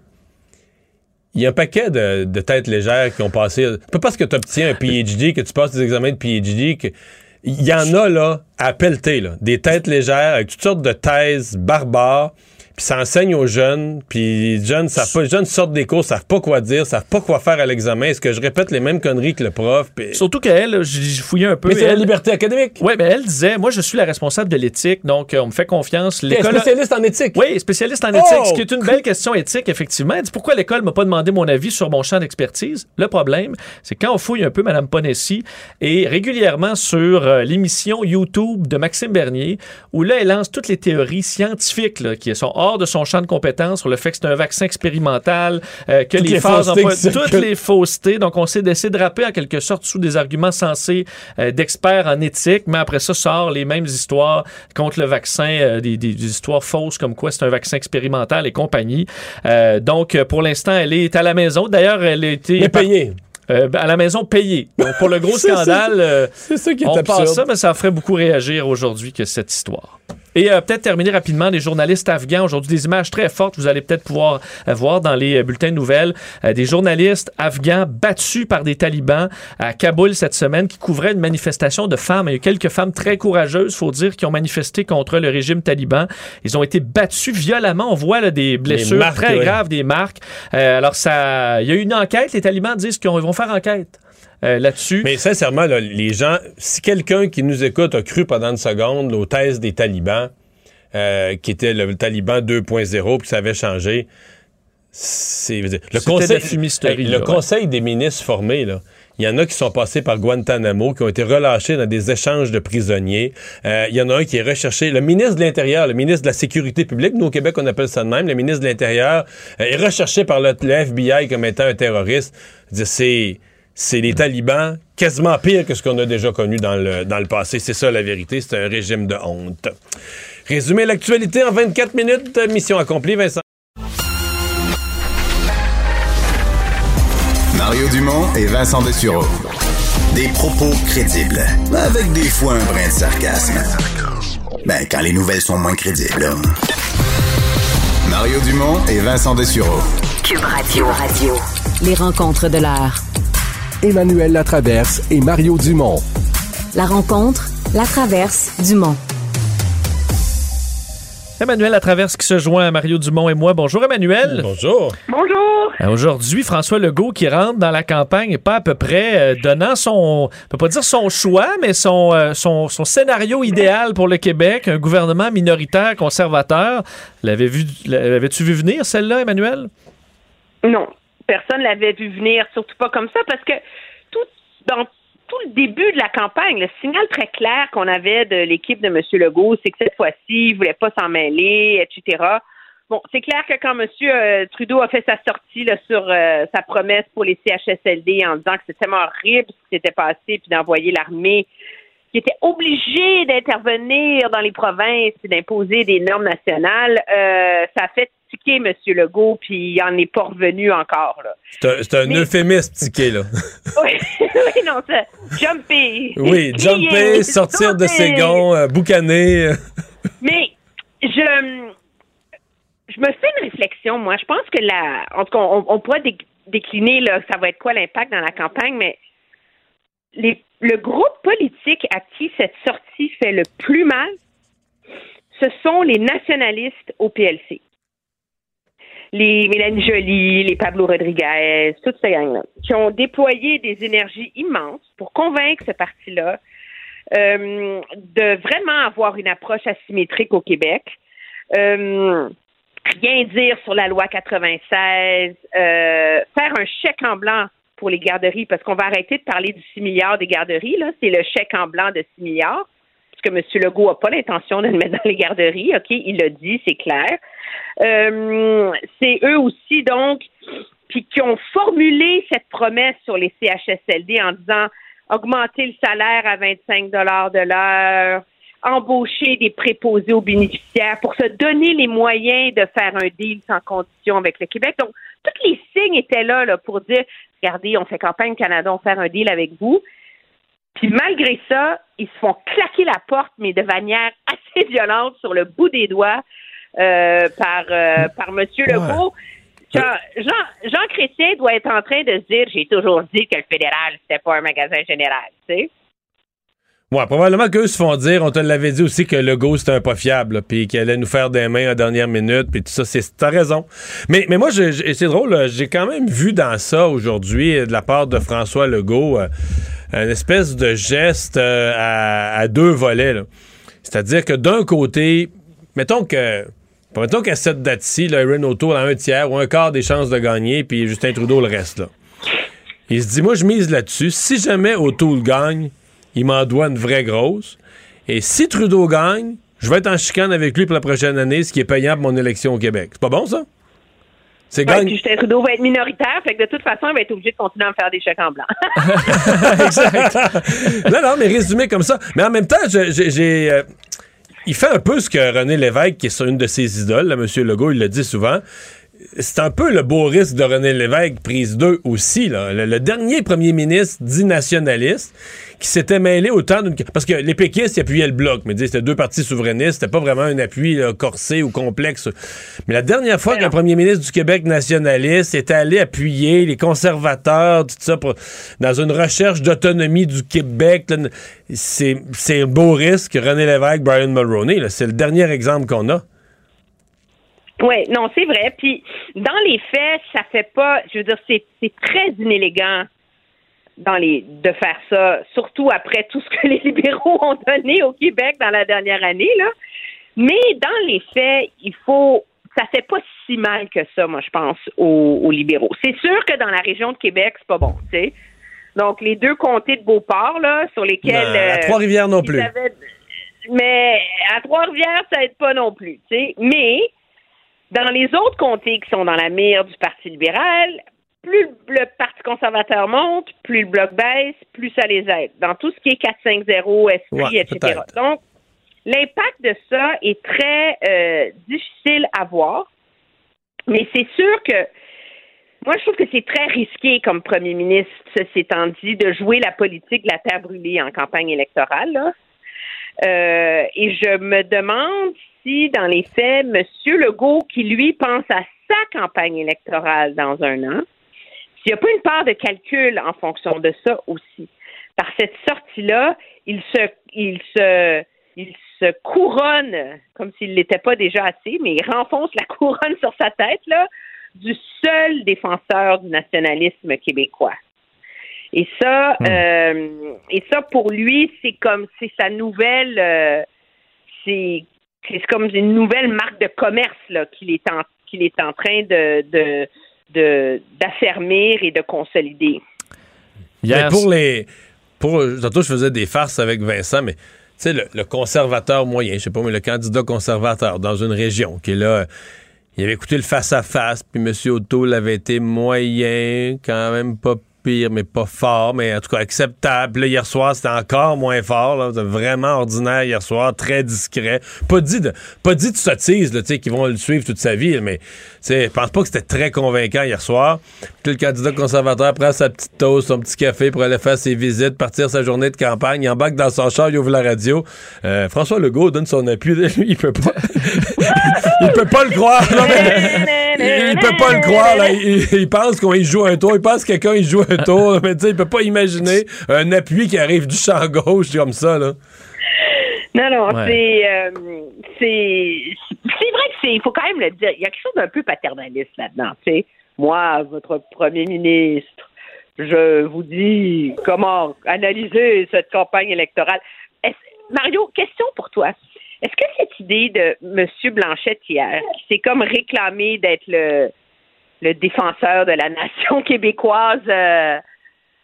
il y a un paquet de, de têtes légères qui ont passé. Pas parce que tu obtiens un PhD, que tu passes des examens de PhD, que. Il y en a, là, à pelleter. Des têtes légères avec toutes sortes de thèses barbares. Puis ça enseigne aux jeunes, puis les jeunes, savent pas, les jeunes sortent des cours, savent pas quoi dire, savent pas quoi faire à l'examen. Est-ce que je répète les mêmes conneries que le prof? Surtout qu'elle, j'ai fouillé un peu. Mais c'est la liberté académique. Oui, mais elle disait, moi, je suis la responsable de l'éthique, donc euh, on me fait confiance. L'école. spécialiste en éthique. Oui, spécialiste en éthique, Oh! ce qui est une belle question éthique, effectivement. Elle dit pourquoi l'école m'a pas demandé mon avis sur mon champ d'expertise? Le problème, c'est quand on fouille un peu Mme Ponessi et régulièrement sur euh, l'émission YouTube de Maxime Bernier, où là, elle lance toutes les théories scientifiques là, qui sont hors de son champ de compétences sur le fait que c'est un vaccin expérimental, euh, que Toutes les, les phases emploi- toutes les faussetés. Donc, on s'est d'essayer de rapper en quelque sorte sous des arguments sensés euh, d'experts en éthique, mais après ça sort les mêmes histoires contre le vaccin, euh, des, des- des histoires fausses comme quoi c'est un vaccin expérimental et compagnie. Donc, pour l'instant, elle est à la maison. D'ailleurs, elle a été... Mais payé. Euh, à la maison payée. Donc, pour le gros [laughs] scandale, euh, ça qui est on absurde. passe ça, mais ça ferait beaucoup réagir aujourd'hui que cette histoire. Et euh, peut-être terminer rapidement, les journalistes afghans, aujourd'hui des images très fortes, vous allez peut-être pouvoir euh, voir dans les euh, bulletins de nouvelles, euh, des journalistes afghans battus par des talibans à Kaboul cette semaine qui couvraient une manifestation de femmes. Il y a eu quelques femmes très courageuses, faut dire, qui ont manifesté contre le régime taliban. Ils ont été battus violemment. On voit là, des blessures marques, très ouais. graves, des marques. Euh, alors, ça, il y a eu une enquête. Les talibans disent qu'ils vont faire enquête. Euh, là-dessus. Mais sincèrement, là, les gens, si quelqu'un qui nous écoute a cru pendant une seconde aux thèses des talibans, euh, qui était le, taliban 2.0, puis ça avait changé, c'est... Le conseil, là, le ouais. conseil des ministres formés, là, il y en a qui sont passés par Guantanamo, qui ont été relâchés dans des échanges de prisonniers. Euh, il y en a un qui est recherché. Le ministre de l'Intérieur, le ministre de la Sécurité publique, nous au Québec on appelle ça de même, le ministre de l'Intérieur euh, est recherché par le, le FBI comme étant un terroriste. C'est c'est les talibans quasiment pire que ce qu'on a déjà connu dans le, dans le passé. C'est ça la vérité, c'est un régime de honte. Résumer l'actualité en 24 minutes, mission accomplie, Vincent. Mario Dumont et Vincent Dessureau. Des propos crédibles, avec des fois un brin de sarcasme. Ben, quand les nouvelles sont moins crédibles. Mario Dumont et Vincent Dessureau. Cube Radio. Radio. Les rencontres de l'heure. Emmanuel Latraverse et Mario Dumont. La rencontre, la traverse du Mont. Emmanuel à travers qui se joint à Mario Dumont et moi. Bonjour Emmanuel. Bonjour. Bonjour. Euh, Aujourd'hui, François Legault qui rentre dans la campagne et pas à peu près euh, donnant son, on peut pas dire son choix, mais son, euh, son, son scénario idéal pour le Québec, un gouvernement minoritaire conservateur. L'avais vu, l'avais-tu vu venir celle-là, Emmanuel? Non, personne l'avait vu venir, surtout pas comme ça, parce que tout dans tout le début de la campagne, le signal très clair qu'on avait de l'équipe de M. Legault, c'est que cette fois-ci, il voulait pas s'en mêler, etc. Bon, c'est clair que quand M. Trudeau a fait sa sortie sur euh, sa promesse pour les CHSLD en disant que c'était tellement horrible ce qui s'était passé, puis d'envoyer l'armée qui était obligé d'intervenir dans les provinces et d'imposer des normes nationales, euh, ça a fait tiquer M. Legault, puis il en est pas revenu encore. Là. C'est un, c'est un Mais- euphémisme, ticket, là. [laughs] Oui, oui, non, ça. Jumper. Oui, [laughs] jumper, sortir de ses gonds, euh, boucaner. [laughs] Mais je je me fais une réflexion, moi. Je pense que la. En tout cas, on, on pourrait dé- décliner, là, ça va être quoi l'impact dans la campagne, mais les, le groupe politique à qui cette sortie fait le plus mal, ce sont les nationalistes au PLC. Les Mélanie Joly, les Pablo Rodriguez, toute cette gang-là, qui ont déployé des énergies immenses pour convaincre ce parti-là euh, de vraiment avoir une approche asymétrique au Québec. Euh, rien dire sur la loi 96, euh, faire un chèque en blanc pour les garderies, parce qu'on va arrêter de parler du 6 milliards des garderies, là, c'est le chèque en blanc de 6 milliards, que M. Legault n'a pas l'intention de le mettre dans les garderies, OK, il l'a dit, c'est clair. Euh, c'est eux aussi, donc, puis qui ont formulé cette promesse sur les CHSLD en disant augmenter le salaire à 25 de l'heure, embaucher des préposés aux bénéficiaires pour se donner les moyens de faire un deal sans condition avec le Québec. Donc, tous les signes étaient là, là pour dire, regardez, on fait campagne Canada, on fait un deal avec vous. Puis malgré ça, ils se font claquer la porte, mais de manière [laughs] assez violente sur le bout des doigts euh, par, euh, par M. Legault. Jean, Jean, Jean Chrétien doit être en train de se dire j'ai toujours dit que le fédéral, c'était pas un magasin général, tu sais. Ouais, probablement qu'eux se font dire, on te l'avait dit aussi que Legault c'était un pas fiable, puis qu'il allait nous faire des mains à la dernière minute, puis tout ça, c'est t'as raison. Mais, mais moi, c'est drôle, j'ai quand même vu dans ça aujourd'hui, euh, de la part de François Legault, euh, une espèce de geste euh, à, deux volets. C'est-à-dire que d'un côté, mettons que mettons qu'à cette date-ci, Erin O'Toole a un tiers ou un quart des chances de gagner, puis Justin Trudeau le reste. Là. Il se dit, moi, je mise là-dessus. Si jamais O'Toole gagne, il m'en doit une vraie grosse. Et si Trudeau gagne, je vais être en chicane avec lui pour la prochaine année, ce qui est payant pour mon élection au Québec. C'est pas bon, ça? C'est Ouais, puis Justin Trudeau va être minoritaire, fait que de toute façon, il va être obligé de continuer à me faire des chèques en blanc. [laughs] [laughs] non, non, mais résumé comme ça. Mais en même temps, j'ai. j'ai, euh, il fait un peu ce que René Lévesque, qui est sur une de ses idoles, là, M. Legault, il le dit souvent. C'est un peu le beau risque de René Lévesque, prise 2 aussi. Là. Le, le dernier premier ministre dit nationaliste qui s'était mêlé autant d'une... Parce que les péquistes, ils appuyaient le bloc, mais c'était deux partis souverainistes, c'était pas vraiment un appui là, corsé ou complexe. Mais la dernière fois qu'un premier ministre du Québec nationaliste était allé appuyer les conservateurs, tout ça, pour- dans une recherche d'autonomie du Québec, c'est c'est un beau risque. René Lévesque, Brian Mulroney, c'est le dernier exemple qu'on a. Oui, non, c'est vrai. Puis, dans les faits, ça fait pas. Je veux dire, c'est c'est très inélégant dans les de faire ça, surtout après tout ce que les libéraux ont donné au Québec dans la dernière année, là. Mais dans les faits, il faut. Ça fait pas si mal que ça, moi, je pense, aux, aux libéraux. C'est sûr que dans la région de Québec, c'est pas bon, tu sais. Donc, les deux comtés de Beauport, là, sur lesquels. Non, à euh, Trois-Rivières non plus. avaient- Mais à Trois-Rivières, ça aide pas non plus, tu sais. Mais dans les autres comtés qui sont dans la mire du Parti libéral, plus le Parti conservateur monte, plus le bloc baisse, plus ça les aide. Dans tout ce qui est 4-5-0, esprit, Ouais, etc. Donc, l'impact de ça est très euh, difficile à voir. Mais c'est sûr que moi, je trouve que c'est très risqué comme premier ministre, ceci étant dit, de jouer la politique de la terre brûlée en campagne électorale. là. Euh, et je me demande si, dans les faits, M. Legault, qui lui pense à sa campagne électorale dans un an, s'il n'y a pas une part de calcul en fonction de ça aussi. Par cette sortie-là, il se, il se, il se couronne, comme s'il ne l'était pas déjà assez, mais il renfonce la [laughs] couronne sur sa tête, là, du seul défenseur du nationalisme québécois. Et ça, euh, et ça pour lui, c'est comme c'est sa nouvelle, euh, c'est c'est comme une nouvelle marque de commerce là qu'il est en qu'il est en train de de de d'affermir et de consolider. Mais pour les. Pour, tantôt, je faisais des farces avec Vincent, mais tu sais, le, le conservateur moyen, je sais pas, mais le candidat conservateur dans une région qui est là. Il avait écouté le face-à-face, puis M. O'Toole avait été moyen, quand même pas mais pas fort, mais en tout cas acceptable. Hier soir, c'était encore moins fort, là, vraiment ordinaire hier soir, très discret. Pas dit de, pas dit de sottise, là, tu sais, qu'ils vont le suivre toute sa vie, mais je pense pas que c'était très convaincant hier soir. Puis le candidat conservateur prend sa petite toast, son petit café pour aller faire ses visites, partir sa journée de campagne, il embarque dans son char, il ouvre la radio. Euh, François Legault donne son appui, [laughs] lui, il peut pas. Il peut pas le croire. mais- il, il peut pas le croire. Là. Il, il pense qu'on y joue un tour. Il pense que quelqu'un il joue un tour. Mais tu sais, il peut pas imaginer un appui qui arrive du champ gauche comme ça. Là. Non, non, Ouais. c'est, euh, c'est, c'est vrai que c'est, il faut quand même le dire, il y a quelque chose d'un peu paternaliste là-dedans, tu sais. Moi, votre premier ministre, je vous dis comment analyser cette campagne électorale. Est-ce- Mario, question pour toi. Est-ce que cette idée de M. Blanchette hier, qui s'est comme réclamé d'être le, le défenseur de la nation [laughs] québécoise euh,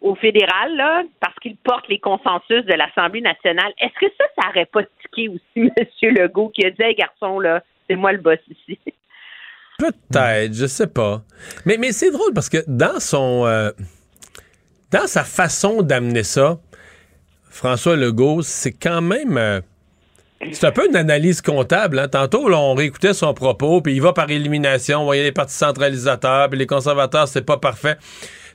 au fédéral, là, parce qu'il porte les consensus de l'Assemblée nationale, est-ce que ça, ça aurait pas tiqué aussi [laughs] M. Legault qui a dit, hey, garçon, là, c'est moi le boss ici? Peut-être, je sais pas. Mais, mais c'est drôle parce que dans son. euh, dans sa façon d'amener ça, François Legault, c'est quand même. euh, c'est un peu une analyse comptable. hein. Tantôt, là, on réécoutait son propos, puis il va par élimination. On voyait les partis centralisateurs, puis les conservateurs, c'est pas parfait.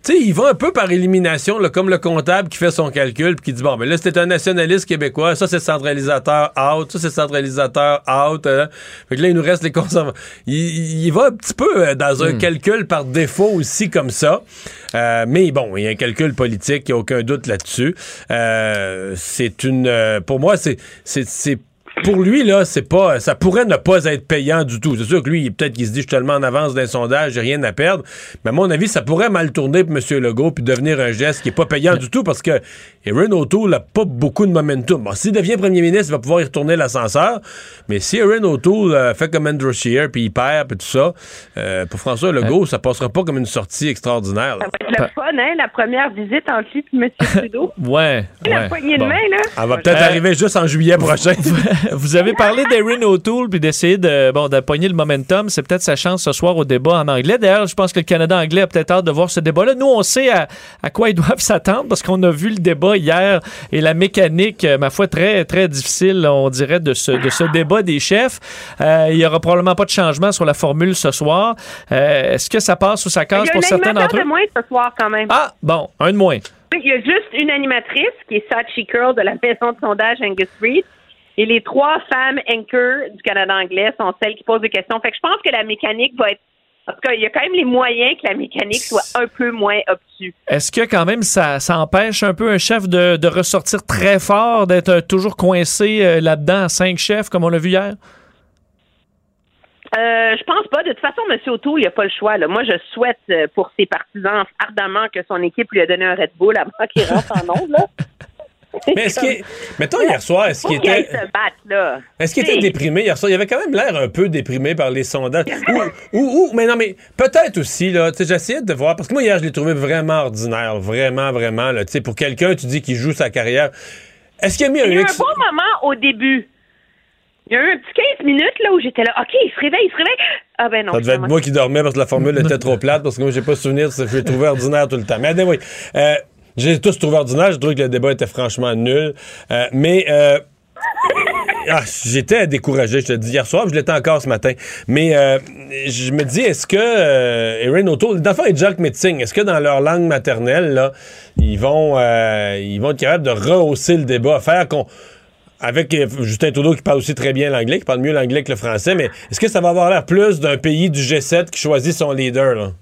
Tu sais, il va un peu par élimination, là, comme le comptable qui fait son calcul, puis qui dit bon, mais là, c'était un nationaliste québécois, ça, c'est centralisateur out, ça, c'est centralisateur out. hein. Fait que là, il nous reste les conservateurs. Il, il- va un petit peu euh, dans un calcul par défaut aussi, comme ça. Euh, mais bon, il y a un calcul politique, il n'y a aucun doute là-dessus. Euh, c'est une. euh, pour moi, c'est. Pour lui, là, c'est pas, ça pourrait ne pas être payant du tout. C'est sûr que lui, peut-être qu'il se dit, je suis tellement en avance d'un sondage, j'ai rien à perdre. Mais à mon avis, ça pourrait mal tourner pour M. Legault puis devenir un geste qui est pas payant du tout parce que Aaron O'Toole n'a pas beaucoup de momentum. Bon, s'il devient premier ministre, il va pouvoir y retourner l'ascenseur. Mais si Aaron O'Toole euh, fait comme Andrew Scheer puis il perd puis tout ça, euh, pour François Legault, ça passera pas comme une sortie extraordinaire. là. Ça va être le fun, hein, la première visite entre lui et M. [laughs] Trudeau. Ouais. La ouais. poignée de main, là. Elle va peut-être Euh, arriver juste en juillet prochain. [laughs] Vous avez parlé d'Erin O'Toole puis d'essayer de bon d'appoigner le momentum. C'est peut-être sa chance ce soir au débat en anglais. D'ailleurs, je pense que le Canada anglais a peut-être hâte de voir ce débat-là. Nous, on sait à, à quoi ils doivent [laughs] s'attendre parce qu'on a vu le débat hier et la mécanique, euh, ma foi, très très difficile, on dirait, de ce, de ce débat des chefs. Euh, il y aura probablement pas de changement sur la formule ce soir. Euh, Est-ce que ça passe ou ça casse pour certains d'entre de eux? moins ce soir, quand même. Ah, bon, un de moins. Il y a juste une animatrice qui est Sachi Curl de la maison de sondage Angus Reid. Et les trois femmes anchor du Canada anglais sont celles qui posent des questions. Fait que je pense que la mécanique va être. En tout cas, il y a quand même les moyens que la mécanique soit un peu moins obtuse. Est-ce que quand même ça, ça empêche un peu un chef de, de ressortir très fort, d'être euh, toujours coincé euh, là-dedans à cinq chefs comme on l'a vu hier? Euh, je pense pas. De toute façon, M. O'Toole, il a pas le choix. Là. Moi, je souhaite euh, pour ses partisans ardemment que son équipe lui a donné un Red Bull avant qu'il rentre en onde. [laughs] [laughs] Mais est-ce qu'il. Mettons hier soir, est-ce qu'il était. se battre, là. Est-ce qu'il était déprimé hier soir? Il avait quand même l'air un peu déprimé par les sondages. ou, [laughs] ou, ou- mais non, mais peut-être aussi, là, tu sais, j'essayais de voir, parce que moi, hier, je l'ai trouvé vraiment ordinaire, vraiment, vraiment, là, tu sais, pour quelqu'un, tu dis qu'il joue sa carrière. Est-ce qu'il a mis un Il y a eu un bon moment au début. Il y a eu un petit 15 minutes là où j'étais là. OK, il se réveille, il se réveille. Ah ben non. Ça devait être moi qui dormais parce que la formule était trop plate, parce que moi, j'ai pas souvenir, je l'ai trouvé ordinaire tout le temps. Mais anyway, euh, j'ai tous trouvé ordinaire, j'ai trouvé que le débat était franchement nul. Euh, mais euh, ah, j'étais découragé, je te dis hier soir, je l'étais encore ce matin. Mais euh, je me dis, est-ce que euh, Erin O'Toole, d'abord et Jack Metzing, est-ce que dans leur langue maternelle, là, ils vont, euh, ils vont être capables de rehausser le débat, faire qu'on avec euh, Justin Trudeau qui parle aussi très bien l'anglais, qui parle mieux l'anglais que le français, mais est-ce que ça va avoir l'air plus d'un pays du G7 qui choisit son leader?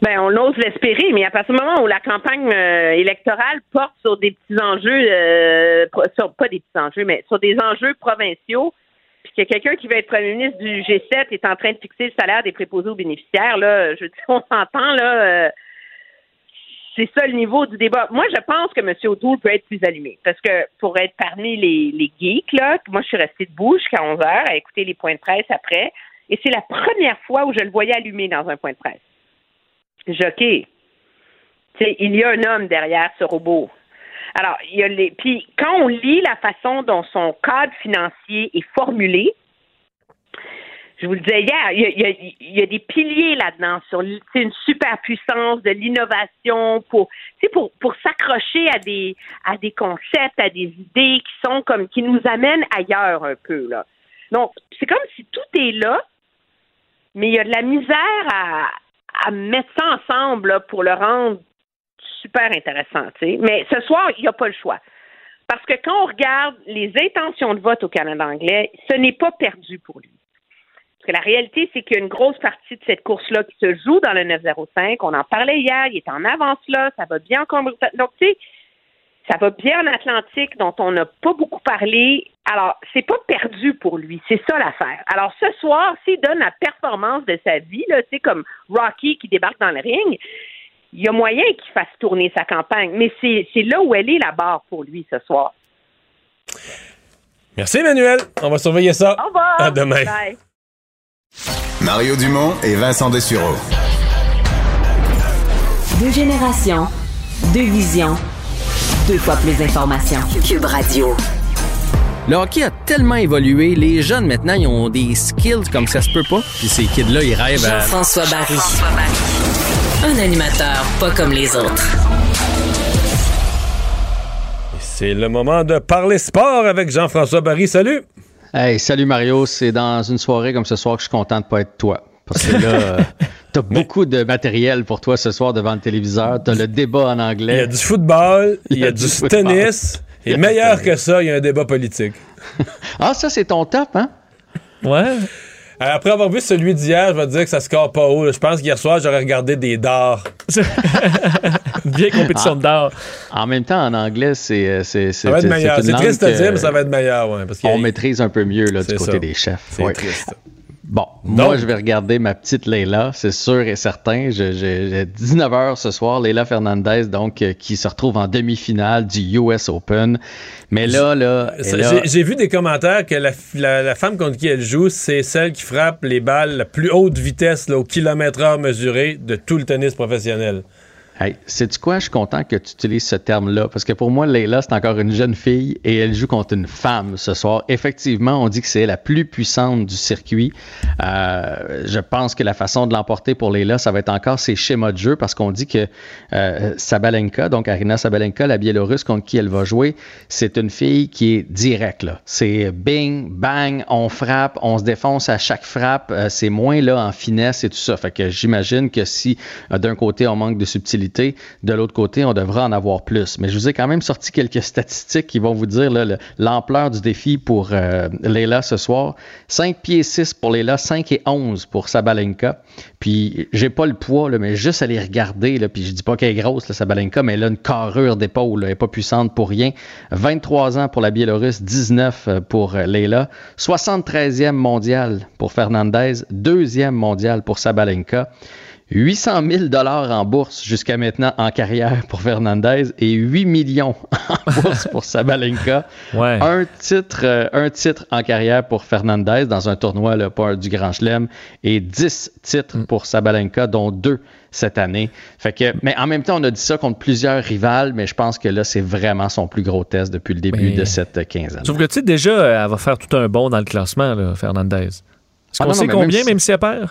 Ben, on ose l'espérer, mais à partir du moment où la campagne euh, électorale porte sur des petits enjeux, euh, sur, pas des petits enjeux, mais sur des enjeux provinciaux, puis que quelqu'un qui veut être premier ministre du G7 est en train de fixer le salaire des préposés aux bénéficiaires, là, je dire, on s'entend, là, euh, c'est ça le niveau du débat. Moi, je pense que M. O'Toole peut être plus allumé, parce que pour être parmi les, les geeks, là, moi, je suis restée debout jusqu'à 11 heures à écouter les points de presse après, et c'est la première fois où je le voyais allumé dans un point de presse. Jockey. Tu sais, il y a un homme derrière ce robot. Alors, il y a les. Puis quand on lit la façon dont son cadre financier est formulé, je vous le disais hier, il y a, des piliers là-dedans sur une superpuissance de l'innovation pour, pour, pour s'accrocher à des, à des concepts, à des idées qui sont comme qui nous amènent ailleurs un peu là. Donc, c'est comme si tout est là, mais il y a de la misère à, à mettre ça ensemble là, pour le rendre super intéressant. tu sais. Mais ce soir, il n'y a pas le choix. Parce que quand on regarde les intentions de vote au Canada anglais, ce n'est pas perdu pour lui. Parce que la réalité, c'est qu'il y a une grosse partie de cette course-là qui se joue dans le 905. On en parlait hier, il est en avance là, ça va bien en Donc, tu sais, ça va bien en Atlantique, dont on n'a pas beaucoup parlé. Alors, c'est pas perdu pour lui. C'est ça l'affaire. Alors, ce soir, s'il donne la performance de sa vie, là, c'est comme Rocky qui débarque dans le ring, il y a moyen qu'il fasse tourner sa campagne. Mais c'est là où elle est la barre pour lui ce soir. Merci, Emmanuel. On va surveiller ça. Au revoir. À demain. Bye. Mario Dumont et Vincent Dessureau. Deux générations, deux visions, deux fois plus d'informations. Cube Radio. Le hockey a tellement évolué, les jeunes maintenant, ils ont des skills comme ça se peut pas. Puis ces kids-là, ils rêvent à... Jean-François Barry. Un animateur pas comme les autres. C'est le moment de parler sport avec Jean-François Barry. Salut! Hey, salut Mario, c'est dans une soirée comme ce soir que je suis content de pas être toi. Parce que là, [laughs] t'as beaucoup de matériel pour toi ce soir devant le téléviseur. T'as le débat en anglais. Il y a du football, il y a, du, tennis. Et meilleur que ça, il y a un débat politique. [laughs] ah, ça, c'est ton top, hein? Ouais. Euh, Après avoir vu celui d'hier, je vais te dire que ça score pas haut. Je pense qu'hier soir, j'aurais regardé des dards. [laughs] Vieille compétition de d'art. En même temps, en anglais, c'est euh, c'est Ça va être c'est- meilleur. c'est une C'est langue triste à dire, mais ça va être meilleur. Ouais, parce a- On maîtrise un peu mieux là, du côté ça. des chefs. C'est Ouais. triste. Bon, moi, je vais regarder ma petite Leila, c'est sûr et certain. J'ai 19h ce soir, Leila Fernandez, donc, euh, qui se retrouve en demi-finale du US Open. Mais là, là, J'ai j'ai vu des commentaires que la, la- la femme contre qui elle joue, c'est celle qui frappe les balles la plus haute vitesse là, au kilomètre heure mesuré de tout le tennis professionnel. Hey, sais-tu quoi? Je suis content que tu utilises ce terme-là, parce que pour moi, Leila, c'est encore une jeune fille et elle joue contre une femme ce soir. Effectivement, on dit que c'est la plus puissante du circuit. Euh, je pense que la façon de l'emporter pour Leila, ça va être encore ses schémas de jeu, parce qu'on dit que euh, Sabalenka, donc Arina Sabalenka, la Biélorusse contre qui elle va jouer, c'est une fille qui est directe. C'est bing, bang, on frappe, on se défonce à chaque frappe. Euh, c'est moins là en finesse et tout ça. Fait que j'imagine que si euh, d'un côté on manque de subtilité, de l'autre côté on devra en avoir plus. Mais je vous ai quand même sorti quelques statistiques qui vont vous dire l'ampleur du défi pour euh, Leila ce soir. 5 pieds 6 pour Leila, 5 et 11 pour Sabalenka. Puis j'ai pas le poids, mais juste les regarder, puis je dis pas qu'elle est grosse, Sabalenka, mais elle a une carrure d'épaule, elle est pas puissante pour rien. 23 ans pour la Biélorusse, 19 pour euh, Leila. 73e mondial pour Fernandez, deuxième mondial pour Sabalenka. 800 000 dollars en bourse jusqu'à maintenant en carrière pour Fernandez et 8 millions [laughs] en bourse pour Sabalenka. Ouais. Un titre, euh, un titre en carrière pour Fernandez dans un tournoi là, pas du Grand Chelem et 10 titres pour Sabalenka, dont deux cette année. Fait que, mais en même temps, on a dit ça contre plusieurs rivales, mais je pense que là, c'est vraiment son plus gros test depuis le début Mais- de cette quinzaine. Sauf que, tu sais, déjà, elle va faire tout un bond dans le classement, là, Fernandez. Est-ce Ah qu'on sait combien, même si- même si elle perd?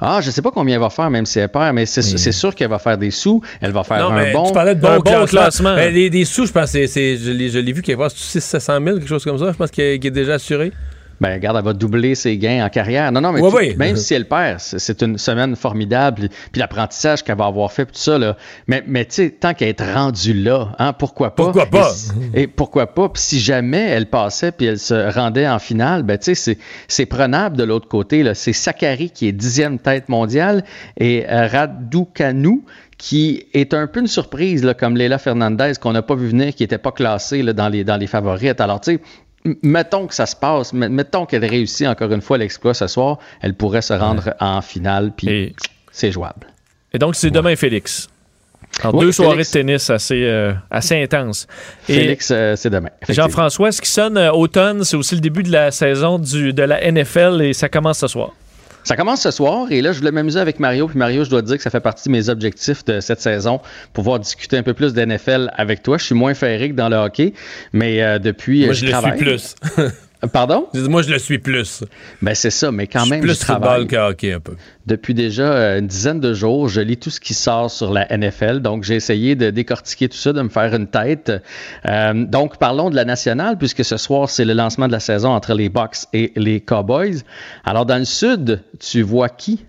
Ah, je sais pas combien elle va faire, même si elle perd, mais c'est sûr qu'elle va faire des sous, elle va faire Non, un bon. tu parlais de bon, un bon classement. classement. Ben, les- des sous, je pense, c'est, c'est- je l'ai, je l'ai vu qu'il passe 600 000, quelque chose comme ça. Je pense qu'il est, déjà assuré. Ben, regarde, elle va doubler ses gains en carrière. Non, non, mais Ouais, tu- ouais. même si elle perd, c'est- une semaine formidable. Puis, l'apprentissage qu'elle va avoir fait, tout ça, là. Mais, mais tu sais, tant qu'elle est rendue là, hein, pourquoi pas? Pourquoi pas? Et, pourquoi pas? Puis si jamais elle passait, puis elle se rendait en finale, ben, tu sais, c'est- prenable de l'autre côté, là. C'est Sakari qui est dixième tête mondiale et euh, Raducanu qui est un peu une surprise, là, comme Leila Fernandez, qu'on n'a pas vu venir, qui n'était pas classée là, dans, les, dans les favorites. Alors, tu sais, mettons que ça se passe, mettons qu'elle réussit encore une fois l'exploit ce soir, elle pourrait se rendre en finale, puis c'est jouable. Et donc, c'est demain, Félix. En Oui, deux soirées de tennis assez, euh, assez intenses. Et Félix, euh, c'est demain. Jean-François, ce qui sonne euh, automne, c'est aussi le début de la saison du, de la NFL et ça commence ce soir. Ça commence ce soir et là, je voulais m'amuser avec Mario. Puis Mario, je dois te dire que ça fait partie de mes objectifs de cette saison, pouvoir discuter un peu plus d'NFL avec toi. Je suis moins ferré que dans le hockey, mais euh, depuis. Moi, euh, je le travaille. suis plus. [laughs] Pardon? Moi, je le suis plus. Ben, c'est ça, mais quand Je suis même, plus je travaille. football que hockey, un peu. Depuis déjà euh, une dizaine de jours, je lis tout ce qui sort sur la NFL. Donc, j'ai essayé de décortiquer tout ça, de me faire une tête. Euh, donc, parlons de la nationale, puisque ce soir, c'est le lancement de la saison entre les Bucks et les Cowboys. Alors, dans le sud, tu vois qui?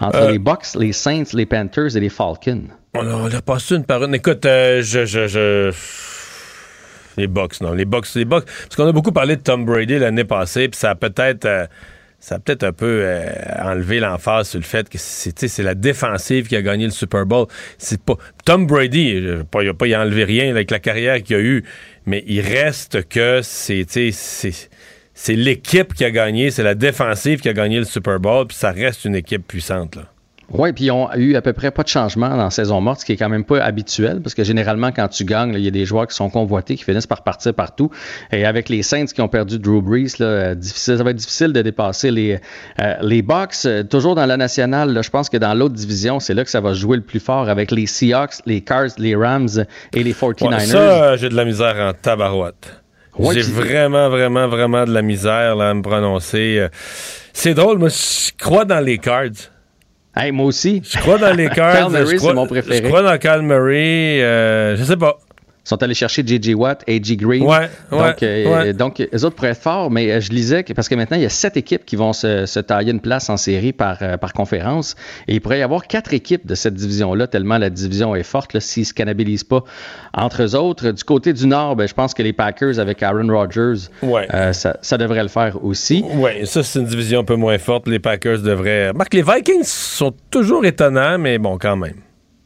Entre Euh, les Bucks, les Saints, les Panthers et les Falcons. On a, on a passé une par une. Écoute, euh, je, je, je- Les Bucks, non. Les Bucks, les Bucks. Parce qu'on a beaucoup parlé de Tom Brady l'année passée, puis ça a peut-être. euh, ça a peut-être un peu euh, enlevé l'emphase sur le fait que c'est la défensive qui a gagné le Super Bowl. C'est pas Tom Brady, pas, il va pas y enlever rien avec la carrière qu'il a eue, mais il reste que c'est c'est l'équipe qui a gagné, c'est la défensive qui a gagné le Super Bowl, puis ça reste une équipe puissante là. Oui, puis ils ont eu à peu près pas de changement dans la saison morte, ce qui est quand même pas habituel, parce que généralement, quand tu gagnes, il y a des joueurs qui sont convoités, qui finissent par partir partout. Et avec les Saints qui ont perdu Drew Brees, là, euh, difficile, ça va être difficile de dépasser les, euh, les Bucks. Euh, toujours dans la nationale, là, je pense que dans l'autre division, c'est là que ça va jouer le plus fort avec les Seahawks, les Cars, les Rams et les 49ers. Ouais, ça, euh, j'ai de la misère en tabarouette. Ouais, j'ai vraiment, vraiment, vraiment de la misère là, à me prononcer. C'est drôle, moi, je crois dans les cards. Hey, moi aussi. Je crois dans les [laughs] cards. Murray, je crois- c'est mon préféré. Je crois dans Murray. euh, je sais pas. Ils sont allés chercher J.J. Watt G. Green. Ouais, donc, ouais, euh, ouais. donc, eux autres pourraient être forts, mais euh, je lisais que parce que maintenant, il y a sept équipes qui vont se, se tailler une place en série par, euh, par conférence. Et il pourrait y avoir quatre équipes de cette division-là, tellement la division est forte, s'ils ne se cannibalisent pas entre eux autres. Du côté du Nord, ben, je pense que les Packers avec Aaron Rodgers, euh, ça, ça devrait le faire aussi. Oui, ça, c'est une division un peu moins forte. Les Packers devraient. Marc, les Vikings sont toujours étonnants, mais bon, quand même.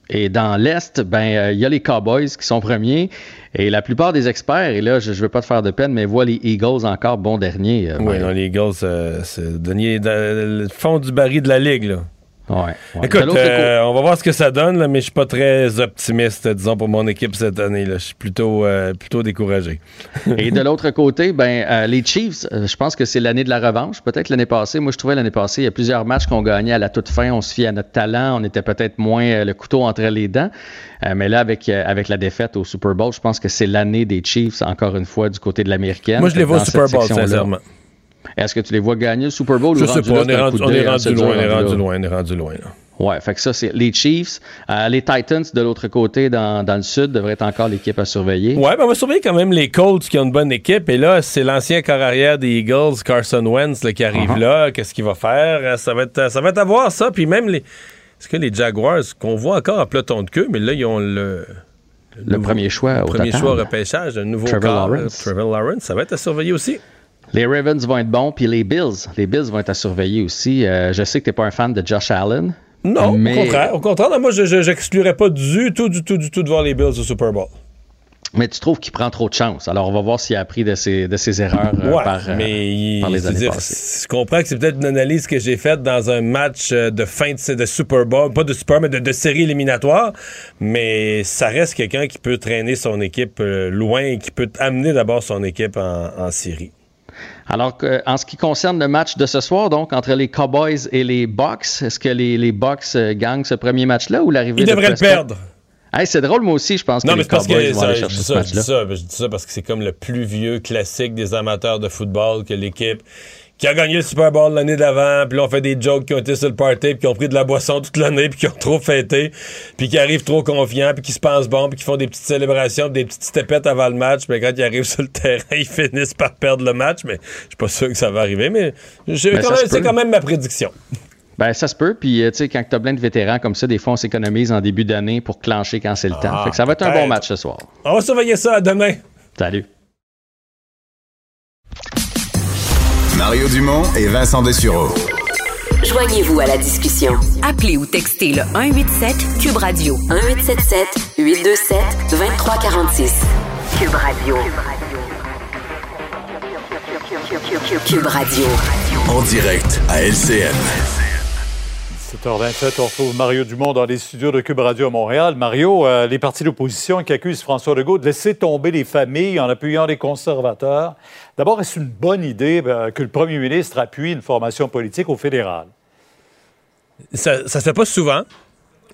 Et dans l'Est, ben, euh, il y a les Cowboys qui sont premiers. Et la plupart des experts, et là, je ne veux pas te faire de peine, mais voient les Eagles encore bon dernier. euh, Oui, non, les Eagles, euh, c'est le dernier- le fond du baril de la Ligue, là. Ouais, ouais. De Écoute, l'autre euh, on va voir ce que ça donne, là, mais je suis pas très optimiste, disons, pour mon équipe cette année. là. Je suis plutôt, euh, plutôt découragé. [laughs] Et de l'autre côté, ben, euh, les Chiefs, euh, je pense que c'est l'année de la revanche. Peut-être l'année passée. Moi, je trouvais l'année passée, il y a plusieurs matchs qu'on gagnait à la toute fin. On se fiait à notre talent. On était peut-être moins euh, le couteau entre les dents. Euh, mais là, avec, euh, avec la défaite au Super Bowl, je pense que c'est l'année des Chiefs, encore une fois, du côté de l'américaine. Moi, je les vois au Super Bowl, sincèrement. Est-ce que tu les vois gagner le Super Bowl Je ou sais pas, on est un rendu, on est hein, rendu loin, on est rendu loin, on est rendu loin. là. Ouais, fait que ça, c'est les Chiefs. Euh, les Titans, de l'autre côté, dans, dans le sud, devraient être encore l'équipe à surveiller. Ouais, ben on va surveiller quand même les Colts qui ont une bonne équipe. Et là, c'est l'ancien corps arrière des Eagles, Carson Wentz, là, qui arrive Uh-huh. là. Qu'est-ce qu'il va faire? Euh, Ça va être, ça va être à voir, ça. Puis même les. Est-ce que les Jaguars, qu'on voit encore en peloton de queue, mais là, ils ont le. Le premier choix au premier total. choix au repêchage, un nouveau Trevor corps, Lawrence. euh, Trevor Lawrence. Ça va être à surveiller aussi. Les Ravens vont être bons, puis les Bills. Les Bills vont être à surveiller aussi. Euh, je sais que tu n'es pas un fan de Josh Allen. Non, mais, au contraire. Au contraire, non, moi, je j'exclurais pas du tout, du tout, du tout de voir les Bills au Super Bowl. Mais tu trouves qu'il prend trop de chance. Alors, on va voir s'il a appris de ses, de ses erreurs euh, Ouais, par, euh, mais par les années dire, passées. Je comprends que c'est peut-être une analyse que j'ai faite dans un match de fin de, de Super Bowl, pas de Super, mais de, de série éliminatoire. Mais ça reste quelqu'un qui peut traîner son équipe loin et qui peut amener d'abord son équipe en, en série. Alors, en ce qui concerne le match de ce soir, donc, entre les Cowboys et les Bucks, est-ce que les, les Bucks euh, gagnent ce premier match-là ou l'arrivée Ils de devraient le perdre. Hey, c'est drôle, moi aussi, je pense Non, que mais les parce Cowboys que vont ça, aller je, chercher dis ce ça, je dis match-là. ça, je dis ça parce que c'est comme le plus vieux classique des amateurs de football que l'équipe qui a gagné le Super Bowl l'année d'avant, puis là on fait des jokes qui ont été sur le party, puis qui ont pris de la boisson toute l'année, puis qui ont trop fêté, puis qui arrivent trop confiants, puis qui se pensent bons, puis qui font des petites célébrations, puis des petites stepettes avant le match, mais quand ils arrivent sur le terrain, [laughs] ils finissent par perdre le match, mais je suis pas sûr que ça va arriver, mais Ben, c'est quand même ma prédiction. Ben, ça se peut. Puis, euh, tu sais, quand tu as plein de vétérans comme ça, des fois, on s'économise en début d'année pour clencher quand c'est le temps. Ah, Fait que ça va être un bon match ce soir. On va surveiller ça à demain. Salut. Mario Dumont et Vincent Dessureau. Joignez-vous à la discussion. Appelez ou textez le 187 Cube Radio 1877 827 2346. Cube Radio. Cube Radio. En direct à LCN. 7h27, on retrouve Mario Dumont dans les studios de Cube Radio à Montréal. Mario, euh, les partis d'opposition qui accusent François Legault de laisser tomber les familles en appuyant les conservateurs. D'abord, est-ce une bonne idée euh, que le premier ministre appuie une formation politique au fédéral? Ça, se fait pas souvent,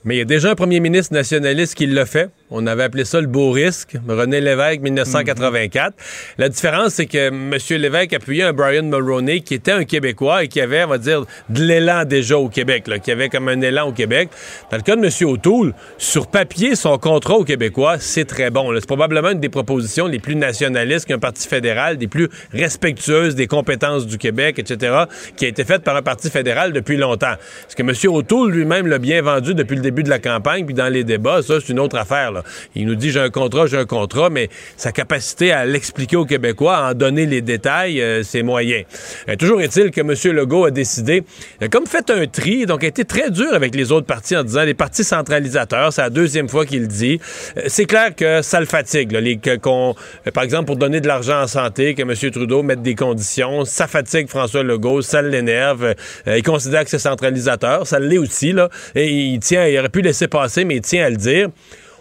mais il y a déjà un premier ministre nationaliste qui l'a fait. On avait appelé ça le beau risque, René Lévesque, 1984. La différence, c'est que M. Lévesque appuyait un Brian Mulroney qui était un Québécois et qui avait, on va dire, de l'élan déjà au Québec, là, qui avait comme un élan au Québec. Dans le cas de M. O'Toole, sur papier, son contrat au Québécois, c'est très bon. C'est probablement une des propositions les plus nationalistes qu'un parti fédéral, des plus respectueuses des compétences du Québec, etc., qui a été faite par un parti fédéral depuis longtemps. Parce que M. O'Toole lui-même l'a bien vendu depuis le début de la campagne, puis dans les débats, ça, c'est une autre affaire. là. Là. Il nous dit j'ai un contrat, j'ai un contrat, mais sa capacité à l'expliquer aux Québécois, à en donner les détails, euh, c'est moyen. Euh, toujours est-il que M. Legault a décidé, comme fait un tri, donc a été très dur avec les autres partis en disant les partis centralisateurs, c'est la deuxième fois qu'il le dit. Euh, c'est clair que ça le fatigue, les, que- euh, par exemple, pour donner de l'argent en santé, que M. Trudeau mette des conditions, ça fatigue François Legault, ça l'énerve. Euh, il considère que c'est centralisateur, ça l'est aussi, et il tient, il aurait pu laisser passer, mais il tient à le dire.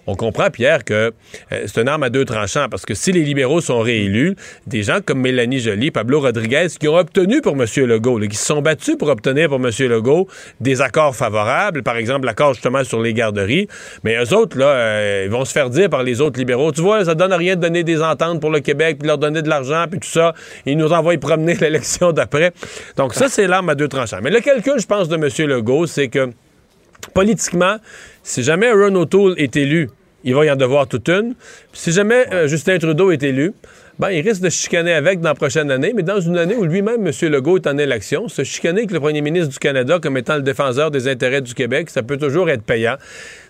On comprend, Pierre, que euh, c'est une arme à deux tranchants parce que si les libéraux sont réélus, des gens comme Mélanie Joly, Pablo Rodriguez, qui ont obtenu pour M. Legault, qui se sont battus pour obtenir pour M. Legault des accords favorables, par exemple l'accord justement sur les garderies, mais eux autres, là, euh, ils vont se faire dire par les autres libéraux, tu vois, ça donne rien de donner des ententes pour le Québec, puis leur donner de l'argent, puis tout ça. Ils nous envoient promener [laughs] l'élection d'après. Donc ça, c'est l'arme à deux tranchants. Mais le calcul, je pense, de M. Legault, c'est que politiquement, si jamais Ron O'Toole est élu, il va y en devoir toute une. Si jamais euh, Justin Trudeau est élu, ben, il risque de chicaner avec dans la prochaine année, mais dans une année où lui-même, M. Legault, est en élection, se chicaner avec le premier ministre du Canada comme étant le défenseur des intérêts du Québec, ça peut toujours être payant.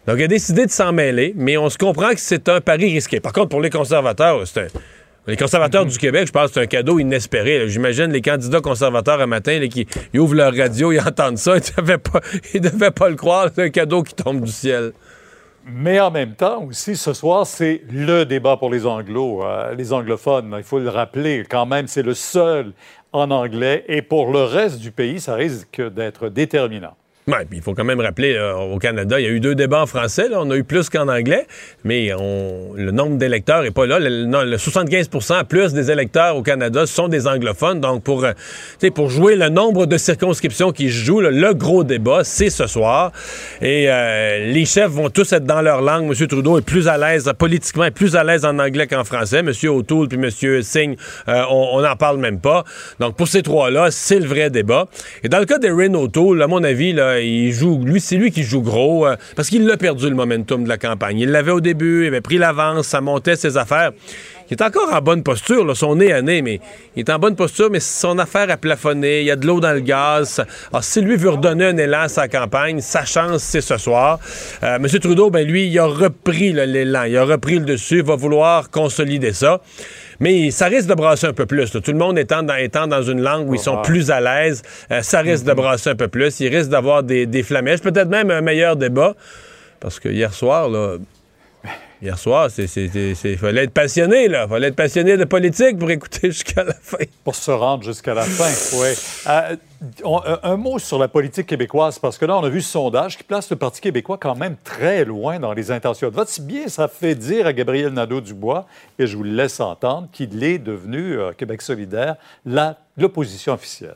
Donc, il a décidé de s'en mêler, mais on se comprend que c'est un pari risqué. Par contre, pour les conservateurs, c'est un... Les conservateurs du Québec, je pense que c'est un cadeau inespéré. J'imagine les candidats conservateurs un matin là, qui ils ouvrent leur radio, ils [laughs] entendent ça, ils ne devaient pas, ils devaient pas le croire. C'est un cadeau qui tombe du ciel. Mais en même temps aussi, ce soir, c'est le débat pour les anglos, euh, les anglophones. Il faut le rappeler, quand même, c'est le seul en anglais. Et pour le reste du pays, ça risque d'être déterminant. Puis il faut quand même rappeler, là, au Canada, il y a eu deux débats en français. On a eu plus qu'en anglais, mais on- le nombre d'électeurs n'est pas là. Le, non, le 75% plus des électeurs au Canada sont des anglophones. Donc, pour, euh, pour jouer le nombre de circonscriptions qui se jouent, le gros débat, c'est ce soir. Et euh, les chefs vont tous être dans leur langue. M. Trudeau est plus à l'aise, politiquement, est plus à l'aise en anglais qu'en français. M. O'Toole puis M. Singh, euh, on n'en parle même pas. Donc, pour ces trois-là, c'est le vrai débat. Et dans le cas d'Erin O'Toole, à mon avis, là, il joue, lui, c'est lui qui joue gros, euh, parce qu'il a perdu le momentum de la campagne. Il l'avait au début, il avait pris l'avance, ça montait ses affaires. Il est encore en bonne posture, son nez à nez, mais il est en bonne posture, mais son affaire a plafonné, il y a de l'eau dans le gaz. Alors, si lui veut redonner un élan à sa campagne, sa chance, c'est ce soir. Euh, M. Trudeau, ben lui, il a repris l'élan, il a repris le dessus, il va vouloir consolider ça. Mais ça risque de brasser un peu plus. là. Tout le monde étant dans, étant dans une langue où ils sont plus à l'aise, euh, ça risque de brasser un peu plus. Il risque d'avoir des, des flamèches, peut-être même un meilleur débat. Parce que hier soir, là, hier soir, c'est, c'est, c'est- c'est- fallait être passionné, là. Fallait être passionné de politique pour écouter [laughs] jusqu'à la fin. Pour se rendre jusqu'à la fin, oui. Euh, on- un- mot sur la politique québécoise, parce que là, on a vu ce sondage qui place le Parti québécois quand même très loin dans les intentions de vote. Si bien ça fait dire à Gabriel Nadeau-Dubois, et je vous le laisse entendre, qu'il est devenu, euh, Québec solidaire, la- l'opposition officielle.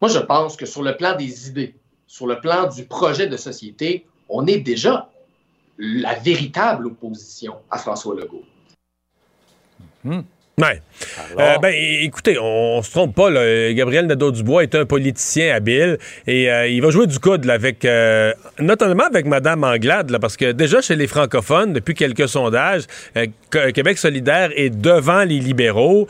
Moi, je pense que sur le plan des idées, sur le plan du projet de société, on est déjà la véritable opposition à François Legault. Ouais. Euh, ben, écoutez, on, on se trompe pas. Là. Gabriel Nadeau-Dubois est un politicien habile et euh, il va jouer du coude là, avec, euh, notamment avec Madame Anglade, là, parce que déjà chez les francophones, depuis quelques sondages, euh, Qu- Québec solidaire est devant les libéraux.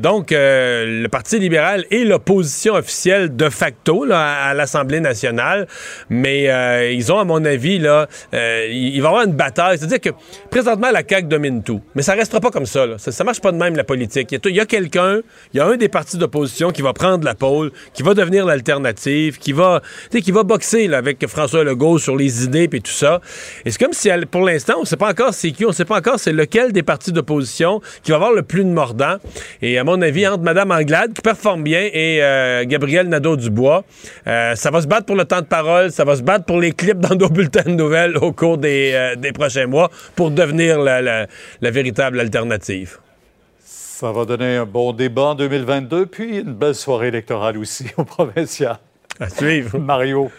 Donc, le Parti libéral est l'opposition officielle de facto là, à, à l'Assemblée nationale, mais euh, ils ont, à mon avis, là, euh, il va y avoir une bataille. C'est-à-dire que présentement, la CAQ domine tout, mais ça restera pas comme ça. Là. Ça, ça marche pas de même la politique. Il y a, quelqu'un, il y a un des partis d'opposition qui va prendre la pôle, qui va devenir l'alternative, qui va, qui va boxer là, avec François Legault sur les idées et tout ça. Et c'est comme si, pour l'instant, on sait pas encore c'est qui, on sait pas encore c'est lequel des partis d'opposition qui va avoir le plus de mordant. Et à mon avis, entre Mme Anglade, qui performe bien, et euh, Gabriel Nadeau-Dubois, euh, ça va se battre pour le temps de parole, ça va se battre pour les clips dans nos bulletins de nouvelles au cours des, euh, des prochains mois pour devenir la véritable alternative. Ça va donner un bon débat en 2022, puis une belle soirée électorale aussi au [laughs] provincial. À suivre. Mario,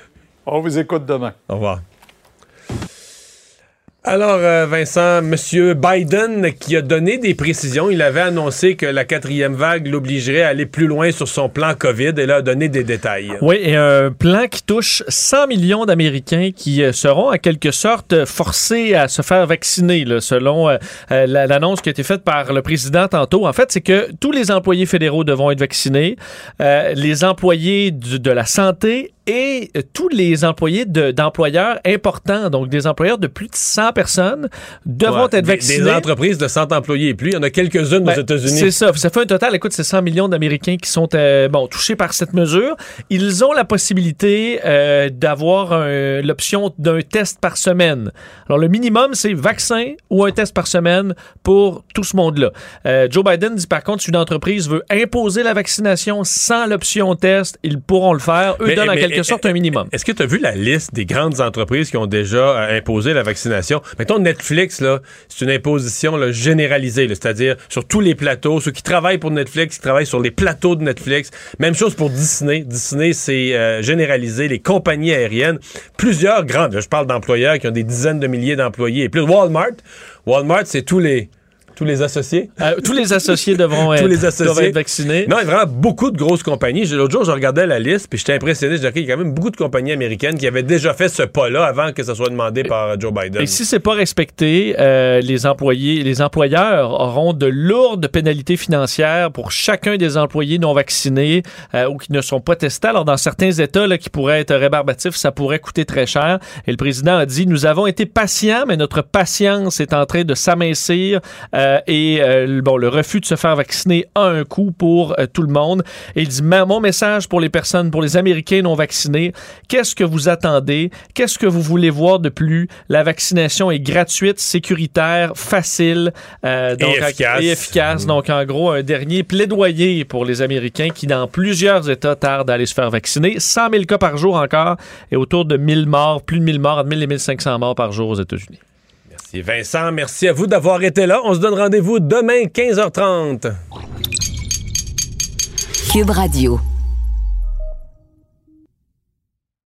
on vous écoute demain. Au revoir. Alors, euh, Vincent, M. Biden qui a donné des précisions, il avait annoncé que la quatrième vague l'obligerait à aller plus loin sur son plan COVID et là a donné des détails. Oui, et un plan qui touche 100 millions d'Américains qui euh, seront en quelque sorte forcés à se faire vacciner, selon euh, la- l'annonce qui a été faite par le président tantôt. En fait, c'est que tous les employés fédéraux devront être vaccinés, les employés de la santé et euh, tous les employés de- d'employeurs importants, donc des employeurs de plus de 100 personnes, devront Ouais, être des- vaccinés. Des entreprises de 100 employés et plus. Il y en a quelques-unes Ben, aux États-Unis. C'est ça. Ça fait un total, écoute, c'est 100 millions d'Américains qui sont euh, bon, touchés par cette mesure. Ils ont la possibilité euh, d'avoir l'option d'un test par semaine. Alors, le minimum, c'est vaccin ou un test par semaine pour tout ce monde-là. Euh, Joe Biden dit par contre, si une entreprise veut imposer la vaccination sans l'option test, ils pourront le faire. Eux Mais- donnent en mais- quelque sorte un minimum. Est-ce que tu as vu la liste des grandes entreprises qui ont déjà euh, imposé la vaccination? Mettons Netflix, là, c'est une imposition là, généralisée, c'est-à-dire sur tous les plateaux, ceux qui travaillent pour Netflix, qui travaillent sur les plateaux de Netflix. Même chose pour Disney. Disney, c'est euh, généralisé, les compagnies aériennes. Plusieurs grandes, je parle d'employeurs qui ont des dizaines de milliers d'employés. Et plus Walmart, Walmart, c'est tous les tous les associés. Euh, tous les associés devront [laughs] être, tous les doivent associés être vaccinés. Non, il y a vraiment beaucoup de grosses compagnies. L'autre jour, je regardais la liste, puis j'étais impressionné. Je disais, OK, il y a quand même beaucoup de compagnies américaines qui avaient déjà fait ce pas-là avant que ça soit demandé par Joe Biden. Et si c'est pas respecté, euh, les employés, les employeurs auront de lourdes pénalités financières pour chacun des employés non vaccinés euh, ou qui ne sont pas testés. Alors dans certains États là, qui pourraient être rébarbatifs, ça pourrait coûter très cher. Et le président a dit nous avons été patients, mais notre patience est en train de s'amincir euh, et euh, le- bon le refus de se faire vacciner a un coût pour euh, tout le monde. Et il dit mon message pour les personnes, pour les Américains non vaccinés, qu'est-ce que vous attendez? Qu'est-ce que vous voulez voir de plus? La vaccination est gratuite, sécuritaire, facile euh, donc, Et efficace. et efficace. Donc en gros un dernier plaidoyer pour les Américains qui dans plusieurs États tardent à aller se faire vacciner. 100 000 cas par jour encore et autour de 1000 morts, plus de 1000 morts, entre 1000 et 1500 morts par jour aux États-Unis. Merci Vincent, merci à vous d'avoir été là. On se donne rendez-vous demain 15h30. Cube Radio.